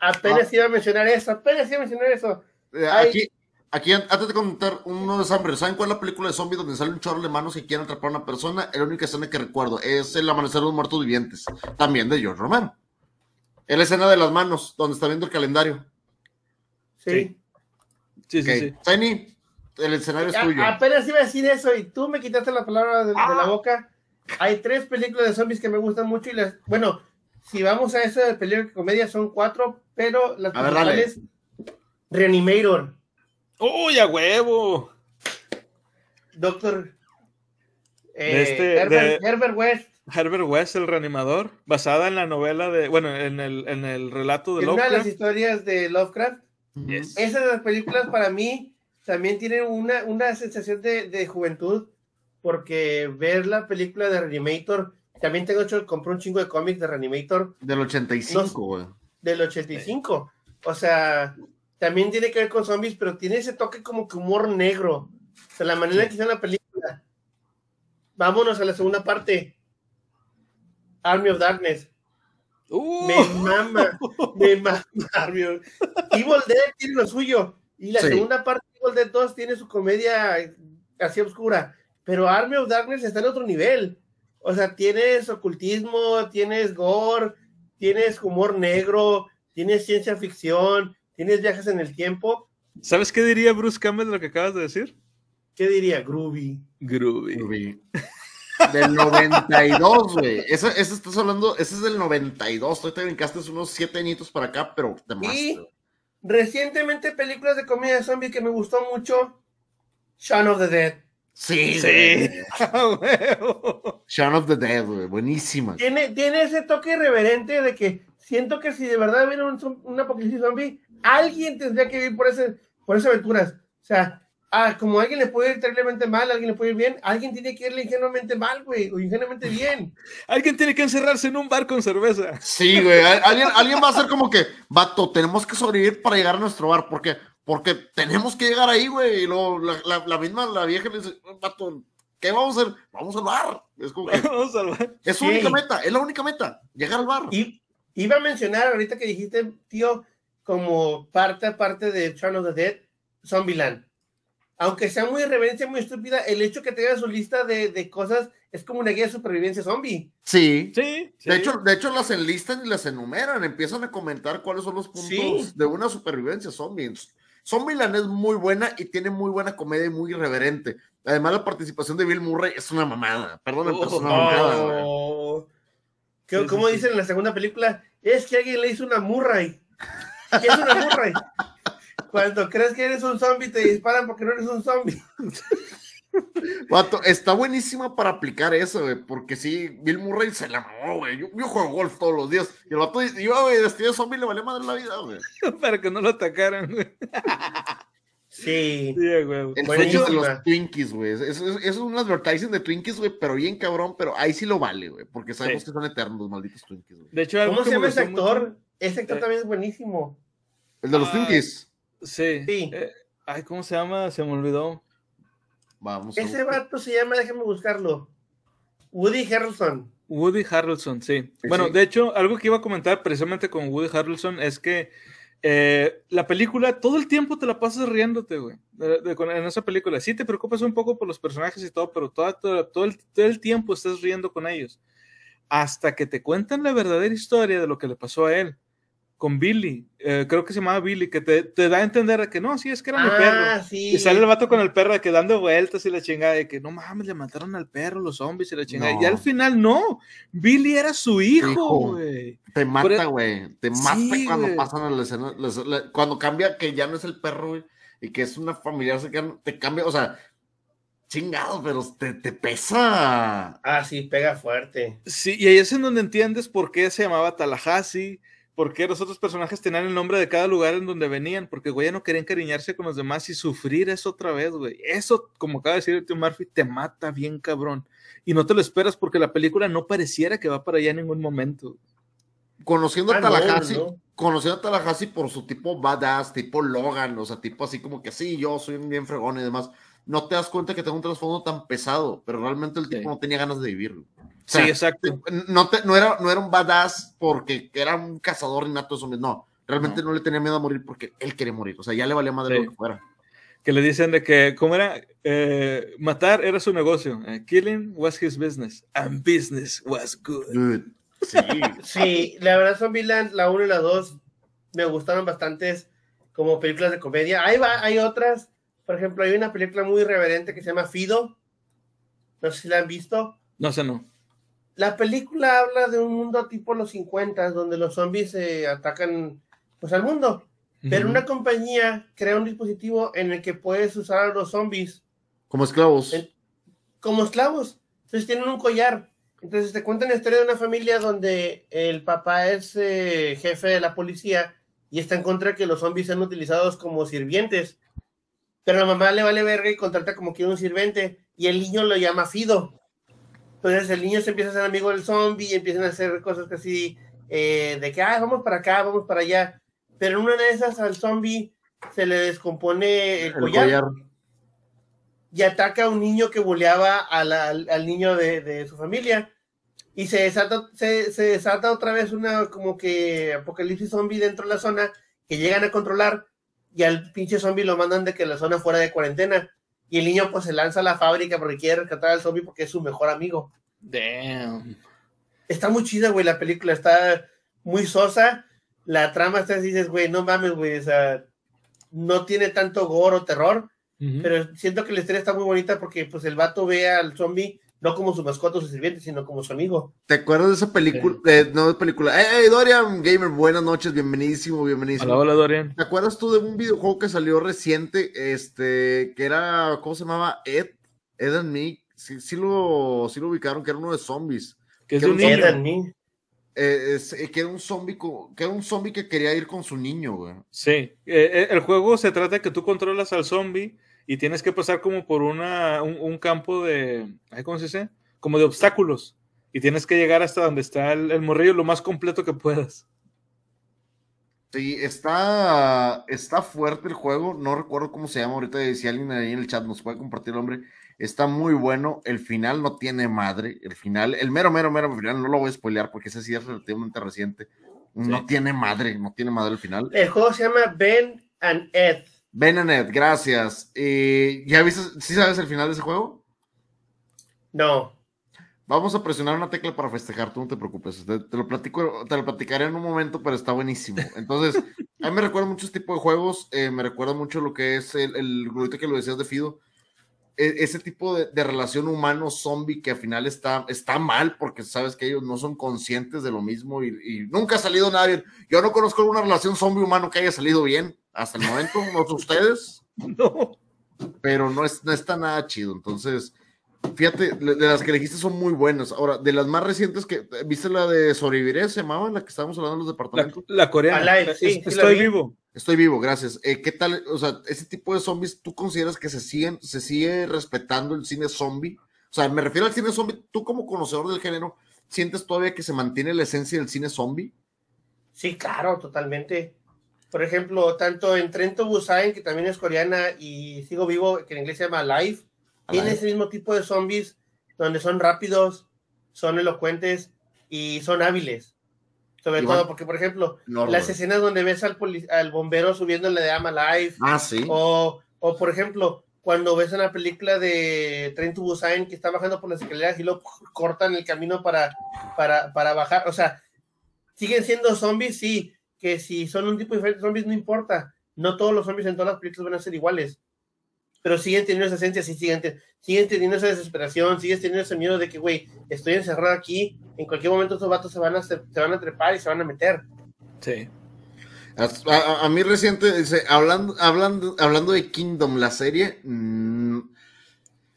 apenas ah. iba a mencionar eso, apenas iba a mencionar eso. Eh, aquí, Aquí, antes de contar uno de Samber, ¿saben cuál es la película de zombies donde sale un chorro de manos y quieren atrapar a una persona? Es la única escena que recuerdo. Es El Amanecer de los Muertos Vivientes, también de George Romero. Es la escena de las manos, donde está viendo el calendario. Sí. Sí, sí, sí. Tiny, el escenario es tuyo. Apenas iba a decir eso y tú me quitaste la palabra de, la ah. boca. Hay tres películas de zombies que me gustan mucho y las. Bueno, si vamos a esa de película de comedia, son cuatro, pero las principales. Reanimator. ¡Uy, a huevo! Doctor eh, este, Herbert, West. Herbert West, el reanimador, basada en la novela de, bueno, en el, en el relato de Lovecraft. Una de las historias de Lovecraft. Esas películas para mí también tienen una, una sensación de, juventud, porque ver la película de Reanimator, también tengo hecho, compré un chingo de cómics de Reanimator. Del 85, güey. del 85. O sea, también tiene que ver con zombies, pero tiene ese toque como que humor negro. O sea, la manera que está la película. Vámonos a la segunda parte. Army of Darkness. Uh. Me mama, me mama Army of... Evil Dead tiene lo suyo. Y la segunda parte de Evil Dead 2 tiene su comedia así oscura. Pero Army of Darkness está en otro nivel. O sea, tienes ocultismo, tienes gore, tienes humor negro, tienes ciencia ficción, tienes viajes en el tiempo. ¿Sabes qué diría Bruce Campbell de lo que acabas de decir? ¿Qué diría? Groovy. Groovy. Del 92, güey. Eso, eso estás hablando, ese es del 92. Tú te brincaste unos siete añitos para acá, pero te Y recientemente películas de comedia de zombie que me gustó mucho. Shaun of the Dead. Sí, sí. Shaun of the Dead, güey. Buenísima. Tiene, tiene ese toque irreverente de que siento que si de verdad viene un, un apocalipsis zombie, alguien tendría que ir por, ese, por esas aventuras. O sea, ah, como a alguien le puede ir terriblemente mal, a alguien le puede ir bien, alguien tiene que irle ingenuamente mal, güey, o ingenuamente bien. alguien tiene que encerrarse en un bar con cerveza. Sí, güey, alguien, alguien va a ser como que, vato, tenemos que sobrevivir para llegar a nuestro bar, porque porque tenemos que llegar ahí, güey, y luego la, la, misma, la vieja le dice, vato, ¿qué vamos a hacer? Vamos al bar. Es como que, vamos al bar. Es su única meta, es la única meta, llegar al bar. Y iba a mencionar ahorita que dijiste, tío, como parte aparte de Shaun of the Dead, Zombieland. Aunque sea muy irreverencia, muy estúpida, el hecho que tenga su lista de, de cosas es como una guía de supervivencia zombie. Sí. Sí, sí. De hecho, de hecho, las enlistan y las enumeran, empiezan a comentar cuáles son los puntos Sí. de una supervivencia zombie. Zombieland es muy buena y tiene muy buena comedia y muy irreverente. Además, la participación de Bill Murray es una mamada. Perdón, pero es una mamada. Oh. ¿Qué- Sí, sí, ¿Cómo sí. dicen en la segunda película? Es que alguien le hizo una Murray. ¿Qué es una Murray? Cuando crees que eres un zombie, te disparan porque no eres un zombie. Vato, está buenísima para aplicar eso, güey, porque sí, Bill Murray se la mamó, güey. Yo, yo juego golf todos los días. Y el vato iba, güey, vestido de zombie y le valía madre la vida, güey. Para que no lo atacaran, güey. Sí. Sí, huevo. El Buenísima. sueño de los Twinkies, güey. Eso es, es un advertising de Twinkies, güey, pero bien cabrón, pero ahí sí lo vale, güey, porque sabemos Sí. que son eternos los malditos Twinkies, güey. De hecho, ¿Cómo se llama ese actor? Ese actor Eh. también es buenísimo. El de los Ah, Twinkies. Sí. Sí. Eh, ay, ¿cómo se llama? Se me olvidó. Vamos. a Ese vato se llama, déjame buscarlo. Woody Harrelson. Woody Harrelson, sí. Sí, Bueno, sí. de hecho, algo que iba a comentar precisamente con Woody Harrelson es que eh, la película, todo el tiempo te la pasas riéndote, güey. de- de- con- en esa película. Sí te preocupas un poco por los personajes y todo, pero toda- toda- todo, el, todo el tiempo estás riendo con ellos. Hasta que te cuentan la verdadera historia de lo que le pasó a él. Con Billy. Eh, creo que se llamaba Billy, que te, te da a entender que no, sí, es que era mi perro. Ah, sí. Y sale el vato con el perro de que dando vueltas y la chingada de que no mames, le mataron al perro los zombies y la chingada. No. Y al final no, Billy era su hijo, güey. Te mata, güey. Te mata Sí, cuando pasan a la escena. la- la- cuando cambia que ya no es el perro, güey, y que es una familiar cercana, te cambia, o sea, chingado, pero te, te pesa. Ah, sí, pega fuerte. Sí, y ahí es en donde entiendes por qué se llamaba Tallahassee, por qué los otros personajes tenían el nombre de cada lugar en donde venían, porque güey ya no querían encariñarse con los demás y sufrir eso otra vez, güey. Eso, como acaba de decir el tío Murphy, te mata bien cabrón. Y no te lo esperas porque la película no pareciera que va para allá en ningún momento. Conociendo a Ah, no, Tallahassee, no. conociendo a Tallahassee por su tipo badass, tipo Logan, o sea, tipo así como que sí, yo soy un bien fregón y demás. No te das cuenta que tengo un trasfondo tan pesado, pero realmente el tipo Sí. no tenía ganas de vivirlo. O Sí, sea, exacto. no, te- no, era, no era un badass porque era un cazador innato de zombies, no. Realmente no. le tenía miedo a morir porque él quería morir. O sea, ya le valía madre Sí. lo que fuera. Que le dicen de que, ¿cómo era? Eh, matar era su negocio. Eh, killing was his business. And business was good. Good. Sí. Sí, la verdad Zombieland, la 1 y la 2 me gustaron bastantes como películas de comedia. Ahí va, hay otras. Por ejemplo, hay una película muy irreverente que se llama Fido. No sé si la han visto. No sé, no. La película habla de un mundo tipo los 50 donde los zombies eh, atacan pues al mundo. Pero Ujú. una compañía crea un dispositivo en el que puedes usar a los zombies Como esclavos. Como esclavos. Entonces tienen un collar. Entonces te cuentan la historia de una familia donde el papá es eh, jefe de la policía y está en contra de que los zombies sean utilizados como sirvientes. Pero la mamá le vale verga y contrata como que un sirviente y el niño lo llama Fido. Entonces el niño se empieza a ser amigo del zombie y empiezan a hacer cosas casi eh, de que, ah, vamos para acá, vamos para allá. Pero en una de esas al zombie se le descompone el, El collar collar. y ataca a un niño que boleaba a la- al, al niño de, de su familia. Y se desata, se, se desata otra vez una como que apocalipsis zombie dentro de la zona que llegan a controlar y al pinche zombie lo mandan de que la zona fuera de cuarentena. Y el niño pues se lanza a la fábrica porque quiere rescatar al zombie porque es su mejor amigo. Damn. Está muy chida, güey, la película. Está muy sosa. La trama está así, dices, güey, no mames, güey. O sea, no tiene tanto gore o terror. Pero siento que la historia está muy bonita porque pues el vato ve al zombie no como su mascota o su sirviente, sino como su amigo. ¿Te acuerdas de esa película? eh, no, de película. Hey, Dorian Gamer, buenas noches, bienvenidísimo, bienvenidísimo. Hola, hola, Dorian. ¿Te acuerdas tú de un videojuego que salió reciente? Este, que era, ¿cómo se llamaba? Ed, Ed and Me. Sí, sí lo, sí lo ubicaron, que era uno de zombies. Que es Que de un. Ed and Me. Eh, es- eh, que era un zombie, que era un zombie que quería ir con su niño, güey. Sí, Eh, eh, el juego se trata de que tú controlas al zombie y tienes que pasar como por una, un, un campo de, ¿cómo se dice? Como de obstáculos. Y tienes que llegar hasta donde está el, el morrillo lo más completo que puedas. Sí, está, está fuerte el juego. No recuerdo cómo se llama ahorita. Si alguien ahí en el chat nos puede compartir el nombre. Está muy bueno. El final no tiene madre. El final, el mero, mero, mero final, no lo voy a spoilear porque ese sí es relativamente reciente. No tiene madre, no tiene madre el final. El juego se llama Ben and Ed. Ben and Ed, gracias. Eh, ¿Ya viste, sí sabes el final de ese juego? No. Vamos a presionar una tecla para festejar, tú no te preocupes. Te, lo platico, te lo platicaré en un momento, pero está buenísimo. Entonces, a mí me recuerda mucho este tipo de juegos. Eh, me recuerda mucho lo que es el, el que lo decías de Fido. E, ese tipo de, relación humano-zombie que al final está, está mal porque sabes que ellos no son conscientes de lo mismo y, nunca ha salido nadie. Yo no conozco una relación zombie-humano que haya salido bien hasta el momento, no ustedes. No. Pero no, es, no está nada chido. Entonces, Fíjate, de las que elegiste son muy buenas. Ahora, de las más recientes que viste la de Sobreviviré, se llamaba la que estábamos hablando de los departamentos. La, coreana. estoy vivo. Estoy vivo, gracias. Eh, ¿Qué tal? O sea, ese tipo de zombies, ¿tú consideras que se siguen, se sigue respetando el cine zombie? O sea, me refiero al cine zombie, tú como conocedor del género, ¿sientes todavía que se mantiene la esencia del cine zombie? Sí, claro, totalmente. Por ejemplo, tanto en Trento Busan, que también es coreana, y Sigo Vivo, que en inglés se llama Live, tiene ese mismo tipo de zombies donde son rápidos, son elocuentes y son hábiles. Sobre todo porque, por ejemplo, las escenas donde ves al, al bombero subiéndole de Ama Live. Ah, sí. O, o, por ejemplo, cuando ves una película de Train to Busan que está bajando por las escaleras y lo cortan el camino para, para, para bajar. O sea, siguen siendo zombies, sí. Que si son un tipo diferente de zombies, no importa. No todos los zombies en todas las películas van a ser iguales pero siguen teniendo esa esencia, sí, siguen, siguen teniendo esa desesperación, siguen teniendo ese miedo de que, güey, estoy encerrado aquí, en cualquier momento estos vatos se van a, se, van a trepar y se van a meter. Sí. A, mí reciente, dice, hablando, hablando, hablando de Kingdom, la serie, mm,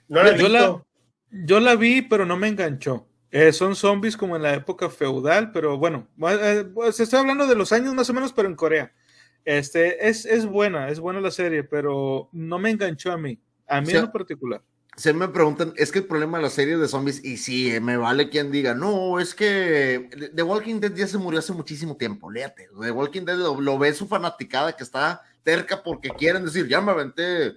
no la yo, la, yo la vi, pero no me enganchó. Eh, son zombies como en la época feudal, pero bueno, eh, pues estoy hablando de los años más o menos, pero en Corea. Este, es, es buena, es buena la serie, pero no me enganchó a mí, a mí en particular. Se me preguntan, es que el problema de la serie de zombies, y sí, me vale quien diga, no, es que The Walking Dead ya se murió hace muchísimo tiempo, léate. The Walking Dead lo, ve su fanaticada que está terca porque quieren decir, ya me aventé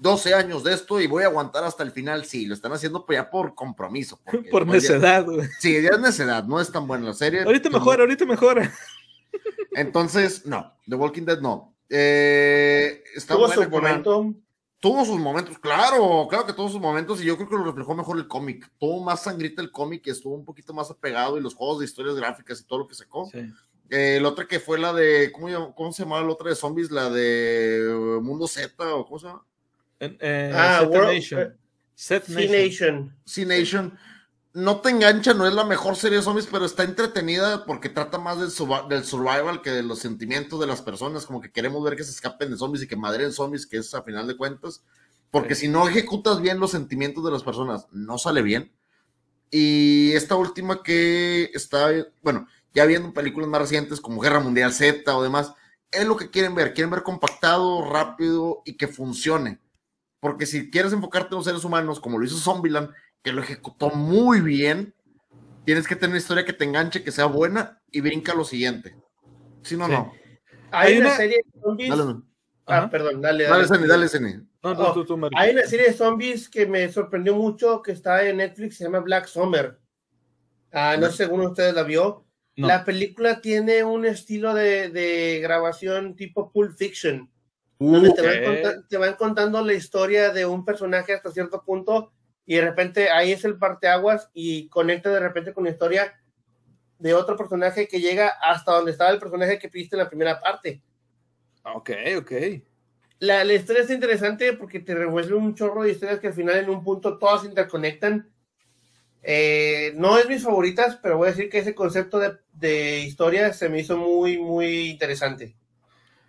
12 años de esto y voy a aguantar hasta el final. Sí, lo están haciendo ya por compromiso. por necedad, Sí, ya es necedad, no es tan buena la serie. Ahorita mejora, ahorita mejora. Entonces, no, The Walking Dead no. Eh, ¿Tuvo su momento? Tuvo sus momentos, claro, claro que tuvo sus momentos y yo creo que lo reflejó mejor el cómic. Tuvo más sangrita el cómic, estuvo un poquito más apegado y los juegos de historias gráficas y todo lo que sacó. Sí. Eh, la otra que fue la de, ¿cómo, ¿cómo, se llamaba la otra de zombies? La de Mundo Z o ¿cómo se llama? Eh, ah, Nation. Set Nation. Nation no te engancha, no es la mejor serie de zombies, pero está entretenida porque trata más del, survival que de los sentimientos de las personas, como que queremos ver que se escapen de zombies y que madren zombies, que es a final de cuentas, porque si no ejecutas bien los sentimientos de las personas, no sale bien. Y esta última que está, bueno, ya viendo películas más recientes como Guerra Mundial Z o demás, es lo que quieren ver, quieren ver compactado, rápido y que funcione. Porque si quieres enfocarte en los seres humanos, como lo hizo Zombieland, que lo ejecutó muy bien. Tienes que tener una historia que te enganche, que sea buena y brinca lo siguiente. Si no, no. Hay, una, serie de zombies. Ah, perdón, dale, dale. Dale, dale, dale oh, hay una serie de zombies que me sorprendió mucho que está en Netflix, se llama Black Summer. Ah, no sé si alguno de ustedes la vio. La película tiene un estilo de, de grabación tipo Pulp Fiction. Donde te te van, contando la historia de un personaje hasta cierto punto y de repente ahí es el parteaguas y conecta de repente con la historia de otro personaje que llega hasta donde estaba el personaje que viste en la primera parte. Ok, ok. La, la historia es interesante porque te revuelve un chorro de historias que al final en un punto todas se interconectan. Eh, no es mis favoritas, pero voy a decir que ese concepto de, de historia se me hizo muy, muy interesante.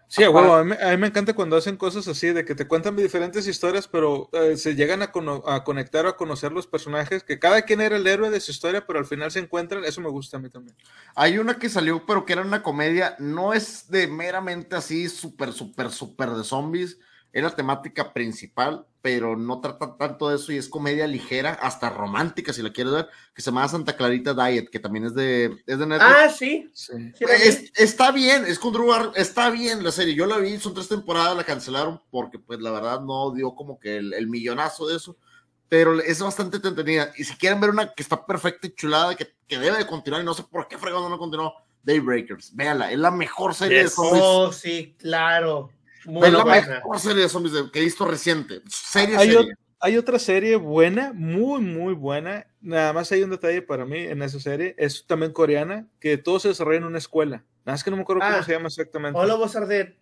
Sí, a, a, mí, me encanta cuando hacen cosas así, de que te cuentan diferentes historias, pero eh, se llegan a, a, conectar o a conocer los personajes, que cada quien era el héroe de su historia, pero al final se encuentran, eso me gusta a mí también. Hay una que salió, pero que era una comedia, no es de meramente así, súper, súper, súper de zombies, es la temática principal, pero no trata tanto de eso y es comedia ligera, hasta romántica si la quieres ver, que se llama Santa Clarita Diet, que también es de, es de Netflix. Ah, sí. está bien, es con Drew está bien la serie. Yo la vi, son tres temporadas, la cancelaron porque pues la verdad no dio como que el, millonazo de eso, pero es bastante entretenida. Y si quieren ver una que está perfecta y chulada, que, que debe de continuar y no sé por qué fregado no continuó, Daybreakers, véala, es la mejor serie yes. de zombies. Oh, sí, claro. Muy es la mejor serie de zombies que he visto reciente. Serie, hay, serie. hay otra serie buena, muy, muy buena. Nada más hay un detalle para mí en esa serie. Es también coreana, que todo se desarrolla en una escuela. Nada más que no me acuerdo ah, cómo se llama exactamente. Hola, vos Ardet.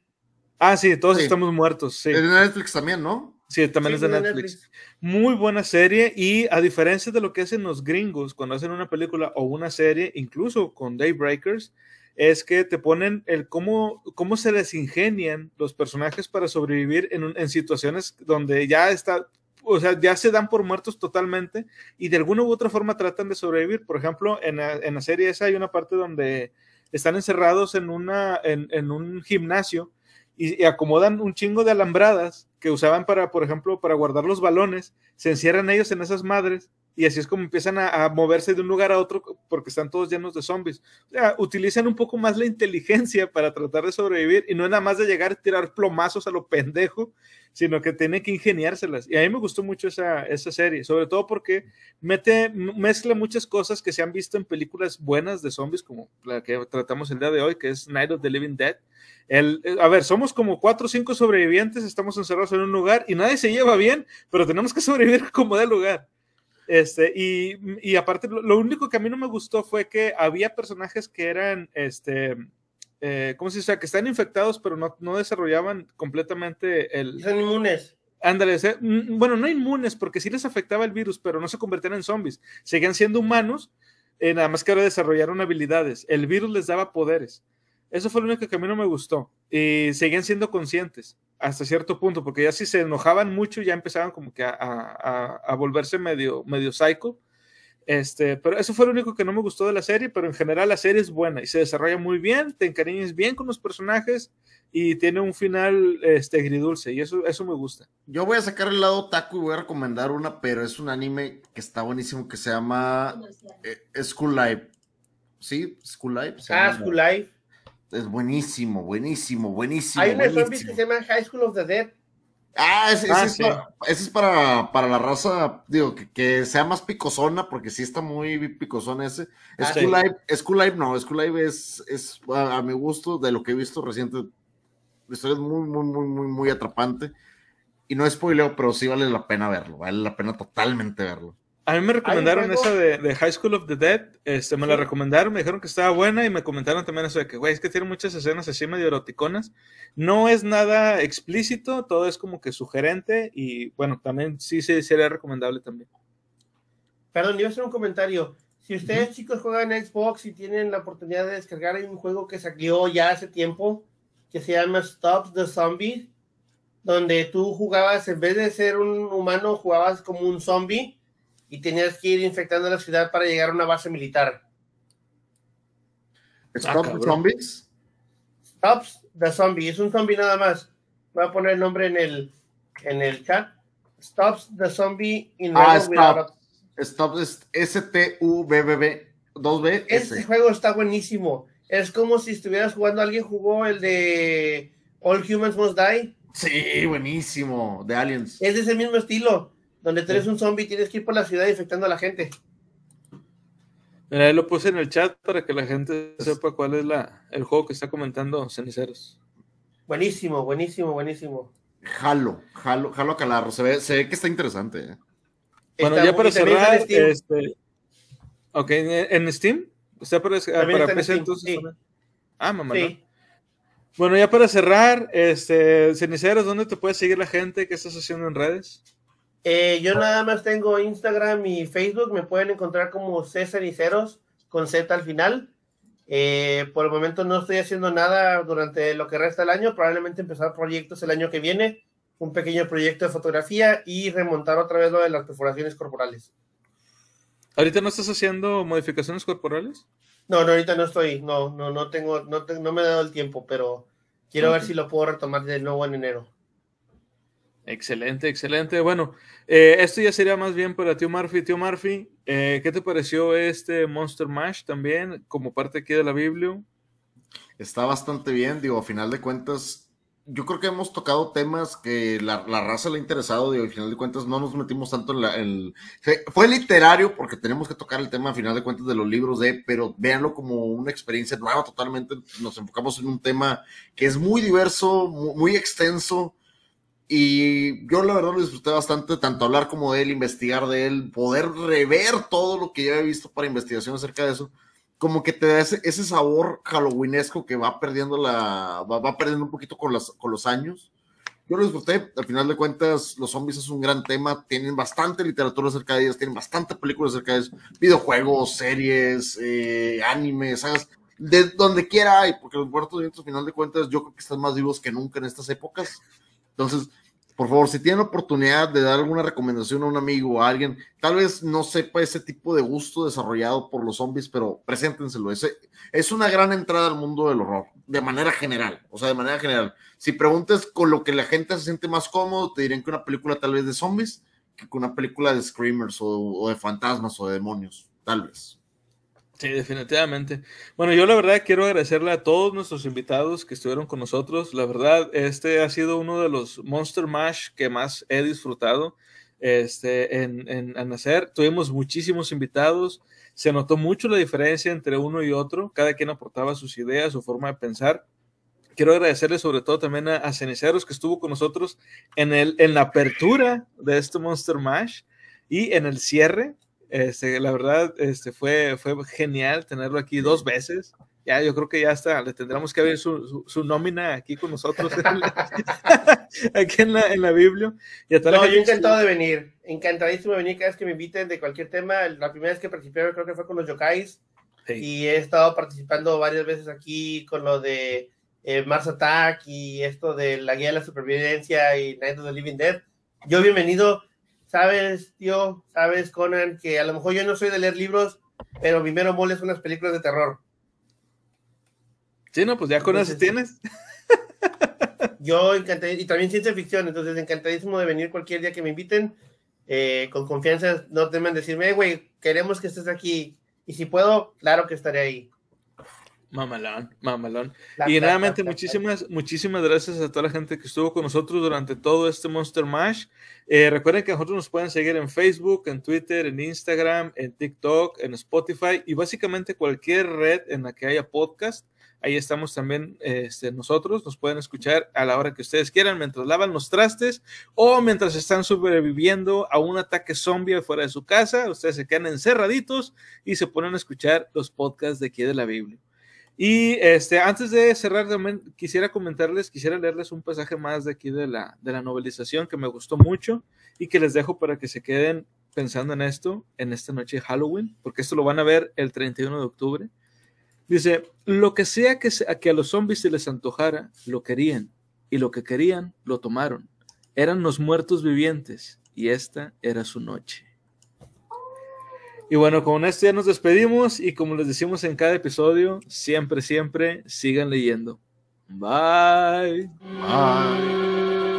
Ah, sí, todos sí. estamos muertos. Sí. Es de Netflix también, ¿no? Sí, también sí, es de Netflix. Netflix. Muy buena serie y a diferencia de lo que hacen los gringos cuando hacen una película o una serie, incluso con Daybreakers, es que te ponen el cómo, cómo se les ingenian los personajes para sobrevivir en, en situaciones donde ya está, o sea, ya se dan por muertos totalmente y de alguna u otra forma tratan de sobrevivir. Por ejemplo, en la, en la serie esa hay una parte donde están encerrados en, una, en, en un gimnasio y, acomodan un chingo de alambradas que usaban para, por ejemplo, para guardar los balones, se encierran ellos en esas madres y así es como empiezan a, moverse de un lugar a otro porque están todos llenos de zombies. O sea, utilizan un poco más la inteligencia para tratar de sobrevivir y no es nada más de llegar a tirar plomazos a lo pendejo, sino que tienen que ingeniárselas. Y a mí me gustó mucho esa, esa serie, sobre todo porque mete, mezcla muchas cosas que se han visto en películas buenas de zombies, como la que tratamos el día de hoy, que es Night of the Living Dead. El, a ver, somos como cuatro o cinco sobrevivientes, estamos encerrados en un lugar y nadie se lleva bien, pero tenemos que sobrevivir como de lugar. Este, y, y, aparte, lo, lo, único que a mí no me gustó fue que había personajes que eran, este, eh, ¿cómo se dice? Que están infectados, pero no, no desarrollaban completamente el... Son inmunes. Ándale, bueno, no inmunes, porque sí les afectaba el virus, pero no se convertían en zombies. Seguían siendo humanos, eh, nada más que ahora desarrollaron habilidades. El virus les daba poderes. Eso fue lo único que a mí no me gustó. Y seguían siendo conscientes hasta cierto punto, porque ya si se enojaban mucho, ya empezaban como que a, a, a, volverse medio, medio psycho. Este, pero eso fue lo único que no me gustó de la serie, pero en general la serie es buena y se desarrolla muy bien, te encariñas bien con los personajes y tiene un final este, agridulce y eso, eso me gusta. Yo voy a sacar el lado taco y voy a recomendar una, pero es un anime que está buenísimo que se llama eh, School Life. ¿Sí? School Life. Ah, School Life es buenísimo, buenísimo, buenísimo. Hay una buenísimo. zombie que se llama High School of the Dead. Ah, ese, Ah, ese sí. es, para, ese es para, para la raza, digo, que, que sea más picosona, porque sí está muy picosón ese. Ah, School, sí. School Life no, School Life es, es a, a mi gusto, de lo que he visto reciente, la historia es muy, muy, muy, muy, muy atrapante. Y no es spoileo, pero sí vale la pena verlo, vale la pena totalmente verlo. A mí me recomendaron esa de, de High School of the Dead, este, me la recomendaron, me dijeron que estaba buena y me comentaron también eso de que, güey, es que tiene muchas escenas así medio eroticonas. No es nada explícito, todo es como que sugerente y bueno, también sí, sí sería recomendable también. Perdón, iba a hacer un comentario. Si ustedes, chicos, juegan Xbox y tienen la oportunidad de descargar, hay un juego que salió ya hace tiempo que se llama Stop the Zombie, donde tú jugabas, en vez de ser un humano, jugabas como un zombie y tenías que ir infectando la ciudad para llegar a una base militar. Stop cabrón. Zombies. Stop the Zombie, es un zombie nada más. Voy a poner el nombre en el, en el chat. Stops the Zombie in Ah, Stop. Stop es S-T-U-B-B-B 2B. Este juego está buenísimo. Es como si estuvieras jugando, alguien jugó el de All Humans Must Die. Sí, buenísimo. De Aliens. Es de ese mismo estilo, donde tú eres un zombie y tienes que ir por la ciudad infectando a la gente. Mira, ahí lo puse en el chat para que la gente sepa cuál es la, el juego que está comentando Ceniceros. Buenísimo, buenísimo, buenísimo. Jalo, jalo, jalo a calarro. Se ve, se ve que está interesante. ¿eh? Bueno, Está ya para está cerrar, en Steam. este, ok, ¿en en Steam? O sea, para, para está en PC entonces. Ah, mamá. Sí. Bueno, ya para cerrar, este, Ceniceros, ¿dónde te puede seguir la gente? ¿Qué estás haciendo en redes? Eh, yo nada más tengo Instagram y Facebook. Me pueden encontrar como César y Ceros con Z al final. Eh, por el momento no estoy haciendo nada durante lo que resta del año. Probablemente empezar proyectos el año que viene. Un pequeño proyecto de fotografía y remontar otra vez lo de las perforaciones corporales. ¿Ahorita no estás haciendo modificaciones corporales? No, no, ahorita no estoy. No, no, no tengo, no, te- no me he dado el tiempo, pero quiero ver Ok. si lo puedo retomar de nuevo en enero. Excelente, excelente. Bueno, eh, esto ya sería más bien para Tío Murphy. Tío Murphy, eh, ¿qué te pareció este Monster Mash también como parte aquí de la Biblia? Está bastante bien. Digo, a final de cuentas, yo creo que hemos tocado temas que la, raza le ha interesado y al final de cuentas no nos metimos tanto en la... El, fue literario porque tenemos que tocar el tema al final de cuentas de los libros de, pero véanlo como una experiencia nueva totalmente. Nos enfocamos en un tema que es muy diverso, muy, extenso y yo la verdad lo disfruté bastante, tanto hablar como de él, investigar de él, poder rever todo lo que ya he visto para investigación acerca de eso como que te da ese, sabor halloweenesco que va perdiendo la, va, perdiendo un poquito con, las, con los años. Yo lo disfruté, al final de cuentas, los zombies es un gran tema, tienen bastante literatura acerca de ellos, tienen bastante películas acerca de ellos, videojuegos, series, eh, animes. De donde quiera hay, porque los muertos al final de cuentas, yo creo que están más vivos que nunca en estas épocas. Entonces, por favor, si tienen oportunidad de dar alguna recomendación a un amigo o a alguien, tal vez no sepa ese tipo de gusto desarrollado por los zombies, pero preséntenselo. Es, es una gran entrada al mundo del horror, de manera general. O sea, de manera general. Si preguntas con lo que la gente se siente más cómodo, te dirían que una película tal vez de zombies que con una película de screamers o de fantasmas o de demonios, tal vez. Sí, definitivamente. Bueno, yo la verdad quiero agradecerle a todos nuestros invitados que estuvieron con nosotros. La verdad, este ha sido uno de los Monster Mash que más he disfrutado este, en, en, hacer. Tuvimos muchísimos invitados. Se notó mucho la diferencia entre uno y otro. Cada quien aportaba sus ideas, su forma de pensar. Quiero agradecerle sobre todo también a, a Ceniceros que estuvo con nosotros en, el, en la apertura de este Monster Mash y en el cierre este, la verdad, este, fue, fue genial tenerlo aquí dos veces. Ya, yo creo que ya está, le tendremos que ver su, su, nómina aquí con nosotros, aquí en la, en la Biblia. Y no, yo encantado de venir, encantadísimo de venir cada vez que me inviten de cualquier tema. La primera vez que participé creo que fue con los yokais. Y he estado participando varias veces aquí con lo de eh, Mars Attack y esto de la guía de la supervivencia y Night of the Living Dead. Yo bienvenido sabes, tío, sabes, Conan, que a lo mejor yo no soy de leer libros, pero mi mero mole son las películas de terror. Sí, no, pues ya con eso tienes. Yo encantadísimo, y también ciencia ficción, entonces encantadísimo de venir cualquier día que me inviten. Eh, con confianza, no temen decirme, güey, queremos que estés aquí. Y si puedo, claro que estaré ahí. Mamalón, mamalón. y nuevamente, muchísimas, muchísimas gracias a toda la gente que estuvo con nosotros durante todo este Monster Mash. Eh, recuerden que nosotros nos pueden seguir en Facebook, en Twitter, en Instagram, en TikTok, en Spotify y básicamente cualquier red en la que haya podcast. Ahí estamos también este, nosotros. Nos pueden escuchar a la hora que ustedes quieran, mientras lavan los trastes o mientras están sobreviviendo a un ataque zombie fuera de su casa. Ustedes se quedan encerraditos y se ponen a escuchar los podcasts de aquí de la Biblia. Y este, antes de cerrar, también quisiera comentarles, quisiera leerles un pasaje más de aquí de la, de la novelización que me gustó mucho y que les dejo para que se queden pensando en esto en esta noche de Halloween, porque esto lo van a ver el 31 de octubre. Dice, lo que sea que, que a los zombies se les antojara, lo querían, y lo que querían, lo tomaron. Eran los muertos vivientes, y esta era su noche. Y bueno, con esto ya nos despedimos y como les decimos en cada episodio, siempre, siempre sigan leyendo. Bye. Bye.